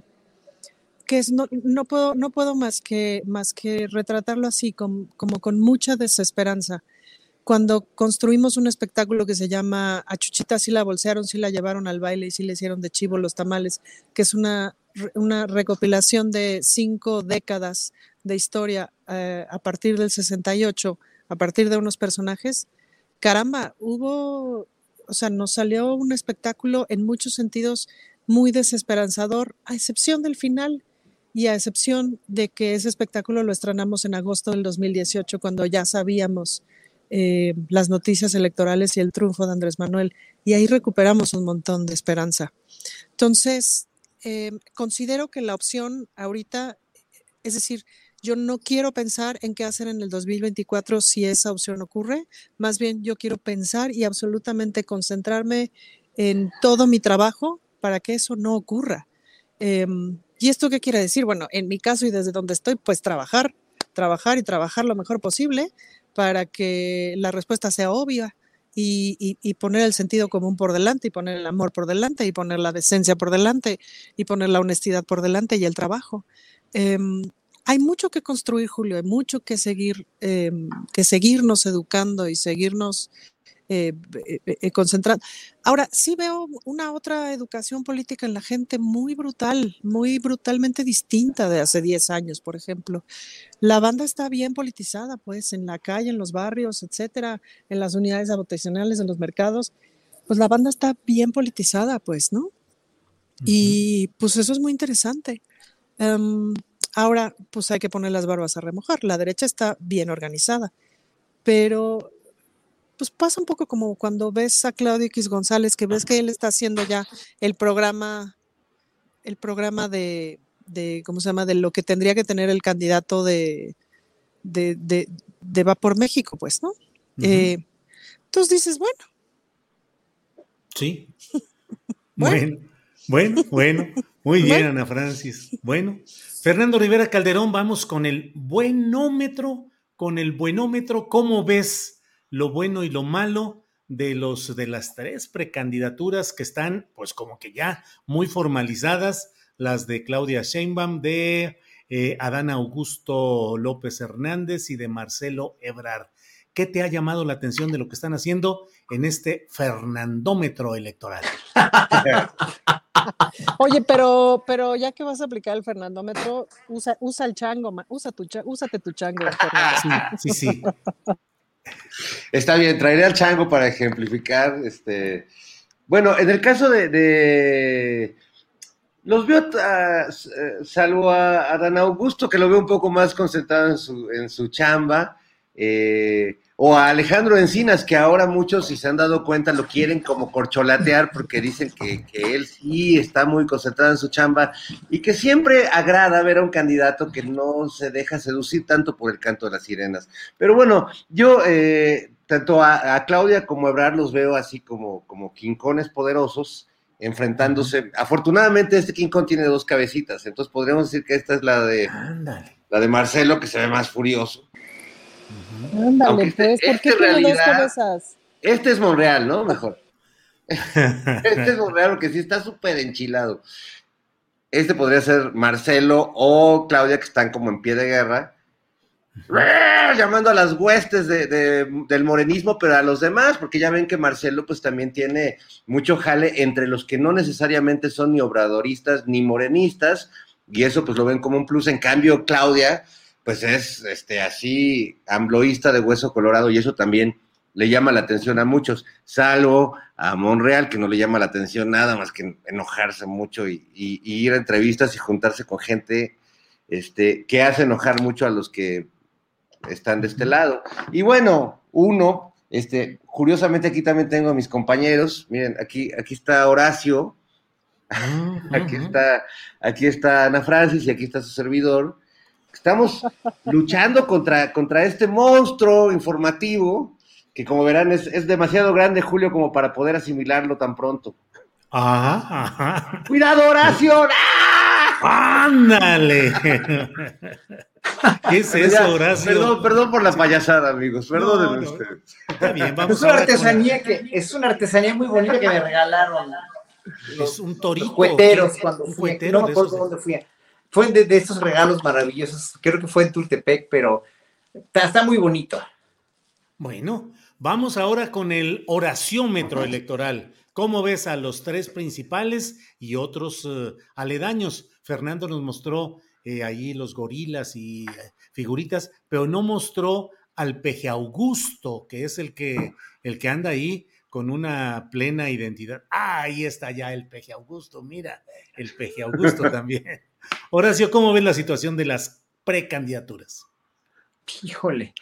que no, no, puedo, no puedo más que, más que retratarlo así, como, como con mucha desesperanza cuando construimos un espectáculo que se llama A Chuchita sí la bolsearon, sí la llevaron al baile y sí le hicieron de chivo los tamales, que es una, una recopilación de cinco décadas de historia eh, a partir del 68, a partir de unos personajes, caramba, hubo, o sea, nos salió un espectáculo en muchos sentidos muy desesperanzador, a excepción del final y a excepción de que ese espectáculo lo estrenamos en agosto del 2018, cuando ya sabíamos eh, las noticias electorales y el triunfo de Andrés Manuel. Y ahí recuperamos un montón de esperanza. Entonces, eh, considero que la opción ahorita, es decir, yo no quiero pensar en qué hacer en el 2024 si esa opción ocurre, más bien yo quiero pensar y absolutamente concentrarme en todo mi trabajo para que eso no ocurra. Em, ¿Y esto qué quiere decir? Bueno, en mi caso y desde donde estoy, pues trabajar, trabajar y trabajar lo mejor posible para que la respuesta sea obvia y, poner el sentido común por delante y poner el amor por delante y poner la decencia por delante y poner la honestidad por delante y el trabajo. Em, hay mucho que construir, Julio, hay mucho que seguir, em, que seguirnos educando y seguirnos eh, eh, eh, concentrando. Ahora, sí veo una otra educación política en la gente muy brutal, muy brutalmente distinta de hace 10 años, por ejemplo. La banda está bien politizada, pues, en la calle, en los barrios, etcétera, en las unidades habitacionales, en los mercados. Pues la banda está bien politizada, pues, ¿no? Y pues eso es muy interesante. Em, ahora, pues hay que poner las barbas a remojar. La derecha está bien organizada, pero pues pasa un poco como cuando ves a Claudio X González, que ves que él está haciendo ya el programa, el programa de, ¿cómo se llama? De lo que tendría que tener el candidato de, de, de, Va por México, pues, ¿no? Eh, entonces dices, bueno. Sí. bueno, bueno, bueno. Muy bien, Ana Francis. Bueno, Fernando Rivera Calderón, vamos con el buenómetro, con el buenómetro, ¿cómo ves? Lo bueno y lo malo de los de las tres precandidaturas que están pues como que ya muy formalizadas, las de Claudia Sheinbaum, de eh, Adán Augusto López Hernández y de Marcelo Ebrard. ¿Qué te ha llamado la atención de lo que están haciendo en este Fernandómetro electoral? Oye, pero, pero ya que vas a aplicar el Fernandómetro, usa, usa el chango, usa tu, úsate tu chango. Sí, sí, sí. Está bien, traeré al chango para ejemplificar. Este, bueno, en el caso de, los veo, uh, salvo a, Dan Augusto, que lo veo un poco más concentrado en su, en su chamba. Eh, o a Alejandro Encinas, que ahora muchos, si se han dado cuenta, lo quieren como corcholatear porque dicen que, él sí está muy concentrado en su chamba y que siempre agrada ver a un candidato que no se deja seducir tanto por el canto de las sirenas. Pero bueno, yo eh, tanto a, Claudia como a Ebrard los veo así como, como quincones poderosos enfrentándose. Afortunadamente este King tiene dos cabecitas, entonces podríamos decir que esta es la de, la de Marcelo, que se ve más furioso Ándale, este, pues, ¿por qué tiene dos cabezas? Este es Monreal, ¿no? Mejor. este es Monreal, porque sí está súper enchilado. Este podría ser Marcelo o Claudia, que están como en pie de guerra, llamando a las huestes del morenismo, pero a los demás, porque ya ven que Marcelo pues también tiene mucho jale entre los que no necesariamente son ni obradoristas ni morenistas, y eso pues lo ven como un plus. En cambio, Claudia, pues es este, así ambloísta de hueso colorado y eso también le llama la atención a muchos, salvo a Monreal, que no le llama la atención nada más que enojarse mucho y, ir a entrevistas y juntarse con gente este, que hace enojar mucho a los que están de este lado. Y bueno, uno, este, curiosamente aquí también tengo a mis compañeros, miren, aquí, aquí está Horacio, ah, aquí está, aquí está Ana Francis y aquí está su servidor. Estamos luchando contra, contra este monstruo informativo que como verán es, demasiado grande, Julio, como para poder asimilarlo tan pronto. Ajá, ¡Cuidado, Horacio! ¡Ah! ¡Ándale! ¿Qué es eso, Horacio? Perdón, perdón por la payasada, amigos. Perdónenme Está bien, vamos es una artesanía que es una artesanía muy bonita que me regalaron. es un torito. cuando fui. no me acuerdo dónde fui fue de, estos regalos maravillosos. Creo que fue en Tultepec, pero está, muy bonito. Bueno, vamos ahora con el oraciómetro electoral. ¿Cómo ves a los tres principales y otros eh, aledaños? Fernando nos mostró eh, ahí los gorilas y eh, figuritas, pero no mostró al peje Augusto, que es el que, el que anda ahí con una plena identidad. Ah, ahí está ya el peje Augusto, mira, el peje Augusto también. Horacio, ¿cómo ves la situación de las precandidaturas? Híjole,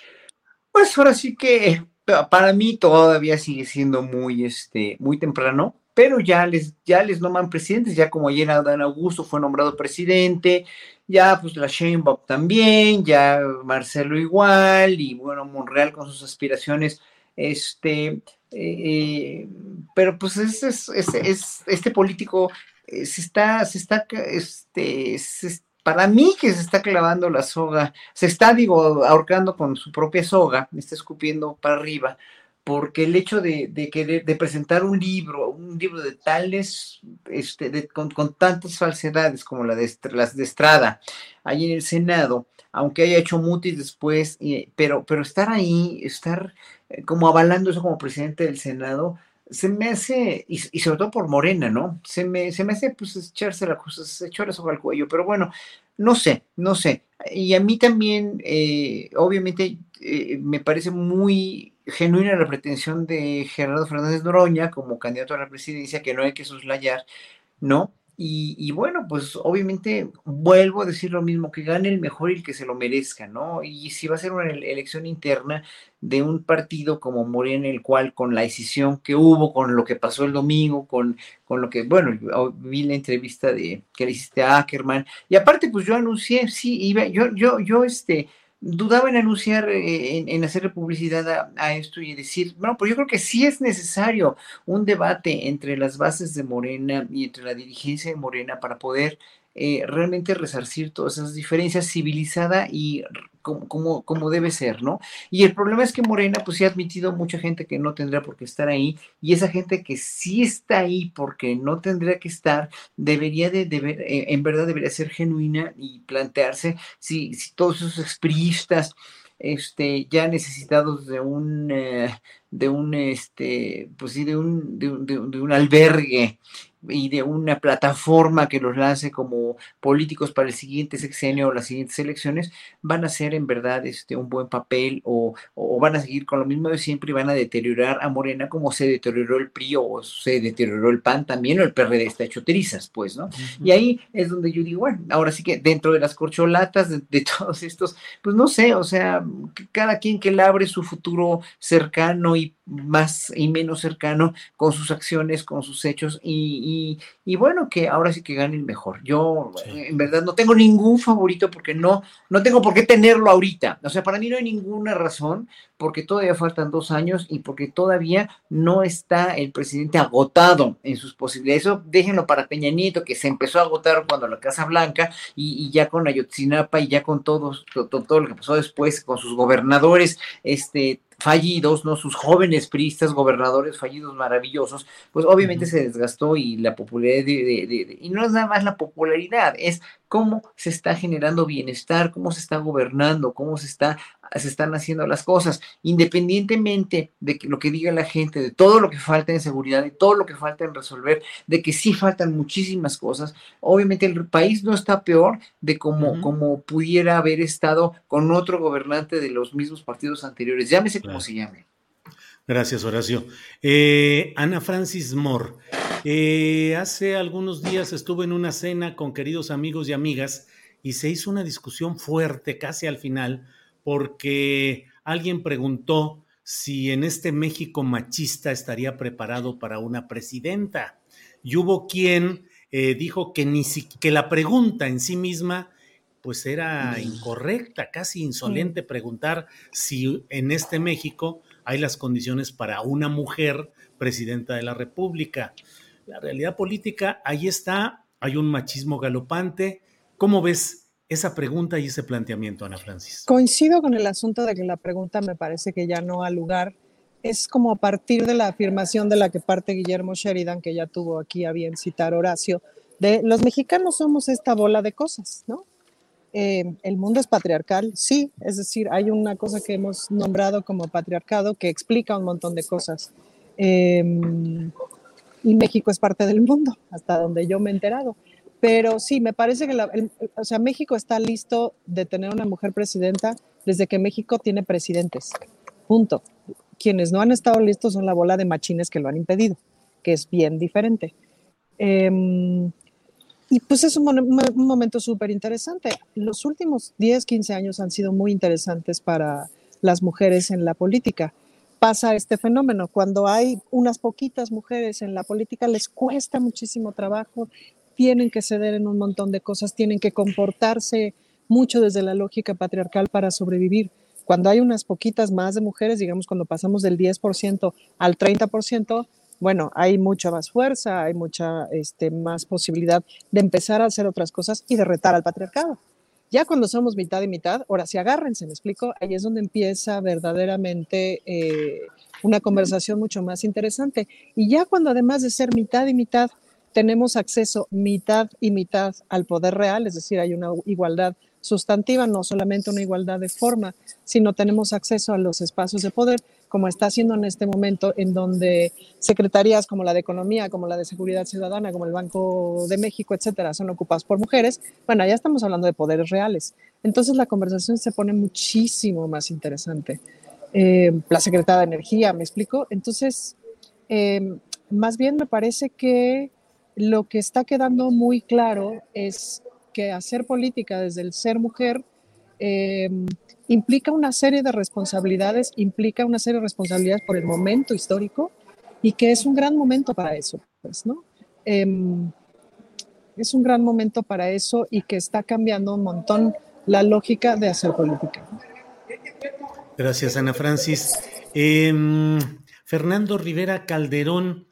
pues ahora sí que para mí todavía sigue siendo muy, este, muy temprano pero ya les, ya les nombran presidentes, ya como ayer Adán Augusto fue nombrado presidente, ya pues la Sheinbaum también, ya Marcelo igual, y bueno, Monreal con sus aspiraciones, este, eh, pero pues es, es, es, este político eh, se está, se está, este, para mí que se está clavando la soga, se está, digo, ahorcando con su propia soga, está escupiendo para arriba, porque el hecho de, de, de presentar un libro, un libro de tales, este, con, tantas falsedades como la de, las de Estrada, ahí en el Senado, aunque haya hecho mutis después, pero, pero estar ahí, estar eh, como avalando eso como presidente del Senado, se me hace, y, sobre todo por Morena, ¿no? Se me, se me hace pues echarse la cosa, echarle sobre el cuello, pero bueno, no sé, no sé. Y a mí también, eh, obviamente, eh, me parece muy genuina la pretensión de Gerardo Fernández Noroña como candidato a la presidencia, que no hay que soslayar, ¿no? Y, bueno, pues obviamente vuelvo a decir lo mismo, que gane el mejor y el que se lo merezca, ¿no? Y si va a ser una elección interna de un partido como Morena, el cual con la decisión que hubo, con lo que pasó el domingo, con, con lo que, bueno, vi la entrevista de que le hiciste a Ackerman, y aparte pues yo anuncié, sí, iba, yo, yo, yo, este, dudaba en anunciar, eh, en, hacerle publicidad a, esto y decir, bueno, pues yo creo que sí es necesario un debate entre las bases de Morena y entre la dirigencia de Morena para poder eh, realmente resarcir todas esas diferencias civilizada y como, como, debe ser, ¿no? Y el problema es que Morena, pues sí ha admitido mucha gente que no tendría por qué estar ahí, y esa gente que sí está ahí porque no tendría que estar, debería de, eh, en verdad debería ser genuina y plantearse si, todos esos expriistas, este, ya necesitados de un, eh, de un, este, pues sí, de un, de, de un albergue y de una plataforma que los lance como políticos para el siguiente sexenio o las siguientes elecciones, van a ser en verdad este, un buen papel o, van a seguir con lo mismo de siempre y van a deteriorar a Morena como se deterioró el PRI o se deterioró el PAN también o el PRD está hecho trizas, pues, ¿no? Y ahí es donde yo digo, bueno, ahora sí que dentro de las corcholatas de, de todos estos, pues no sé, o sea, cada quien que labre su futuro cercano y más y menos cercano con sus acciones, con sus hechos y, y, bueno, que ahora sí que gane el mejor. Yo en verdad no tengo ningún favorito porque no, no tengo por qué tenerlo ahorita. O sea, para mí no hay ninguna razón porque todavía faltan dos años y porque todavía no está el presidente agotado en sus posibilidades. Eso déjenlo para Peña Nieto, que se empezó a agotar cuando la Casa Blanca y, y ya con Ayotzinapa y ya con todos, todo, todo, lo que pasó después con sus gobernadores, este fallidos, ¿no? Sus jóvenes priistas, gobernadores fallidos maravillosos, pues obviamente se desgastó y la popularidad de, y no es nada más la popularidad, es cómo se está generando bienestar, cómo se está gobernando, cómo se, está, se están haciendo las cosas, independientemente de lo que diga la gente, de todo lo que falta en seguridad, de todo lo que falta en resolver, de que sí faltan muchísimas cosas. Obviamente el país no está peor de como, como pudiera haber estado con otro gobernante de los mismos partidos anteriores, llámese como se llame. Gracias, Horacio. Eh, Ana Francis Moore, eh, hace algunos días estuve en una cena con queridos amigos y amigas y se hizo una discusión fuerte casi al final porque alguien preguntó si en este México machista estaría preparado para una presidenta. Y hubo quien eh, dijo que, ni que la pregunta en sí misma pues era mm. incorrecta, casi insolente preguntar si en este México hay las condiciones para una mujer presidenta de la República. La realidad política, ahí está, hay un machismo galopante. ¿Cómo ves esa pregunta y ese planteamiento, Ana Francis? Coincido con el asunto de que la pregunta me parece que ya no ha lugar. Es como a partir de la afirmación de la que parte Guillermo Sheridan, que ya tuvo aquí a bien citar Horacio, de los mexicanos somos esta bola de cosas, ¿no? Eh, el mundo es patriarcal, sí, es decir, hay una cosa que hemos nombrado como patriarcado que explica un montón de cosas. Em, y México es parte del mundo, hasta donde yo me he enterado. Pero sí, me parece que o sea, México está listo de tener una mujer presidenta desde que México tiene presidentes. Punto. Quienes no han estado listos son la bola de machines que lo han impedido, que es bien diferente. Eh, y pues es un, momento súper interesante. Los últimos 10, 15 años han sido muy interesantes para las mujeres en la política, pasa este fenómeno. Cuando hay unas poquitas mujeres en la política, les cuesta muchísimo trabajo, tienen que ceder en un montón de cosas, tienen que comportarse mucho desde la lógica patriarcal para sobrevivir. Cuando hay unas poquitas más de mujeres, digamos, cuando pasamos del 10% al 30%, bueno, hay mucha más fuerza, hay mucha este, más posibilidad de empezar a hacer otras cosas y de retar al patriarcado. Ya cuando somos mitad y mitad, ahora sí agárrense, me explico, ahí es donde empieza verdaderamente eh, una conversación mucho más interesante. Y ya cuando además de ser mitad y mitad, tenemos acceso mitad y mitad al poder real, es decir, hay una igualdad sustantiva, no solamente una igualdad de forma, sino tenemos acceso a los espacios de poder, como está haciendo en este momento, en donde secretarías como la de Economía, como la de Seguridad Ciudadana, como el Banco de México, etcétera, son ocupadas por mujeres. Bueno, ya estamos hablando de poderes reales. Entonces la conversación se pone muchísimo más interesante. Eh, la secretaria de Energía, ¿me explico? Entonces, eh, más bien me parece que lo que está quedando muy claro es que hacer política desde el ser mujer eh, implica una serie de responsabilidades, implica una serie de responsabilidades por el momento histórico y que es un gran momento para eso, pues, ¿no? Em, es un gran momento para eso y que está cambiando un montón la lógica de hacer política. Gracias, Ana Francis. Em, Fernando Rivera Calderón,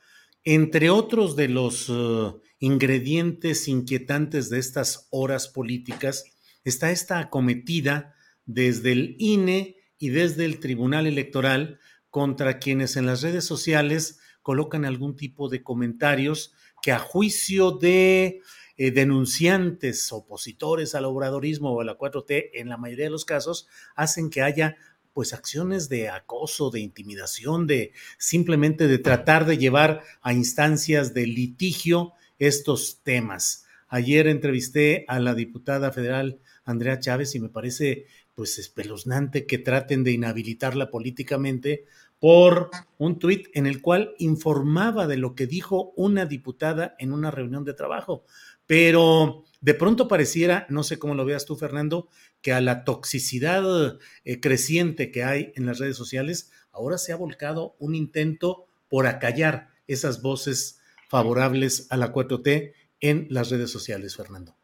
entre otros de los uh, ingredientes inquietantes de estas horas políticas está esta acometida desde el INE y desde el Tribunal Electoral contra quienes en las redes sociales colocan algún tipo de comentarios que a juicio de eh, denunciantes, opositores al obradorismo o a la 4T, en la mayoría de los casos, hacen que haya pues acciones de acoso, de intimidación, de simplemente de tratar de llevar a instancias de litigio estos temas. Ayer entrevisté a la diputada federal Andrea Chávez y me parece pues espeluznante que traten de inhabilitarla políticamente por un tuit en el cual informaba de lo que dijo una diputada en una reunión de trabajo. Pero de pronto pareciera, no sé cómo lo veas tú, Fernando, que a la toxicidad eh, creciente que hay en las redes sociales, ahora se ha volcado un intento por acallar esas voces favorables a la 4T en las redes sociales, Fernando.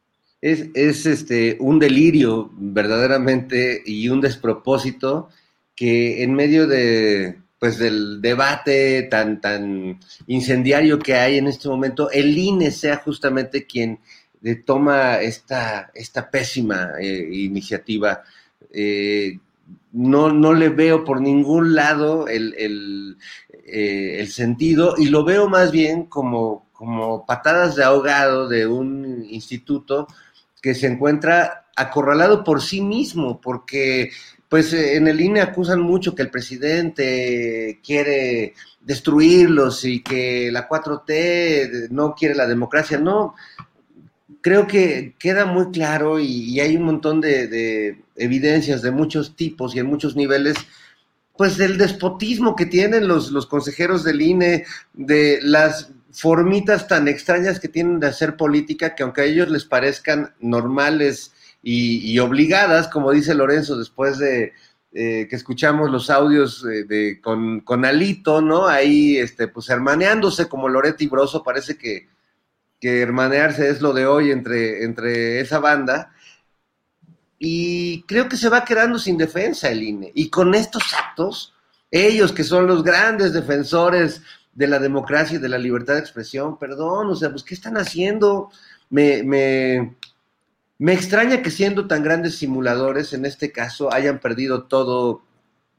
Es, es este, un delirio verdaderamente y un despropósito que en medio de, pues, del debate tan, tan incendiario que hay en este momento, el INE sea justamente quien eh, toma esta, esta pésima eh, iniciativa. Eh, no, no le veo por ningún lado el, eh, el sentido y lo veo más bien como, como patadas de ahogado de un instituto que se encuentra acorralado por sí mismo, porque pues en el INE acusan mucho que el presidente quiere destruirlos y que la 4T no quiere la democracia. No, creo que queda muy claro y, hay un montón de, de, evidencias de muchos tipos y en muchos niveles pues del despotismo que tienen los, consejeros del INE, de las formitas tan extrañas que tienen de hacer política, que aunque a ellos les parezcan normales y, obligadas, como dice Lorenzo después de eh, que escuchamos los audios de, con, con, Alito, ¿no? Ahí, este, pues hermaneándose como Loretti Broso, parece que, que hermanearse es lo de hoy entre, entre esa banda y creo que se va quedando sin defensa el INE. Y con estos actos, ellos que son los grandes defensores de la democracia y de la libertad de expresión, perdón, o sea, pues, ¿qué están haciendo? Me, me, me extraña que siendo tan grandes simuladores, en este caso, hayan perdido todo,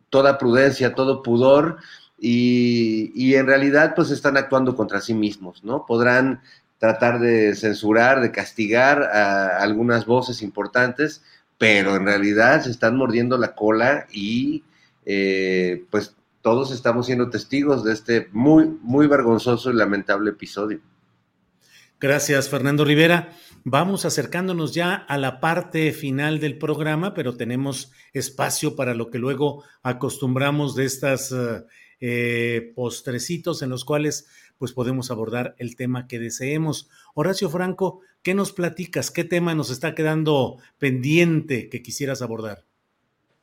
toda prudencia, todo pudor, y, y en realidad, pues, están actuando contra sí mismos, ¿no? Podrán tratar de censurar, de castigar a algunas voces importantes, pero en realidad se están mordiendo la cola y eh, pues todos estamos siendo testigos de este muy, muy vergonzoso y lamentable episodio. Gracias, Fernando Rivera. Vamos acercándonos ya a la parte final del programa, pero tenemos espacio para lo que luego acostumbramos de estas eh, eh, postrecitos en los cuales pues podemos abordar el tema que deseemos. Horacio Franco, ¿qué nos platicas? ¿Qué tema nos está quedando pendiente que quisieras abordar?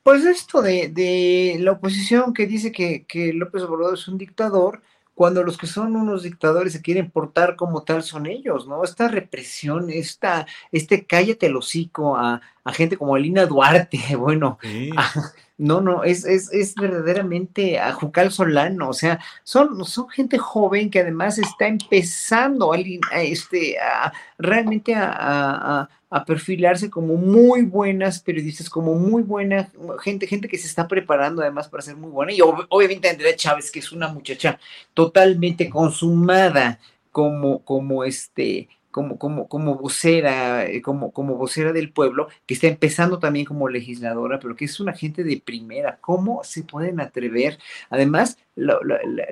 Pues esto de, de la oposición que dice que, que López Obrador es un dictador, cuando los que son unos dictadores se quieren portar como tal son ellos, ¿no? Esta represión, esta, este cállate el hocico a, a gente como Alina Duarte, bueno, a- no, no, es, es, es verdaderamente a Jucal Solano, o sea, son, son gente joven que además está empezando a, este, realmente a, a- perfilarse como muy buenas periodistas, como muy buena gente, gente que se está preparando además para ser muy buena. Y ob- obviamente Andrea Chávez, que es una muchacha totalmente consumada como, como este, como, como, como vocera, eh, como, como vocera del pueblo, que está empezando también como legisladora, pero que es una gente de primera. ¿Cómo se pueden atrever? Además, la,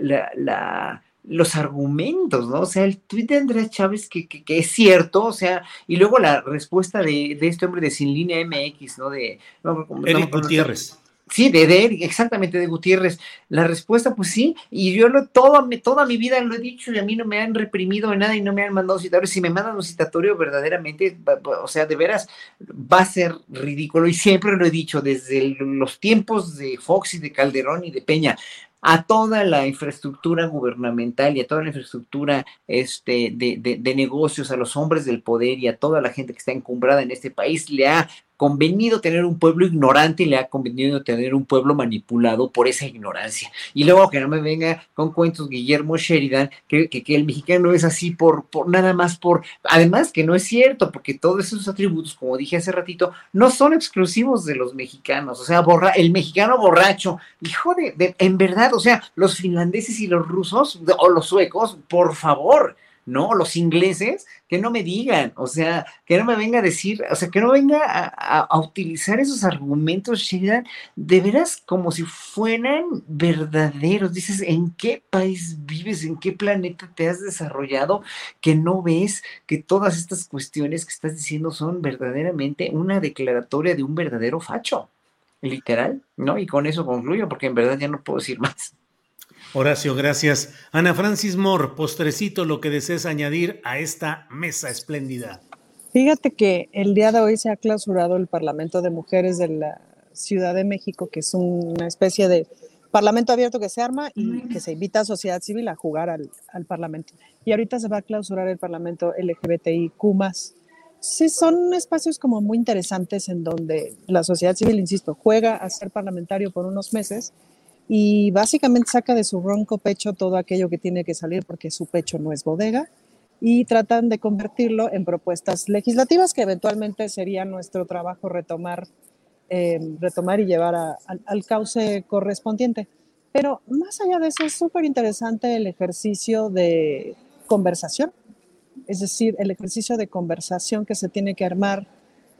la- la- los argumentos, ¿no? O sea, el tuit de Andrea Chávez que, que- que es cierto, o sea, y luego la respuesta de, de este hombre de Sin Línea MX, ¿no? De no, no Eric Gutiérrez. Sí, de, de exactamente, de Gutiérrez. La respuesta, pues sí, y yo lo, toda, toda mi vida lo he dicho y a mí no me han reprimido en nada y no me han mandado citatorios. Si me mandan un citatorio, verdaderamente, o sea, de veras, va a ser ridículo. Y siempre lo he dicho, desde los tiempos de Fox y de Calderón y de Peña, a toda la infraestructura gubernamental y a toda la infraestructura este, de, de- de negocios, a los hombres del poder y a toda la gente que está encumbrada en este país, le ha convenido tener un pueblo ignorante y le ha convenido tener un pueblo manipulado por esa ignorancia. Y luego que no me venga con cuentos Guillermo Sheridan, que, que- el mexicano es así por, por nada más por, además que no es cierto, porque todos esos atributos, como dije hace ratito, no son exclusivos de los mexicanos. O sea, el mexicano borracho, hijo de, de- en verdad, o sea, los finlandeses y los rusos o los suecos, por favor. No, los ingleses, que no me digan, o sea, que no me venga a decir, o sea, que no venga a, utilizar esos argumentos, Sheridan, de veras como si fueran verdaderos. Dices, ¿en qué país vives? ¿En qué planeta te has desarrollado que no ves que todas estas cuestiones que estás diciendo son verdaderamente una declaratoria de un verdadero facho? Literal, ¿no? Y con eso concluyo, porque en verdad ya no puedo decir más. Horacio, gracias. Ana Francis Moore, postrecito, lo que desees añadir a esta mesa espléndida. Fíjate que el día de hoy se ha clausurado el Parlamento de Mujeres de la Ciudad de México, que es una especie de parlamento abierto que se arma y que se invita a sociedad civil a jugar al, al Parlamento. Y ahorita se va a clausurar el Parlamento LGBTIQ. Sí, son espacios como muy interesantes en donde la sociedad civil, insisto, juega a ser parlamentario por unos meses y básicamente saca de su ronco pecho todo aquello que tiene que salir porque su pecho no es bodega y tratan de convertirlo en propuestas legislativas que eventualmente sería nuestro trabajo retomar, eh, retomar y llevar al cauce correspondiente. Pero más allá de eso, es súper interesante el ejercicio de conversación, es decir, el ejercicio de conversación que se tiene que armar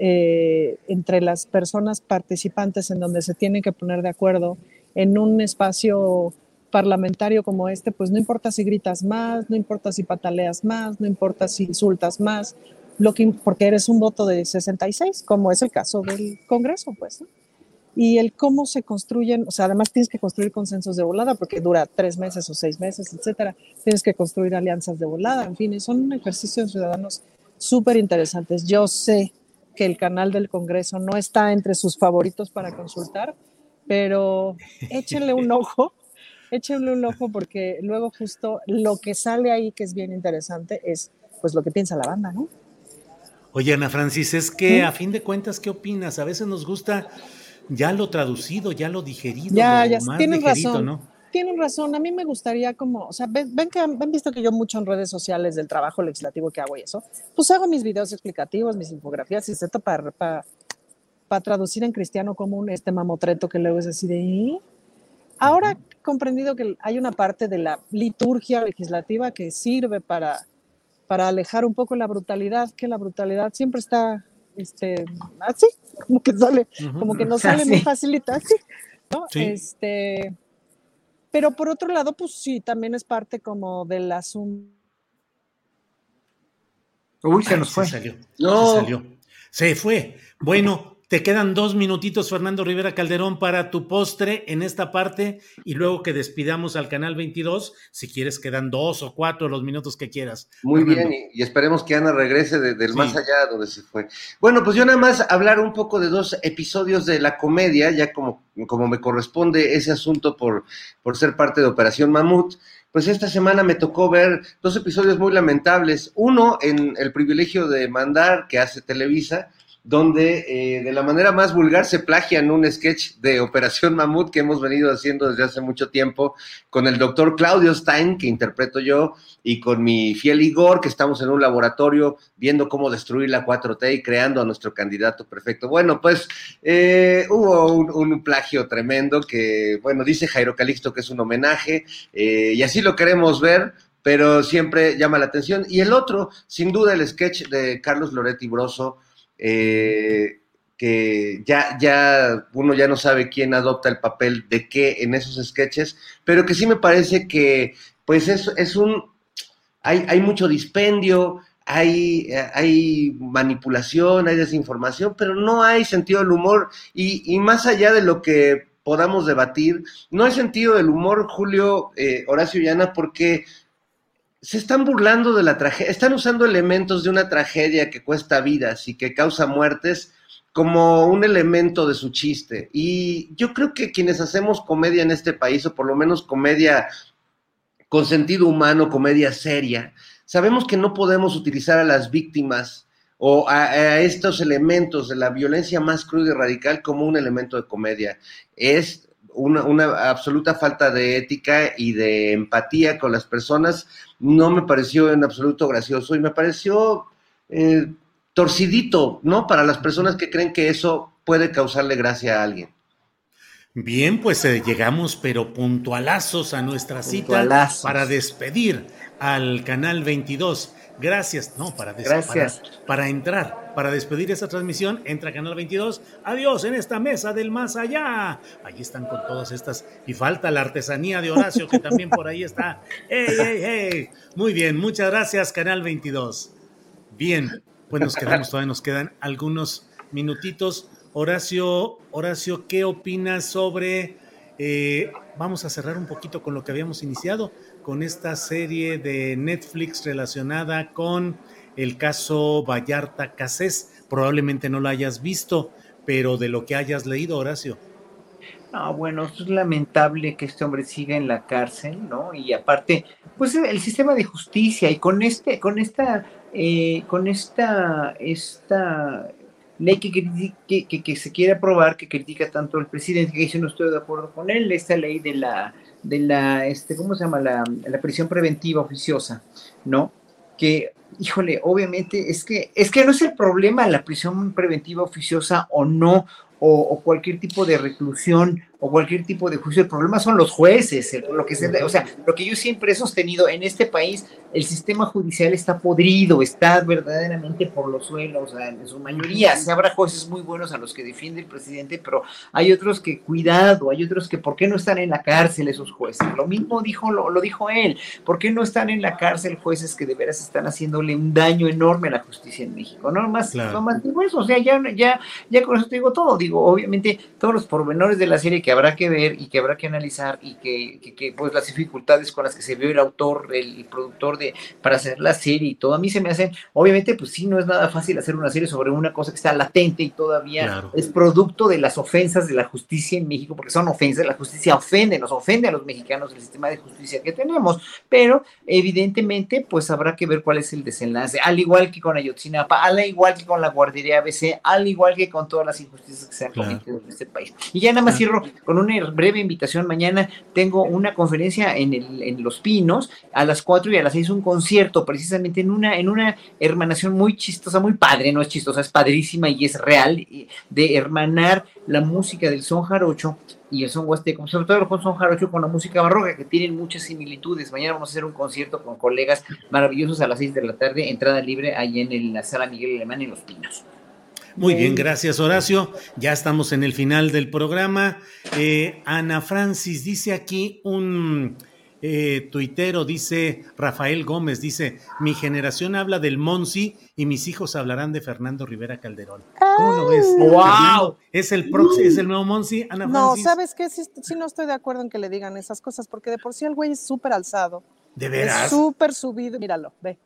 eh, entre las personas participantes en donde se tienen que poner de acuerdo en un espacio parlamentario como este, pues no importa si gritas más, no importa si pataleas más, no importa si insultas más, lo que, porque eres un voto de 66, como es el caso del Congreso, pues. ¿no? Y el cómo se construyen, o sea, además tienes que construir consensos de volada, porque dura tres meses o seis meses, etcétera. Tienes que construir alianzas de volada, en fin, son ejercicios ciudadanos súper interesantes. Yo sé que el canal del Congreso no está entre sus favoritos para consultar, pero échenle un ojo, échenle un ojo porque luego justo lo que sale ahí que es bien interesante es pues lo que piensa la banda, ¿no? Oye, Ana Francis, es que a fin de cuentas, ¿qué opinas? A veces nos gusta ya lo traducido, ya lo digerido, Ya, lo ya, más tienen razón. ¿no? Tienen razón, a mí me gustaría como, o sea, ven, ven que han, visto que yo mucho en redes sociales del trabajo legislativo que hago y eso, pues hago mis videos explicativos, mis infografías, etcétera, para, para, para traducir en cristiano común este mamotreto que luego es así de... "¿Eh?". Ahora he comprendido que hay una parte de la liturgia legislativa que sirve para, para alejar un poco la brutalidad, que la brutalidad siempre está este, así, como que sale, como que no sale muy facilita, así, ¿no? Sí. Este, pero por otro lado, pues sí, también es parte como del asunto. Uy, se nos fue. salió. No. Se salió. Se fue. Bueno, Te quedan dos minutitos, Fernando Rivera Calderón, para tu postre en esta parte y luego que despidamos al canal 22. Si quieres, quedan dos o cuatro los minutos que quieras. Muy bien, y, esperemos que Ana regrese del más allá donde se fue. Bueno, pues yo nada más hablar un poco de dos episodios de la comedia, ya como, como me corresponde ese asunto por, por ser parte de Operación Mamut pues esta semana me tocó ver dos episodios muy lamentables. Uno en El privilegio de mandar que hace Televisa, donde eh, de la manera más vulgar se plagian un sketch de Operación Mamut que hemos venido haciendo desde hace mucho tiempo con el doctor Claudio Stein, que interpreto yo, y con mi fiel Igor, que estamos en un laboratorio viendo cómo destruir la 4T y creando a nuestro candidato perfecto. Bueno, pues eh, hubo un, plagio tremendo que, bueno, dice Jairo Calixto que es un homenaje, eh, y así lo queremos ver pero siempre llama la atención. Y el otro, sin duda, el sketch de Carlos Loretti Broso, eh, que ya, ya uno ya no sabe quién adopta el papel de qué en esos sketches, pero que sí me parece que pues es, es un, hay, hay mucho dispendio, hay, hay manipulación, hay desinformación, pero no hay sentido del humor. Y, y más allá de lo que podamos debatir, no hay sentido del humor, Julio, eh, Horacio Llana, porque se están burlando de la tragedia, están usando elementos de una tragedia que cuesta vidas y que causa muertes como un elemento de su chiste. Y yo creo que quienes hacemos comedia en este país, o por lo menos comedia con sentido humano, comedia seria, sabemos que no podemos utilizar a las víctimas o a, estos elementos de la violencia más cruda y radical como un elemento de comedia. Es una, absoluta falta de ética y de empatía con las personas no me pareció en absoluto gracioso y me pareció eh, torcidito, ¿no? Para las personas que creen que eso puede causarle gracia a alguien. Bien, pues eh, llegamos, pero puntualazos a nuestra cita para despedir al canal 22. Gracias, no, para, Gracias. Para, entrar, para despedir esa transmisión, entra Canal 22. Adiós en esta mesa del más allá. Allí están con todas estas. Y falta la artesanía de Horacio, que también por ahí está. ¡Ey, ey, ey! Muy bien, muchas gracias, Canal 22. Bien, pues nos quedamos, todavía nos quedan algunos minutitos. Horacio, Horacio, ¿qué opinas sobre... Eh, vamos a cerrar un poquito con lo que habíamos iniciado con esta serie de Netflix relacionada con el caso Vallarta Casés. Probablemente no lo hayas visto, pero de lo que hayas leído, Horacio. No, bueno, es lamentable que este hombre siga en la cárcel, ¿no? Y aparte, pues el sistema de justicia y con este, con esta, eh, con esta, esta ley que, que, que, se quiere aprobar, que critica tanto el presidente, que dice no estoy de acuerdo con él, esta ley de la de la, este, ¿cómo se llama? La, la prisión preventiva oficiosa, ¿no? Que, híjole, obviamente es que, es que no es el problema la prisión preventiva oficiosa o no, o, cualquier tipo de reclusión o cualquier tipo de juicio. El problema son los jueces, lo que se, o sea, lo que yo siempre he sostenido en este país, el sistema judicial está podrido, está verdaderamente por los suelos, o sea, en su mayoría. se habrá jueces muy buenos a los que defiende el presidente, pero hay otros que cuidado, hay otros que ¿por qué no están en la cárcel esos jueces? Lo mismo dijo, lo, lo dijo él, ¿por qué no están en la cárcel jueces que de veras están haciéndole un daño enorme a la justicia en México? No más, no más digo eso, o sea, ya, ya, ya con eso te digo todo, digo, obviamente todos los pormenores de la serie que habrá que ver y que habrá que analizar y que, pues las dificultades con las que se vio el autor, el, productor de para hacer la serie y todo, a mí se me hacen, obviamente pues sí, no es nada fácil hacer una serie sobre una cosa que está latente y todavía es producto de las ofensas de la justicia en México, porque son ofensas, la justicia ofende, nos ofende a los mexicanos el sistema de justicia que tenemos, pero evidentemente pues habrá que ver cuál es el desenlace, al igual que con Ayotzinapa, al igual que con la guardería ABC, al igual que con todas las injusticias que se han cometido en este país. Y ya nada más cierro con una breve invitación. Mañana tengo una conferencia en, el, en Los Pinos, a las 4 y a las 6 un concierto, precisamente en una, en una hermanación muy chistosa, muy padre, no es chistosa, es padrísima y es real, de hermanar la música del son jarocho y el son huasteco, sobre todo el son jarocho con la música barroca, que tienen muchas similitudes. Mañana vamos a hacer un concierto con colegas maravillosos a las 6 de la tarde, entrada libre ahí en la sala Miguel Alemán en Los Pinos. Muy bien, gracias Horacio. Ya estamos en el final del programa. Eh, Ana Francis dice aquí un eh, tuitero, dice Rafael Gómez, dice, mi generación habla del Monsi y mis hijos hablarán de Fernando Rivera Calderón. ¿Cómo lo ves? ¡Wow! ¿Es el, proxi- ¿Es el nuevo Monsi, Ana No, Francis? ¿sabes qué? Sí, sí no estoy de acuerdo en que le digan esas cosas, porque de por sí el güey es súper alzado. ¿De veras? Es súper subido. Míralo, ve.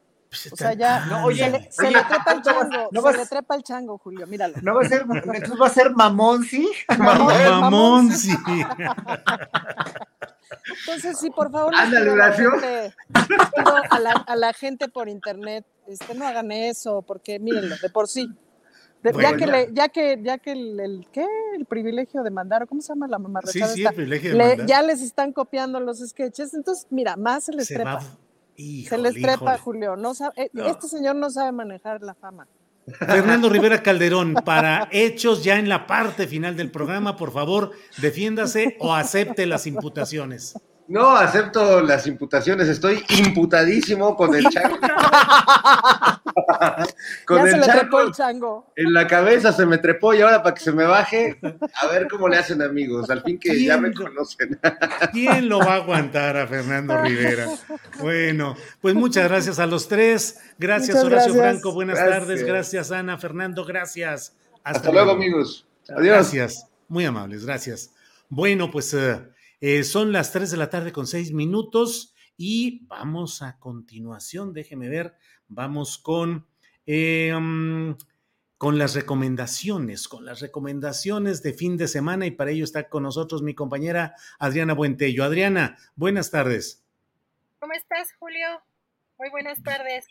O sea, ya No, oye, se, le, se oye, le trepa el no vas- chango, se le trepa el chango, Julio, míralo. No va a ser, entonces va a ser mamón, ¿sí? Mamonsi. Entonces, sí, por favor, Ándale, a la les pido a la, a la gente por internet, este, no hagan eso, porque mírenlo, de por sí. De- ya que le, ya que, ya que el, el- ¿qué? el privilegio de mandar, ¿o ¿cómo se llama la mamarrachada Sí, sí, esta? el privilegio de Le- mandar. ya les están copiando los sketches, entonces, mira, más se les Se trepa. va- se les trepa, híjole. Julio. No sabe- eh, No. Este señor no sabe manejar la fama. Fernando Rivera Calderón, para hechos ya en la parte final del programa, por favor, defiéndase o acepte las imputaciones. No, acepto las imputaciones. Estoy imputadísimo con el chango. con ya se el le chango trepó el chango. en la cabeza, se me trepó y ahora para que se me baje, a ver cómo le hacen amigos. Al fin que ya me conocen. ¿Quién lo va a aguantar a Fernando Rivera? Bueno, pues muchas gracias a los tres. Gracias, Muchas Horacio gracias. Franco. Buenas Gracias. tardes. Gracias, Ana. Fernando, gracias. Hasta luego, amigos. Adiós. Gracias. Muy amables, gracias. Bueno, pues eh, eh, son las 3 de la tarde con 6 minutos y vamos a continuación, déjeme ver, vamos con, eh, mm, con las recomendaciones, con las recomendaciones de fin de semana y para ello está con nosotros mi compañera Adriana Buentello. Adriana, buenas tardes. ¿Cómo estás, Julio? Muy buenas tardes.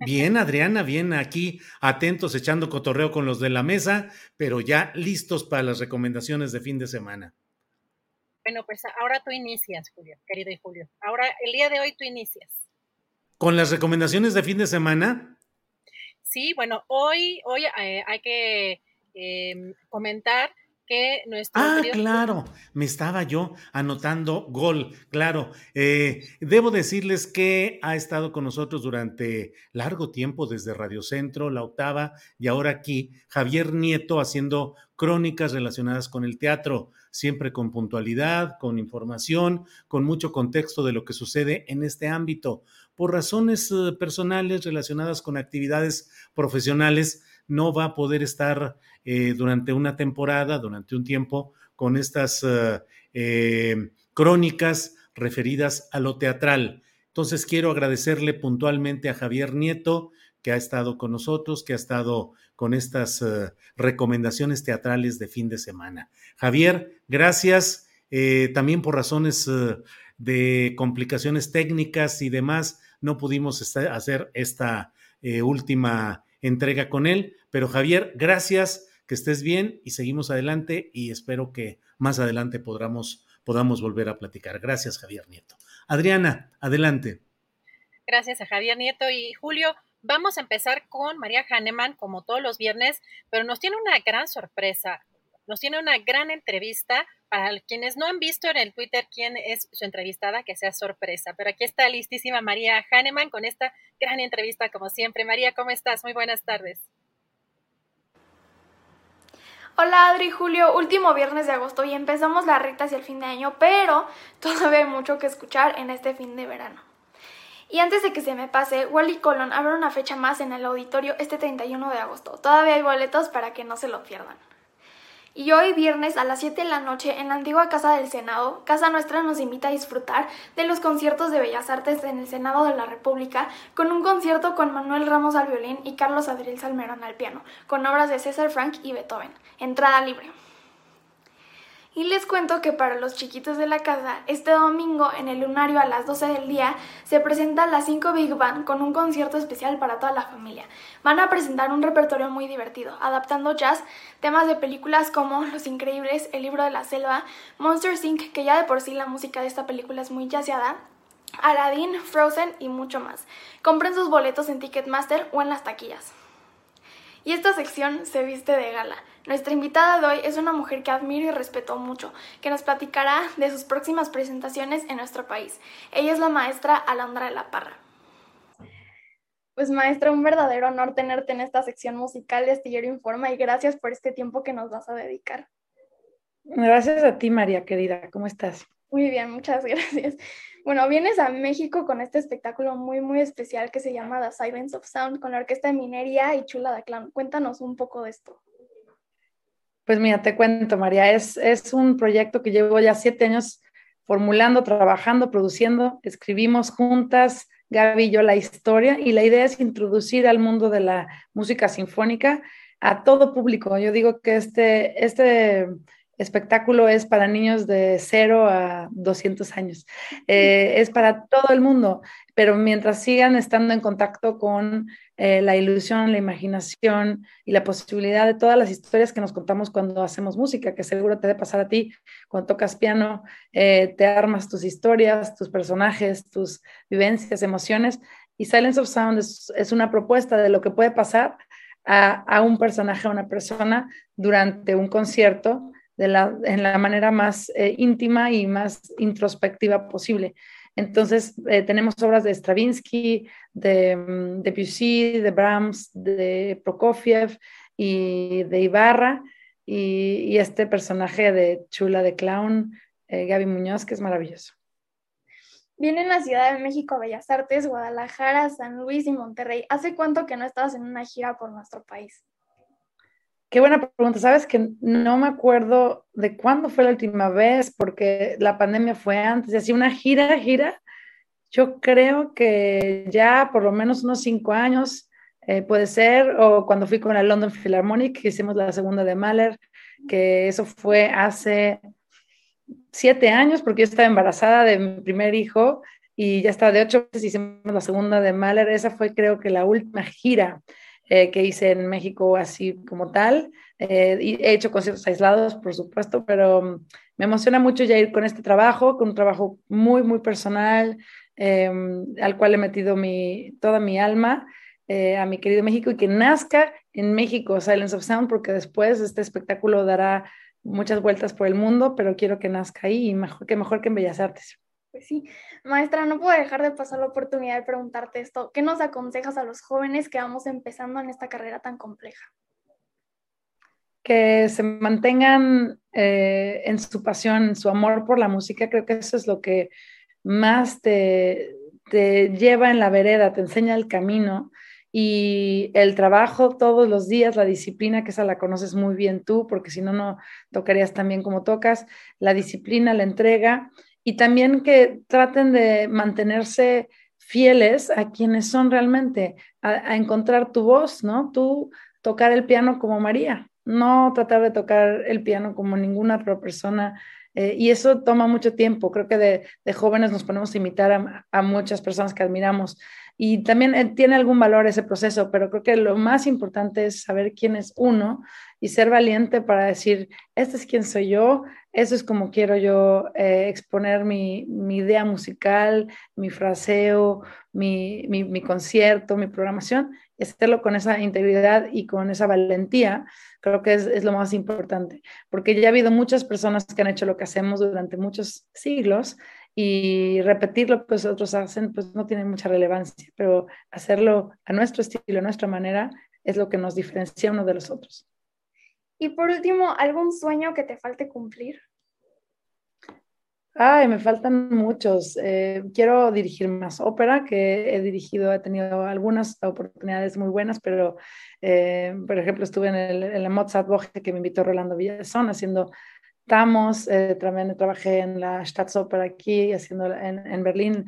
Bien, Adriana, bien aquí, atentos, echando cotorreo con los de la mesa, pero ya listos para las recomendaciones de fin de semana. Bueno, pues ahora tú inicias, Julio, querido y Julio. Ahora, el día de hoy tú inicias. Con las recomendaciones de fin de semana, Sí, bueno, hoy, hoy eh, hay que eh, comentar que nuestro Ah, claro, me estaba yo anotando gol, claro. Eh, debo decirles que ha estado con nosotros durante largo tiempo, desde Radio Centro, La Octava, y ahora aquí, Javier Nieto haciendo crónicas relacionadas con el teatro, siempre con puntualidad, con información, con mucho contexto de lo que sucede en este ámbito. Por razones eh, personales relacionadas con actividades profesionales, no va a poder estar eh, durante una temporada, durante un tiempo, con estas eh, crónicas referidas a lo teatral. Entonces quiero agradecerle puntualmente a Javier Nieto, que ha estado con nosotros, que ha estado con estas recomendaciones teatrales de fin de semana. Javier, gracias también por razones de complicaciones técnicas y demás, no pudimos esta- hacer esta eh, última entrega con él, pero Javier, gracias, que estés bien y seguimos adelante y espero que más adelante podamos, podamos volver a platicar. Gracias, Javier Nieto. Adriana, adelante. Gracias a Javier Nieto y Julio. Vamos a empezar con María Hahnemann, como todos los viernes, pero nos tiene una gran sorpresa. Nos tiene una gran entrevista. Para quienes no han visto en el Twitter quién es su entrevistada, que sea sorpresa. Pero aquí está listísima María Hahnemann con esta gran entrevista, como siempre. María, ¿cómo estás? Muy buenas tardes. Hola Adri, Julio, último viernes de agosto y empezamos la recta hacia el fin de año, pero todavía hay mucho que escuchar en este fin de verano. Y antes de que se me pase, Wally Colon abre una fecha más en el auditorio este 31 de agosto. Todavía hay boletos para que no se lo pierdan. Y hoy viernes a las 7 de la noche en la antigua Casa del Senado, Casa Nuestra nos invita a disfrutar de los conciertos de Bellas Artes en el Senado de la República con un concierto con Manuel Ramos al violín y Carlos Adriel Salmerón al piano, con obras de César Frank y Beethoven. Entrada libre. Y les cuento que para los chiquitos de la casa, este domingo en el lunario a las 12 del día se presenta las 5 Big Band con un concierto especial para toda la familia. Van a presentar un repertorio muy divertido, adaptando jazz, temas de películas como Los Increíbles, El libro de la selva, Monsters Inc., que ya de por sí la música de esta película es muy jazzeada, Aladdin, Frozen y mucho más. Compren sus boletos en Ticketmaster o en las taquillas. Y esta sección se viste de gala. Nuestra invitada de hoy es una mujer que admiro y respeto mucho, que nos platicará de sus próximas presentaciones en nuestro país. Ella es la maestra Alondra de la Parra. Pues maestra, un verdadero honor tenerte en esta sección musical de Astillero Informa y gracias por este tiempo que nos vas a dedicar. Gracias a ti, María querida. ¿Cómo estás? Muy bien, muchas gracias. Bueno, vienes a México con este espectáculo muy, muy especial que se llama The Silence of Sound con la Orquesta de Minería y Chula de Clown. Cuéntanos un poco de esto. Pues mira, te cuento, María, es, es un proyecto que llevo ya siete años formulando, trabajando, produciendo. Escribimos juntas, Gaby y yo, la historia y la idea es introducir al mundo de la música sinfónica a todo público. Yo digo que este, este espectáculo es para niños de 0 a 200 años. Eh, es para todo el mundo, pero mientras sigan estando en contacto con eh, la ilusión, la imaginación y la posibilidad de todas las historias que nos contamos cuando hacemos música, que seguro te debe pasar a ti cuando tocas piano, eh, te armas tus historias, tus personajes, tus vivencias, emociones. Y Silence of Sound es, es una propuesta de lo que puede pasar a, a un personaje, a una persona durante un concierto la, en la manera más eh, íntima y más introspectiva posible. Entonces, eh, tenemos obras de Stravinsky, de, mm, de de Brahms, de Prokofiev y de Ibarra, y, este personaje de Chula de Clown, eh, Gaby Muñoz, que es maravilloso. Vienen a Ciudad de México, Bellas Artes, Guadalajara, San Luis y Monterrey. ¿Hace cuánto que no estabas en una gira por nuestro país? Qué buena pregunta. Sabes que no me acuerdo de cuándo fue la última vez, porque la pandemia fue antes. Y así una gira, gira. Yo creo que ya por lo menos unos cinco años eh, puede ser, o cuando fui con la London Philharmonic, hicimos la segunda de Mahler, que eso fue hace siete años, porque yo estaba embarazada de mi primer hijo y ya estaba de ocho meses, hicimos la segunda de Mahler. Esa fue creo que la última gira eh, que hice en México así como tal. Eh, y he hecho conciertos aislados, por supuesto, pero mm, me emociona mucho ya ir con este trabajo, con un trabajo muy, muy personal, em, al cual he metido mi, toda mi alma. Eh, a mi querido México y que nazca en México Silence of Sound, porque después este espectáculo dará muchas vueltas por el mundo, pero quiero que nazca ahí y que mejor que en Bellas Artes. Pues sí, maestra, no puedo dejar de pasar la oportunidad de preguntarte esto. ¿Qué nos aconsejas a los jóvenes que vamos empezando en esta carrera tan compleja? Que se mantengan eh, en su pasión, en su amor por la música. Creo que eso es lo que más te, te lleva en la vereda, te enseña el camino y el trabajo todos los días, la disciplina, que esa la conoces muy bien tú, porque si no, no tocarías tan bien como tocas, la disciplina, la entrega y también que traten de mantenerse fieles a quienes son realmente, a, encontrar tu voz, ¿no? Tú tocar el piano como María, no tratar de tocar el piano como ninguna otra persona. Eh, y eso toma mucho tiempo. Creo que de, jóvenes nos ponemos a imitar a, a, muchas personas que admiramos. Y también eh, tiene algún valor ese proceso, pero creo que lo más importante es saber quién es uno y ser valiente para decir, este es quién soy yo, eso es como quiero yo eh, exponer mi, idea musical, mi fraseo, mi, mi, concierto, mi programación, y hacerlo con esa integridad y con esa valentía, creo que es, lo más importante, porque ya ha habido muchas personas que han hecho lo que hacemos durante muchos siglos y repetir lo que otros hacen, pues no tiene mucha relevancia, pero hacerlo a nuestro estilo, a nuestra manera, es lo que nos diferencia uno de los otros. Y por último, ¿algún sueño que te falte cumplir? Ay, me faltan muchos. Eh, quiero dirigir más ópera, que he dirigido, he tenido algunas oportunidades muy buenas, pero, eh, por ejemplo, estuve en, el, en la Mozart Woche que me invitó Rolando Villazón haciendo Tamos, eh, también trabajé en la Staatsoper aquí, haciendo en, en Berlín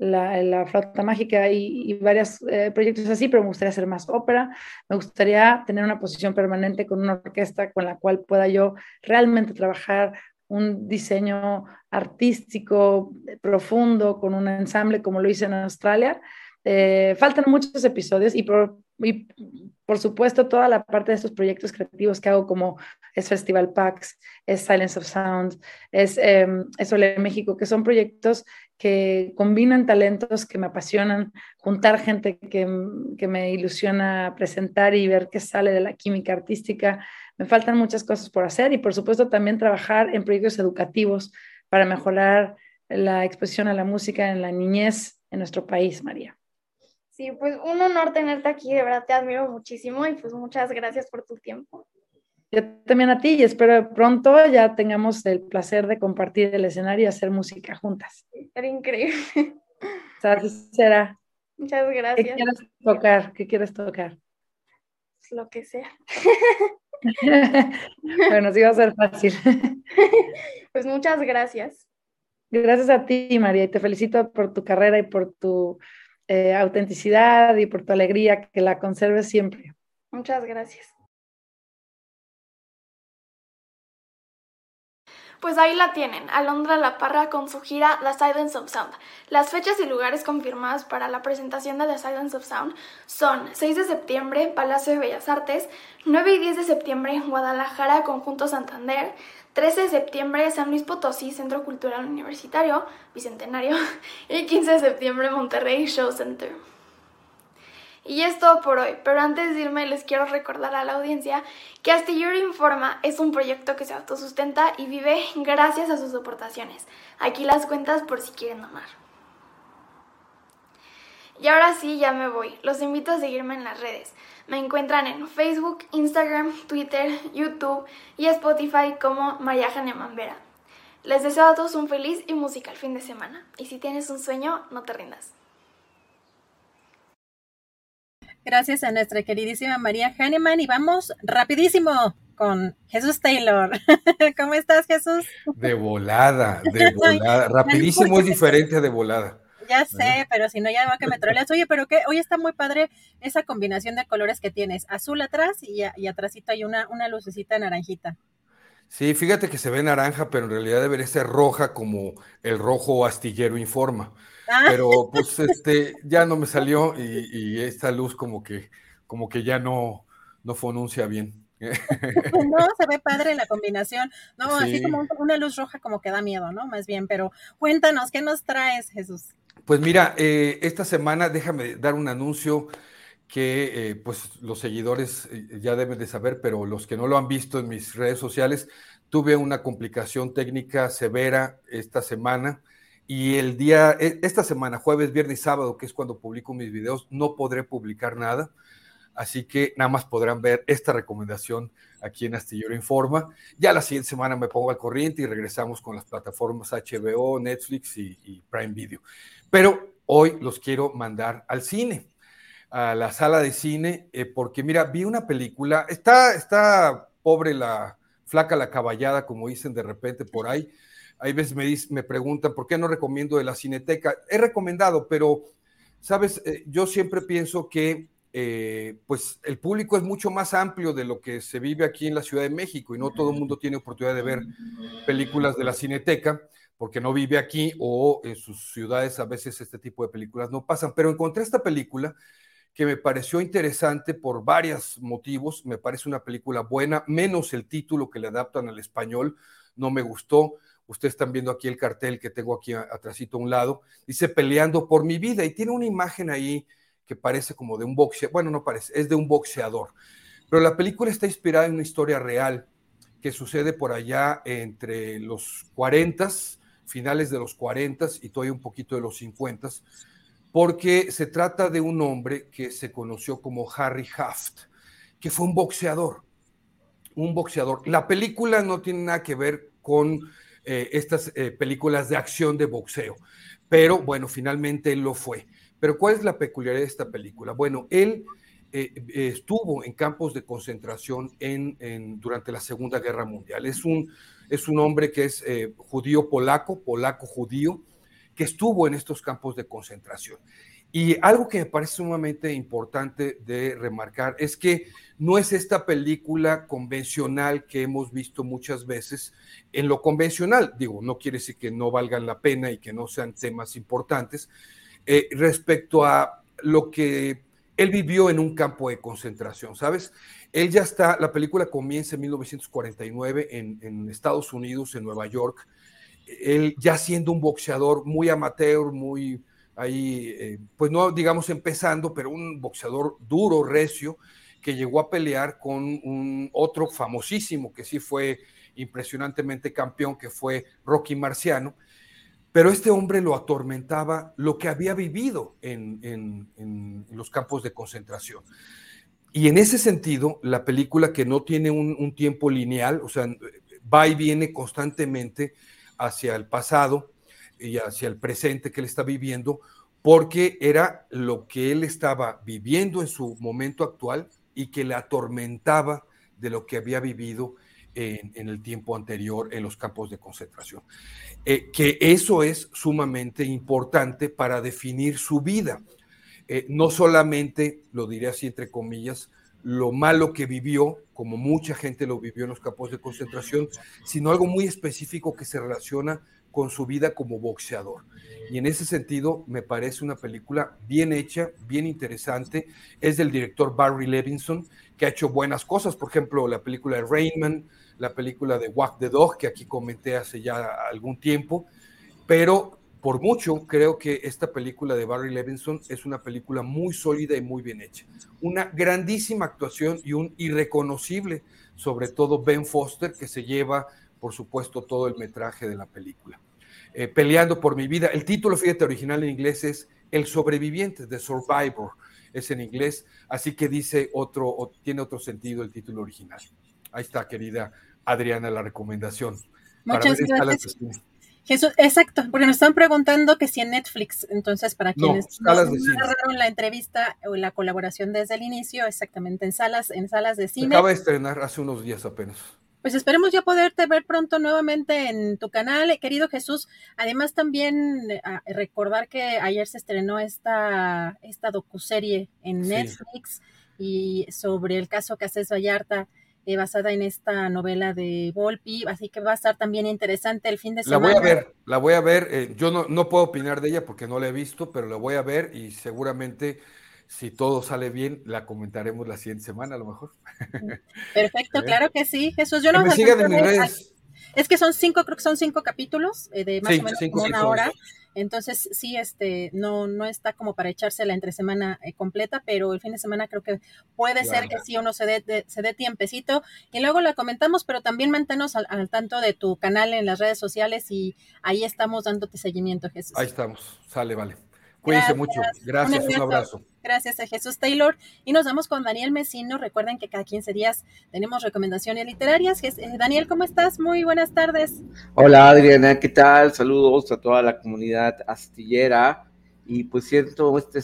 la, la flauta mágica y, varios eh, proyectos así, pero me gustaría hacer más ópera. Me gustaría tener una posición permanente con una orquesta con la cual pueda yo realmente trabajar un diseño artístico profundo con un ensamble como lo hice en Australia. Eh, faltan muchos episodios y por supuesto toda la parte de estos proyectos creativos que hago como es Festival PAX, es Silence of Sound, es, eh, es Ole México, que son proyectos que combinan talentos que me apasionan, juntar gente que, que, me ilusiona presentar y ver qué sale de la química artística. Me faltan muchas cosas por hacer y por supuesto también trabajar en proyectos educativos para mejorar la exposición a la música en la niñez en nuestro país, María. Sí, pues un honor tenerte aquí, de verdad te admiro muchísimo y pues muchas gracias por tu tiempo. Yo también a ti y espero pronto ya tengamos el placer de compartir el escenario y hacer música juntas. Era increíble. O sea, así será. Muchas ¿Qué gracias. quieres tocar? ¿Qué quieres tocar? Lo que sea. bueno, sí va a ser fácil. Pues muchas gracias. Gracias a ti, María, y te felicito por tu carrera y por tu eh, autenticidad y por tu alegría, que la conserves siempre. Muchas gracias. Pues ahí la tienen, Alondra La Parra con su gira The Silence of Sound. Las fechas y lugares confirmados para la presentación de The Silence of Sound son 6 de septiembre, Palacio de Bellas Artes, 9 y 10 de septiembre, Guadalajara, Conjunto Santander, 13 de septiembre, San Luis Potosí, Centro Cultural Universitario, Bicentenario, y 15 de septiembre, Monterrey Show Center. Y es todo por hoy, pero antes de irme les quiero recordar a la audiencia que Astillero Informa es un proyecto que se autosustenta y vive gracias a sus aportaciones. Aquí las cuentas por si quieren donar. Y ahora sí, ya me voy. Los invito a seguirme en las redes. Me encuentran en Facebook, Instagram, Twitter, YouTube y Spotify como María Hahnemann Vera. Les deseo a todos un feliz y musical fin de semana. Y si tienes un sueño, no te rindas. Gracias a nuestra queridísima María Hahnemann y vamos rapidísimo con Jesús Taylor. ¿Cómo estás, Jesús? De volada, de volada. Rapidísimo es diferente de volada. Ya sé, pero si no, ya va que me troleas. Oye, pero que hoy está muy padre esa combinación de colores que tienes. Azul atrás y, y atrásito hay una, una lucecita naranjita. Sí, fíjate que se ve naranja, pero en realidad debería ser roja como el rojo astillero informa. Ah. Pero pues este ya no me salió y, y esta luz como que como que ya no, no fonuncia bien. No, se ve padre la combinación. No, así Sí. como una luz roja como que da miedo, ¿no? Más bien, pero cuéntanos, ¿qué nos traes, Jesús? Pues mira, eh, esta semana déjame dar un anuncio que eh, pues los seguidores eh, ya deben de saber, pero los que no lo han visto en mis redes sociales, tuve una complicación técnica severa esta semana y el día, e- esta semana, jueves, viernes y sábado, que es cuando publico mis videos, no podré publicar nada. Así que nada más podrán ver esta recomendación aquí en Astillero Informa. Ya la siguiente semana me pongo al corriente y regresamos con las plataformas HBO, Netflix y, Prime Video. Pero hoy los quiero mandar al cine, a la sala de cine, eh, porque mira, vi una película, está, está pobre la flaca la caballada, como dicen de repente por ahí. Hay veces me, dic- me preguntan, ¿por qué no recomiendo de la cineteca? He recomendado, pero, sabes, Eh, yo siempre pienso que eh, pues el público es mucho más amplio de lo que se vive aquí en la Ciudad de México y no todo el mundo tiene oportunidad de ver películas de la cineteca porque no vive aquí o en sus ciudades a veces este tipo de películas no pasan. Pero encontré esta película que me pareció interesante por varios motivos. Me parece una película buena, menos el título que le adaptan al español. No me gustó. Ustedes están viendo aquí el cartel que tengo aquí atrásito a un lado. Dice Peleando por mi vida y tiene una imagen ahí que parece como de un boxeador. Bueno, no parece, es de un boxeador. Pero la película está inspirada en una historia real que sucede por allá entre los 40, finales de los 40 y todavía un poquito de los 50, porque se trata de un hombre que se conoció como Harry Haft, que fue un boxeador, un boxeador. La película no tiene nada que ver con eh, estas eh, películas de acción de boxeo, pero bueno, finalmente él lo fue. Pero ¿cuál es la peculiaridad de esta película? Bueno, él eh, estuvo en campos de concentración en, en- durante la Segunda Guerra Mundial. Es un, es un hombre que es judío polaco, polaco judío, que estuvo en estos campos de concentración. Y algo que me parece sumamente importante de remarcar es que no es esta película convencional que hemos visto muchas veces en lo convencional. Digo, no quiere decir que no valgan la pena y que no sean temas importantes eh, respecto a lo que él vivió en un campo de concentración, ¿sabes? Él ya está, la película comienza en 1949 en, en Estados Unidos, en Nueva York, él ya siendo un boxeador muy amateur, muy ahí, eh, pues no digamos empezando, pero un boxeador duro, recio, que llegó a pelear con un otro famosísimo que sí fue impresionantemente campeón, que fue Rocky Marciano, pero este hombre lo atormentaba lo que había vivido en, los campos de concentración. y en ese sentido, la película que no tiene un, tiempo lineal, o sea, va y viene constantemente hacia el pasado y hacia el presente que él está viviendo, porque era lo que él estaba viviendo en su momento actual y que le atormentaba de lo que había vivido en, el tiempo anterior en los campos de concentración. Eh, que eso es sumamente importante para definir su vida. Eh, no solamente, lo diré así entre comillas, lo malo que vivió, como mucha gente lo vivió en los campos de concentración, sino algo muy específico que se relaciona con su vida como boxeador. Y en ese sentido me parece una película bien hecha, bien interesante. Es del director Barry Levinson, que ha hecho buenas cosas, por ejemplo, la película de Rainman, la película de Walk the Dog, que aquí comenté hace ya algún tiempo, pero por mucho creo que esta película de Barry Levinson es una película muy sólida y muy bien hecha. Una grandísima actuación y un irreconocible, sobre todo Ben Foster, que se lleva, por supuesto, todo el metraje de la película. Eh, Peleando por mi vida. El título, fíjate, original en inglés es El sobreviviente, The Survivor, es en inglés, así que dice otro, tiene otro sentido el título original. Ahí está, querida Adriana, la recomendación. Muchas gracias. Jesús, exacto, porque nos están preguntando que si en Netflix, entonces para quienes no, no la entrevista o la colaboración desde el inicio, exactamente en salas, en salas de cine. acaba de estrenar hace unos días apenas. Pues esperemos ya poderte ver pronto nuevamente en tu canal, querido Jesús. Además también ah, recordar que ayer se estrenó esta, esta docuserie en Netflix y sobre el caso Casés Vallarta eh, basada en esta novela de Volpi, así que va a estar también interesante el fin de semana. La voy a ver, la voy a ver, eh, yo no, no puedo opinar de ella porque no la he visto, pero la voy a ver y seguramente si todo sale bien, la comentaremos la siguiente semana a lo mejor. Perfecto, claro que sí, Jesús. Yo no me sigan en mis redes. Es que son cinco, creo que son cinco capítulos eh, de más o menos una hora. Entonces, sí, este, no, no está como para echarse la entre semana eh, completa, pero el fin de semana creo que puede ser que sí uno se dé, se dé tiempecito. Y luego la comentamos, pero también manténnos al, tanto de tu canal en las redes sociales y ahí estamos dándote seguimiento, Jesús. Ahí estamos, sale, vale. Cuídense mucho. Gracias, un, abrazo. Gracias a Jesús Taylor. Y nos vamos con Daniel Mesino. Recuerden que cada 15 días tenemos recomendaciones literarias. Eh, Daniel, ¿cómo estás? Muy buenas tardes. Hola Adriana, ¿qué tal? Saludos a toda la comunidad astillera. Y pues siento este,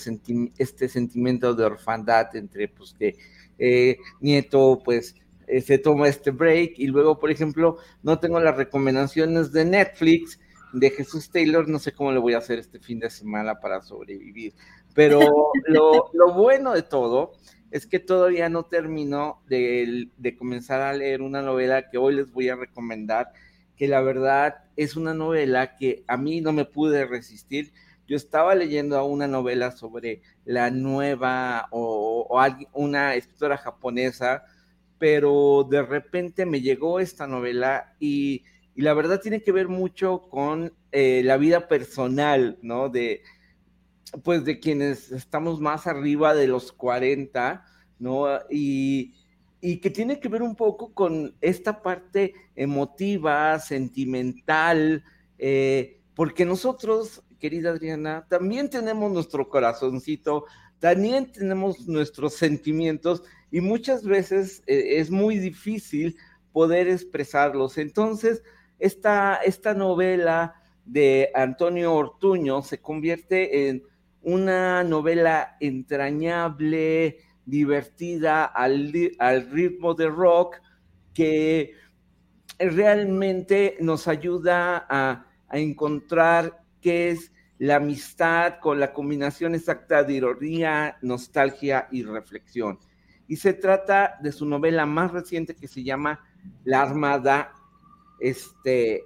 este sentimiento de orfandad entre pues que eh, Nieto pues eh, se toma este break y luego, por ejemplo, no tengo las recomendaciones de Netflix de Jesús Taylor, no sé cómo le voy a hacer este fin de semana para sobrevivir. Pero lo, bueno de todo es que todavía no termino de, comenzar a leer una novela que hoy les voy a recomendar, que la verdad es una novela que a mí no me pude resistir. Yo estaba leyendo una novela sobre la nueva o, o una escritora japonesa, pero de repente me llegó esta novela y y la verdad tiene que ver mucho con eh, la vida personal, ¿no? De, pues de quienes estamos más arriba de los 40, ¿no? Y, que tiene que ver un poco con esta parte emotiva, sentimental, eh, porque nosotros, querida Adriana, también tenemos nuestro corazoncito, también tenemos nuestros sentimientos y muchas veces eh, es muy difícil poder expresarlos. Entonces, esta, esta novela de Antonio Ortuño se convierte en una novela entrañable, divertida, al, ritmo de rock, que realmente nos ayuda a, a, encontrar qué es la amistad con la combinación exacta de ironía, nostalgia y reflexión. Y se trata de su novela más reciente que se llama La Armada este,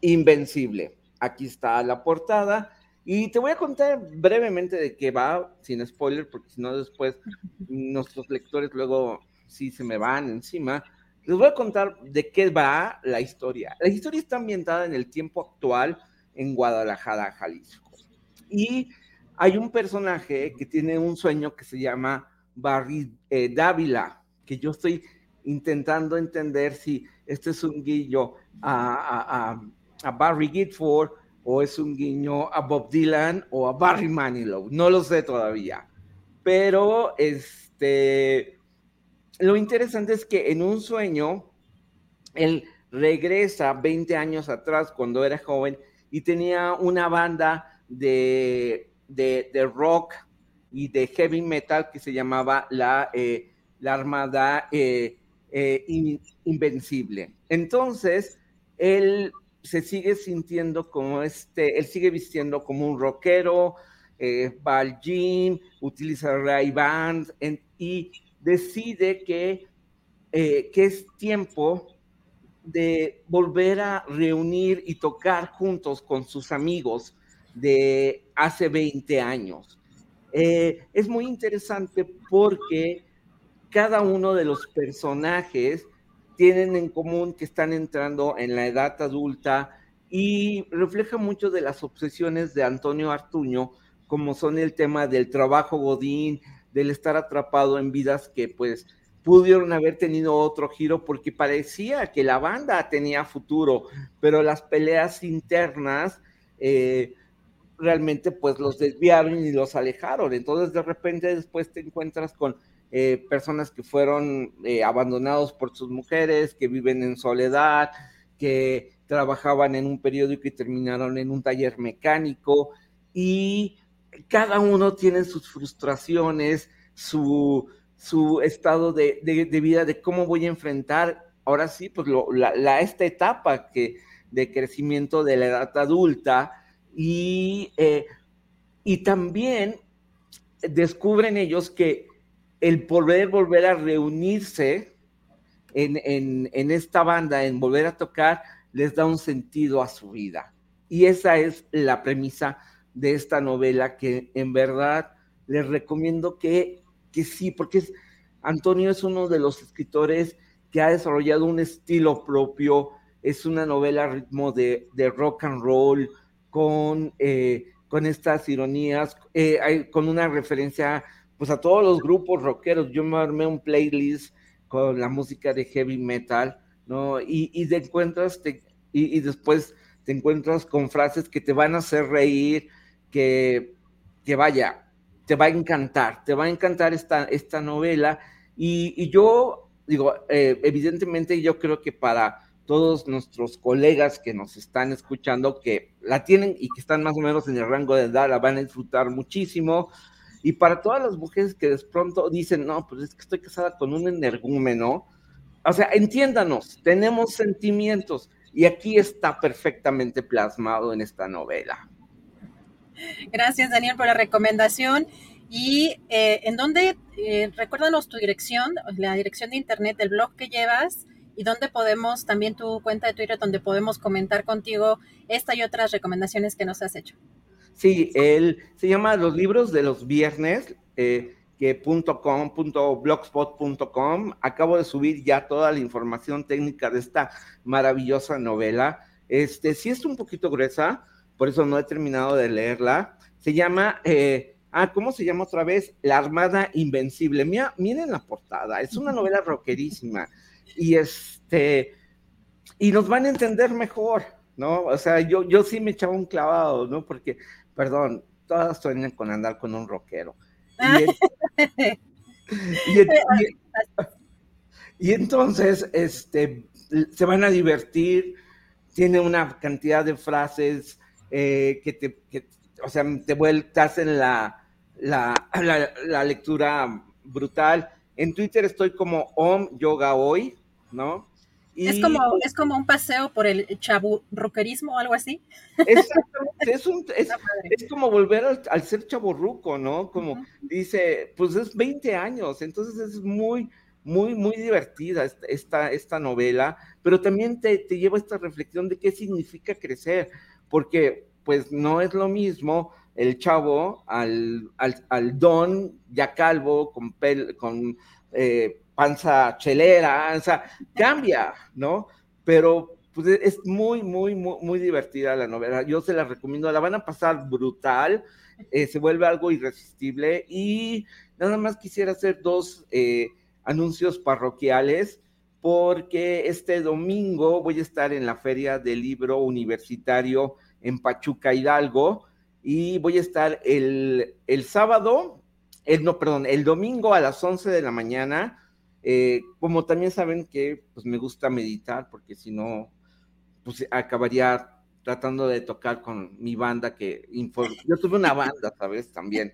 Invencible. Aquí está la portada. Y te voy a contar brevemente de qué va, sin spoiler, porque si no después nuestros lectores luego sí se me van encima. Les voy a contar de qué va la historia. La historia está ambientada en el tiempo actual en Guadalajara, Jalisco. Y hay un personaje que tiene un sueño que se llama Barry eh, Dávila, que yo estoy intentando entender si este es un guiño a, Barry Gifford o es un guiño a Bob Dylan o a Barry Manilow, no lo sé todavía. Pero este, lo interesante es que en un sueño, él regresa 20 años atrás cuando era joven y tenía una banda de, de, rock y de heavy metal que se llamaba la, eh, la Armada eh, eh, Invencible. Entonces, él se sigue sintiendo como este, él sigue vistiendo como un rockero, va al gym, utiliza Ray Band y decide que, que es tiempo de volver a reunir y tocar juntos con sus amigos de hace 20 años. Eh, es muy interesante porque cada uno de los personajes tienen en común que están entrando en la edad adulta y refleja mucho de las obsesiones de Antonio Artuño, como son el tema del trabajo godín, del estar atrapado en vidas que pues pudieron haber tenido otro giro porque parecía que la banda tenía futuro, pero las peleas internas eh, realmente pues los desviaron y los alejaron. Entonces de repente después te encuentras con eh, personas que fueron eh, abandonados por sus mujeres, que viven en soledad, que trabajaban en un periódico y terminaron en un taller mecánico y cada uno tiene sus frustraciones, su, su estado de, vida, de cómo voy a enfrentar ahora sí, pues la, esta etapa que, de crecimiento de la edad adulta y, eh, y también descubren ellos que el poder volver a reunirse en, en, esta banda, en volver a tocar, les da un sentido a su vida. Y esa es la premisa de esta novela que en verdad les recomiendo que que sí, porque Antonio es uno de los escritores que ha desarrollado un estilo propio, es una novela a ritmo de, rock and roll, con, eh, con estas ironías, eh, con una referencia pues a todos los grupos rockeros. Yo me armé un playlist con la música de heavy metal, ¿no? Y, y te encuentras, y, después te encuentras con frases que te van a hacer reír, que, que vaya, te va a encantar, te va a encantar esta, esta novela. Y, yo digo, eh, evidentemente yo creo que para todos nuestros colegas que nos están escuchando, que la tienen y que están más o menos en el rango de edad, la van a disfrutar muchísimo. Y para todas las mujeres que de pronto dicen, no, pues es que estoy casada con un energúmeno, o sea, entiéndanos, tenemos sentimientos y aquí está perfectamente plasmado en esta novela. Gracias, Daniel, por la recomendación. Y eh, en dónde, eh, recuérdanos tu dirección, la dirección de internet del blog que llevas y dónde podemos, también tu cuenta de Twitter, donde podemos comentar contigo esta y otras recomendaciones que nos has hecho. Sí, él se llama Los libros de los viernes, eh, que .com, .blogspot.com. Acabo de subir ya toda la información técnica de esta maravillosa novela. Este, sí es un poquito gruesa, por eso no he terminado de leerla. Se llama, eh, ah, ¿cómo se llama otra vez? La Armada Invencible. Mira, miren la portada, es una novela rockerísima. Y este, y nos van a entender mejor, ¿no? O sea, yo, yo sí me echaba un clavado, ¿no? Porque, perdón, todas sueñan con andar con un rockero. y entonces, este, se van a divertir, tiene una cantidad de frases eh, que te, o sea, te vueltas en la, la, la, lectura brutal. En Twitter estoy como Om Yoga Hoy, ¿no? Es, como, es como un paseo por el chaburruquerismo o algo así. Exactamente, es, un, es, es como volver al, al ser chaburruco, ¿no? Como dice, pues es 20 años, entonces es muy, muy, muy divertida esta, esta novela, pero también te, te lleva esta reflexión de qué significa crecer, porque pues no es lo mismo el chavo al, al, don ya calvo, con, con eh, panza chelera, o sea, cambia, ¿no? Pero pues es muy, muy, muy, muy divertida la novela. Yo se la recomiendo, la van a pasar brutal, eh, se vuelve algo irresistible y nada más quisiera hacer dos eh, anuncios parroquiales porque este domingo voy a estar en la Feria del Libro Universitario en Pachuca Hidalgo y voy a estar el, el sábado, no, perdón, el domingo a las 11 de la mañana Eh, como también saben que pues me gusta meditar, porque si no, pues acabaría tratando de tocar con mi banda que yo tuve una banda, ¿sabes? También.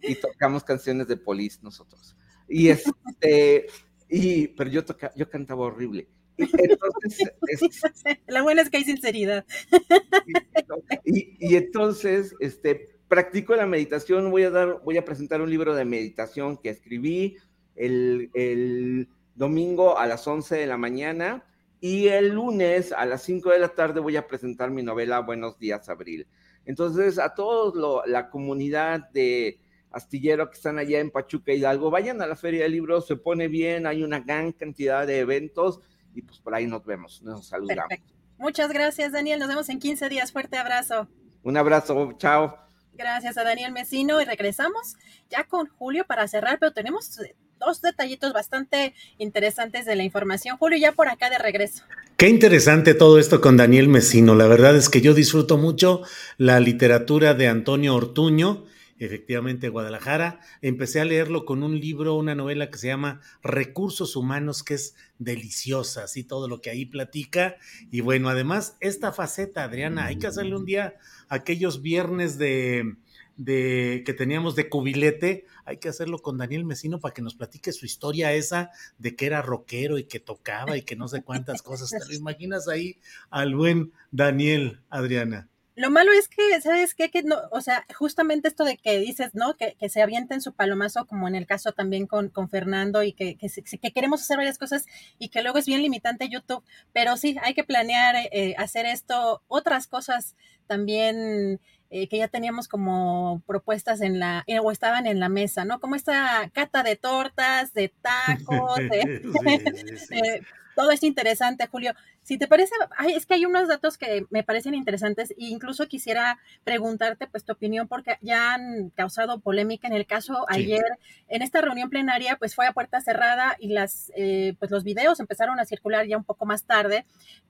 Y tocamos canciones de Police nosotros. Y este, y, pero yo toca, yo cantaba horrible. entonces, la buena es que hay sinceridad. Y, y, entonces, este, practico la meditación, voy a dar, voy a presentar un libro de meditación que escribí el, el domingo a las 11 de la mañana y el lunes a las 5 de la tarde voy a presentar mi novela Buenos días, Abril. Entonces, a toda la comunidad de astillero que están allá en Pachuca Hidalgo, vayan a la Feria del Libro, se pone bien, hay una gran cantidad de eventos y pues por ahí nos vemos, nos saludamos. Muchas gracias, Daniel. Nos vemos en 15 días. Fuerte abrazo. Un abrazo, chao. Gracias a Daniel Mesino y regresamos ya con Julio para cerrar, pero tenemos dos detallitos bastante interesantes de la información. Julio, ya por acá de regreso. Qué interesante todo esto con Daniel Mesino. La verdad es que yo disfruto mucho la literatura de Antonio Ortuño, efectivamente Guadalajara. Empecé a leerlo con un libro, una novela que se llama Recursos Humanos, que es deliciosa, así todo lo que ahí platica. Y bueno, además, esta faceta, Adriana, hay que hacerle un día aquellos viernes de, de que teníamos de cubilete, hay que hacerlo con Daniel Mesino para que nos platique su historia esa de que era rockero y que tocaba y que no sé cuántas cosas. ¿Te lo imaginas ahí al buen Daniel, Adriana? Lo malo es que, ¿sabes qué? Que no, o sea, justamente esto de que dices, ¿no? Que, se avienten su palomazo, como en el caso también con, con Fernando, y que, que, que, queremos hacer varias cosas y que luego es bien limitante YouTube. Pero sí, hay que planear eh, hacer esto, otras cosas también eh, que ya teníamos como propuestas en la, eh, o estaban en la mesa, ¿no? Como esta cata de tortas, de tacos, de, todo es interesante, Julio. Si te parece, es que hay unos datos que me parecen interesantes e incluso quisiera preguntarte pues tu opinión porque ya han causado polémica en el caso ayer en esta reunión plenaria pues fue a puerta cerrada y las eh, pues los videos empezaron a circular ya un poco más tarde.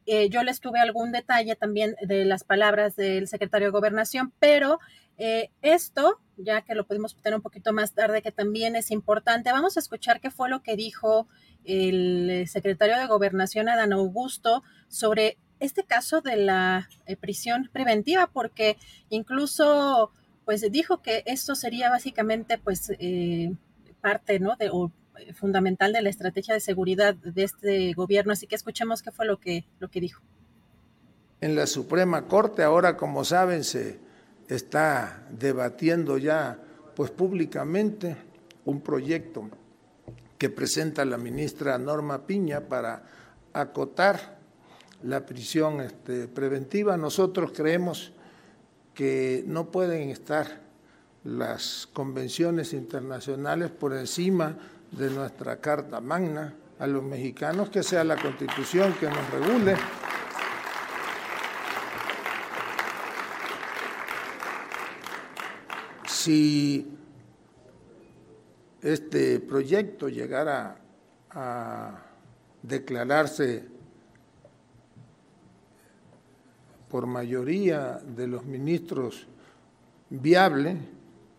Eh, yo les tuve algún detalle también de las palabras del secretario de Gobernación, pero eh, esto, ya que lo pudimos tener un poquito más tarde, que también es importante, vamos a escuchar qué fue lo que dijo el eh, secretario de Gobernación, Adán Augusto, sobre este caso de la eh, prisión preventiva, porque incluso pues dijo que esto sería básicamente pues eh, parte, ¿no? De, o, fundamental de la estrategia de seguridad de este gobierno. Así que escuchemos qué fue lo que, lo que dijo. En la Suprema Corte ahora, como saben, se está debatiendo ya pues públicamente un proyecto que presenta la ministra Norma Piña para acotar la prisión este, preventiva. Nosotros creemos que no pueden estar las convenciones internacionales por encima de nuestra Carta Magna a los mexicanos, que sea la constitución que nos regule. Si este proyecto llegara a declararse por mayoría de los ministros viable,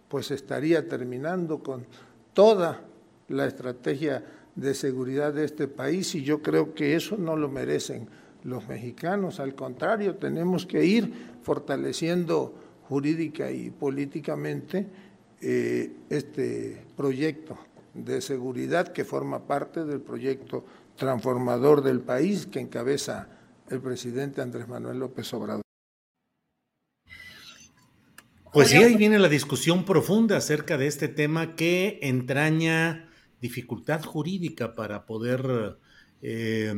pues estaría terminando con toda la estrategia de seguridad de este país y yo creo que eso no lo merecen los mexicanos, al contrario, tenemos que ir fortaleciendo jurídica y políticamente eh, este proyecto de seguridad que forma parte del proyecto transformador del país que encabeza el presidente Andrés Manuel López Obrador. Pues sí, ahí viene la discusión profunda acerca de este tema que entraña dificultad jurídica para poder eh,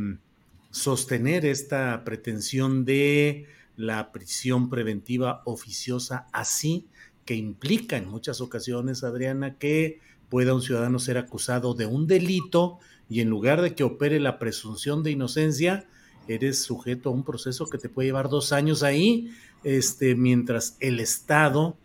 sostener esta pretensión de la prisión preventiva oficiosa así que implica en muchas ocasiones, Adriana, que pueda un ciudadano ser acusado de un delito y en lugar de que opere la presunción de inocencia, eres sujeto a un proceso que te puede llevar dos años ahí, este, mientras el Estado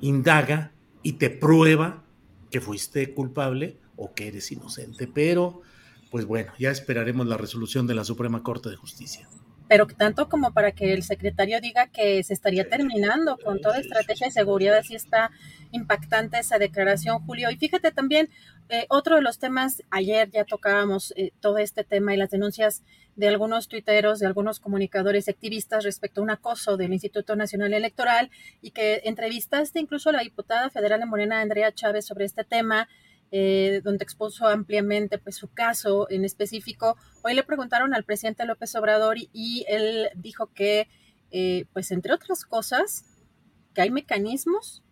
indaga y te prueba que fuiste culpable o que eres inocente. Pero, pues bueno, ya esperaremos la resolución de la Suprema Corte de Justicia pero tanto como para que el secretario diga que se estaría terminando con toda estrategia de seguridad, así está impactante esa declaración, Julio. Y fíjate también, eh, otro de los temas, ayer ya tocábamos eh, todo este tema y las denuncias de algunos tuiteros, de algunos comunicadores y activistas respecto a un acoso del Instituto Nacional Electoral y que entrevistaste incluso a la diputada federal de Morena, Andrea Chávez, sobre este tema. Eh, donde expuso ampliamente pues, su caso en específico. Hoy le preguntaron al presidente López Obrador y, él dijo que, pues entre otras cosas, que hay mecanismos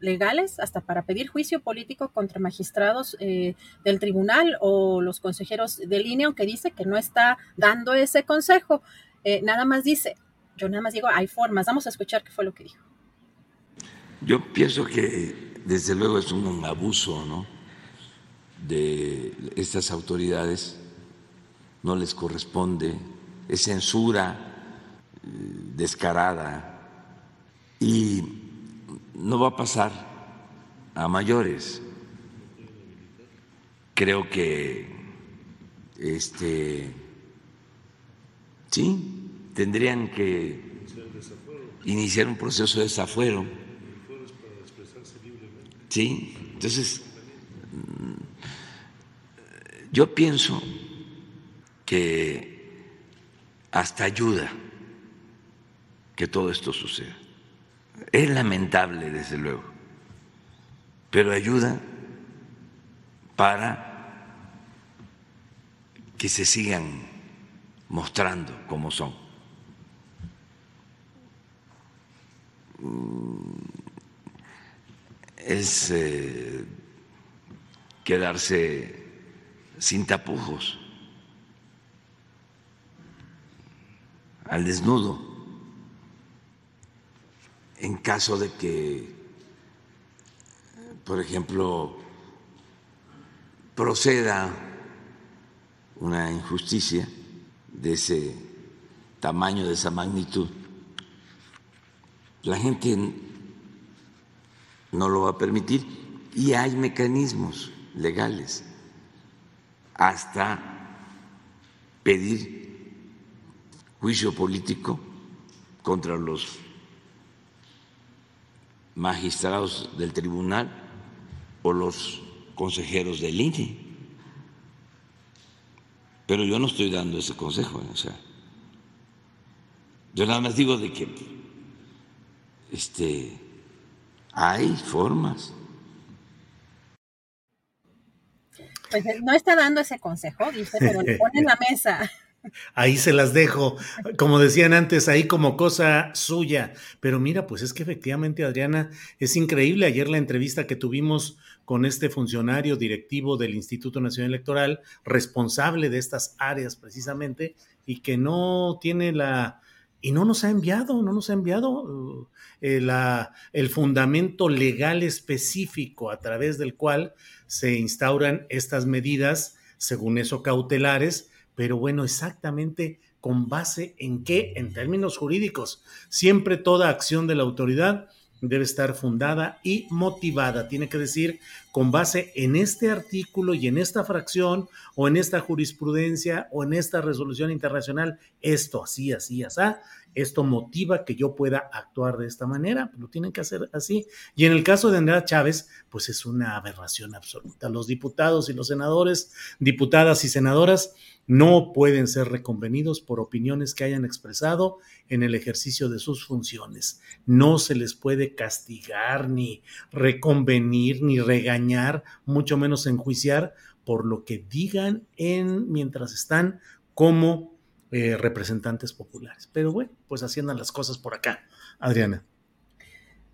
legales hasta para pedir juicio político contra magistrados eh, del tribunal o los consejeros de línea, aunque dice que no está dando ese consejo. Eh, nada más dice, yo nada más digo, hay formas, vamos a escuchar qué fue lo que dijo. Yo pienso que desde luego es un abuso ¿no? De estas autoridades, no les corresponde, es censura eh, descarada y no va a pasar a mayores. Creo que este sí tendrían que iniciar un proceso de desafuero. Sí, entonces yo pienso que hasta ayuda que todo esto suceda. Es lamentable, desde luego, pero ayuda para que se sigan mostrando como son. Mm, es eh, quedarse sin tapujos, al desnudo en caso de que, por ejemplo, proceda una injusticia de ese tamaño, de esa magnitud, la gente no lo va a permitir y hay mecanismos legales hasta pedir juicio político contra los magistrados del tribunal o los consejeros del INE. Pero yo no estoy dando ese consejo, ¿eh? o sea, yo nada más digo de que este hay formas. Pues no está dando ese consejo, dice, pero le pone en la mesa. Ahí se las dejo, como decían antes, ahí como cosa suya. Pero mira, pues es que efectivamente, Adriana, es increíble. Ayer la entrevista que tuvimos con este funcionario directivo del Instituto Nacional Electoral, responsable de estas áreas precisamente, y que no tiene la... Y no nos ha enviado, no nos ha enviado eh, la, el fundamento legal específico a través del cual se instauran estas medidas, según eso, cautelares, pero bueno, exactamente con base en qué, en términos jurídicos. Siempre toda acción de la autoridad debe estar fundada y motivada. Tiene que decir con base en este artículo y en esta fracción o en esta jurisprudencia o en esta resolución internacional, esto así, así, así. Esto motiva que yo pueda actuar de esta manera, lo tienen que hacer así. Y en el caso de Andrea Chávez, pues es una aberración absoluta. Los diputados y los senadores, diputadas y senadoras, no pueden ser reconvenidos por opiniones que hayan expresado en el ejercicio de sus funciones. No se les puede castigar, ni reconvenir, ni regañar, mucho menos enjuiciar por lo que digan en mientras están como eh, representantes populares. Pero bueno, pues haciendo las cosas por acá. Adriana.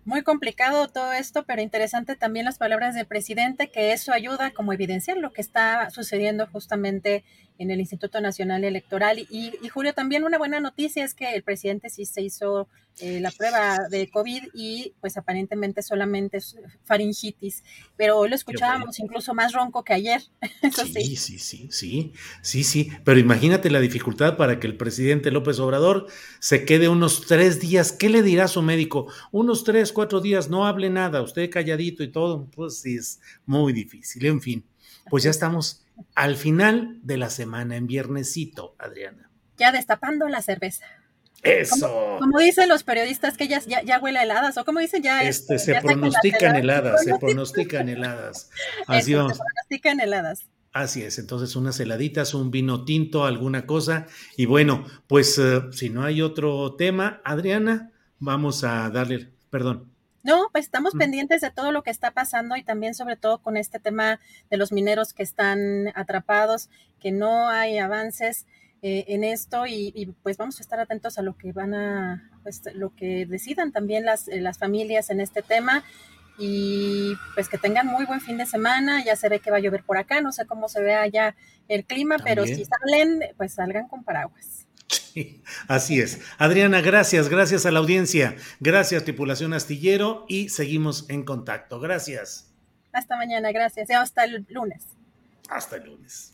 Muy complicado todo esto, pero interesante también las palabras del presidente, que eso ayuda como evidenciar lo que está sucediendo justamente en el Instituto Nacional Electoral. Y, Julio, también una buena noticia es que el presidente sí se hizo eh, la prueba de COVID y pues aparentemente solamente es faringitis, pero hoy lo escuchábamos incluso más ronco que ayer. sí, sí, sí, sí, sí, sí, pero imagínate la dificultad para que el presidente López Obrador se quede unos tres días. ¿Qué le dirá su médico? Unos tres, cuatro días, no hable nada, usted calladito y todo, pues sí, es muy difícil. En fin, pues ya estamos al final de la semana, en viernesito, Adriana. Ya destapando la cerveza. Eso. Como, dicen los periodistas que ya, ya, huele heladas, o como dicen ya. Este, se pronostican heladas, se pronostican heladas. Así Se pronostican heladas. Así es, entonces unas heladitas, un vino tinto, alguna cosa. Y bueno, pues eh, si no hay otro tema, Adriana, vamos a darle, perdón. No, pues estamos pendientes de todo lo que está pasando y también sobre todo con este tema de los mineros que están atrapados, que no hay avances eh, en esto y, pues vamos a estar atentos a lo que van a, pues lo que decidan también las, eh, las familias en este tema y pues que tengan muy buen fin de semana, ya se ve que va a llover por acá, no sé cómo se ve allá el clima, pero si salen, pues salgan con paraguas. Sí, así es. Adriana, gracias, gracias a la audiencia, gracias tripulación astillero y seguimos en contacto. Gracias. Hasta mañana, gracias. Y hasta el lunes. Hasta el lunes.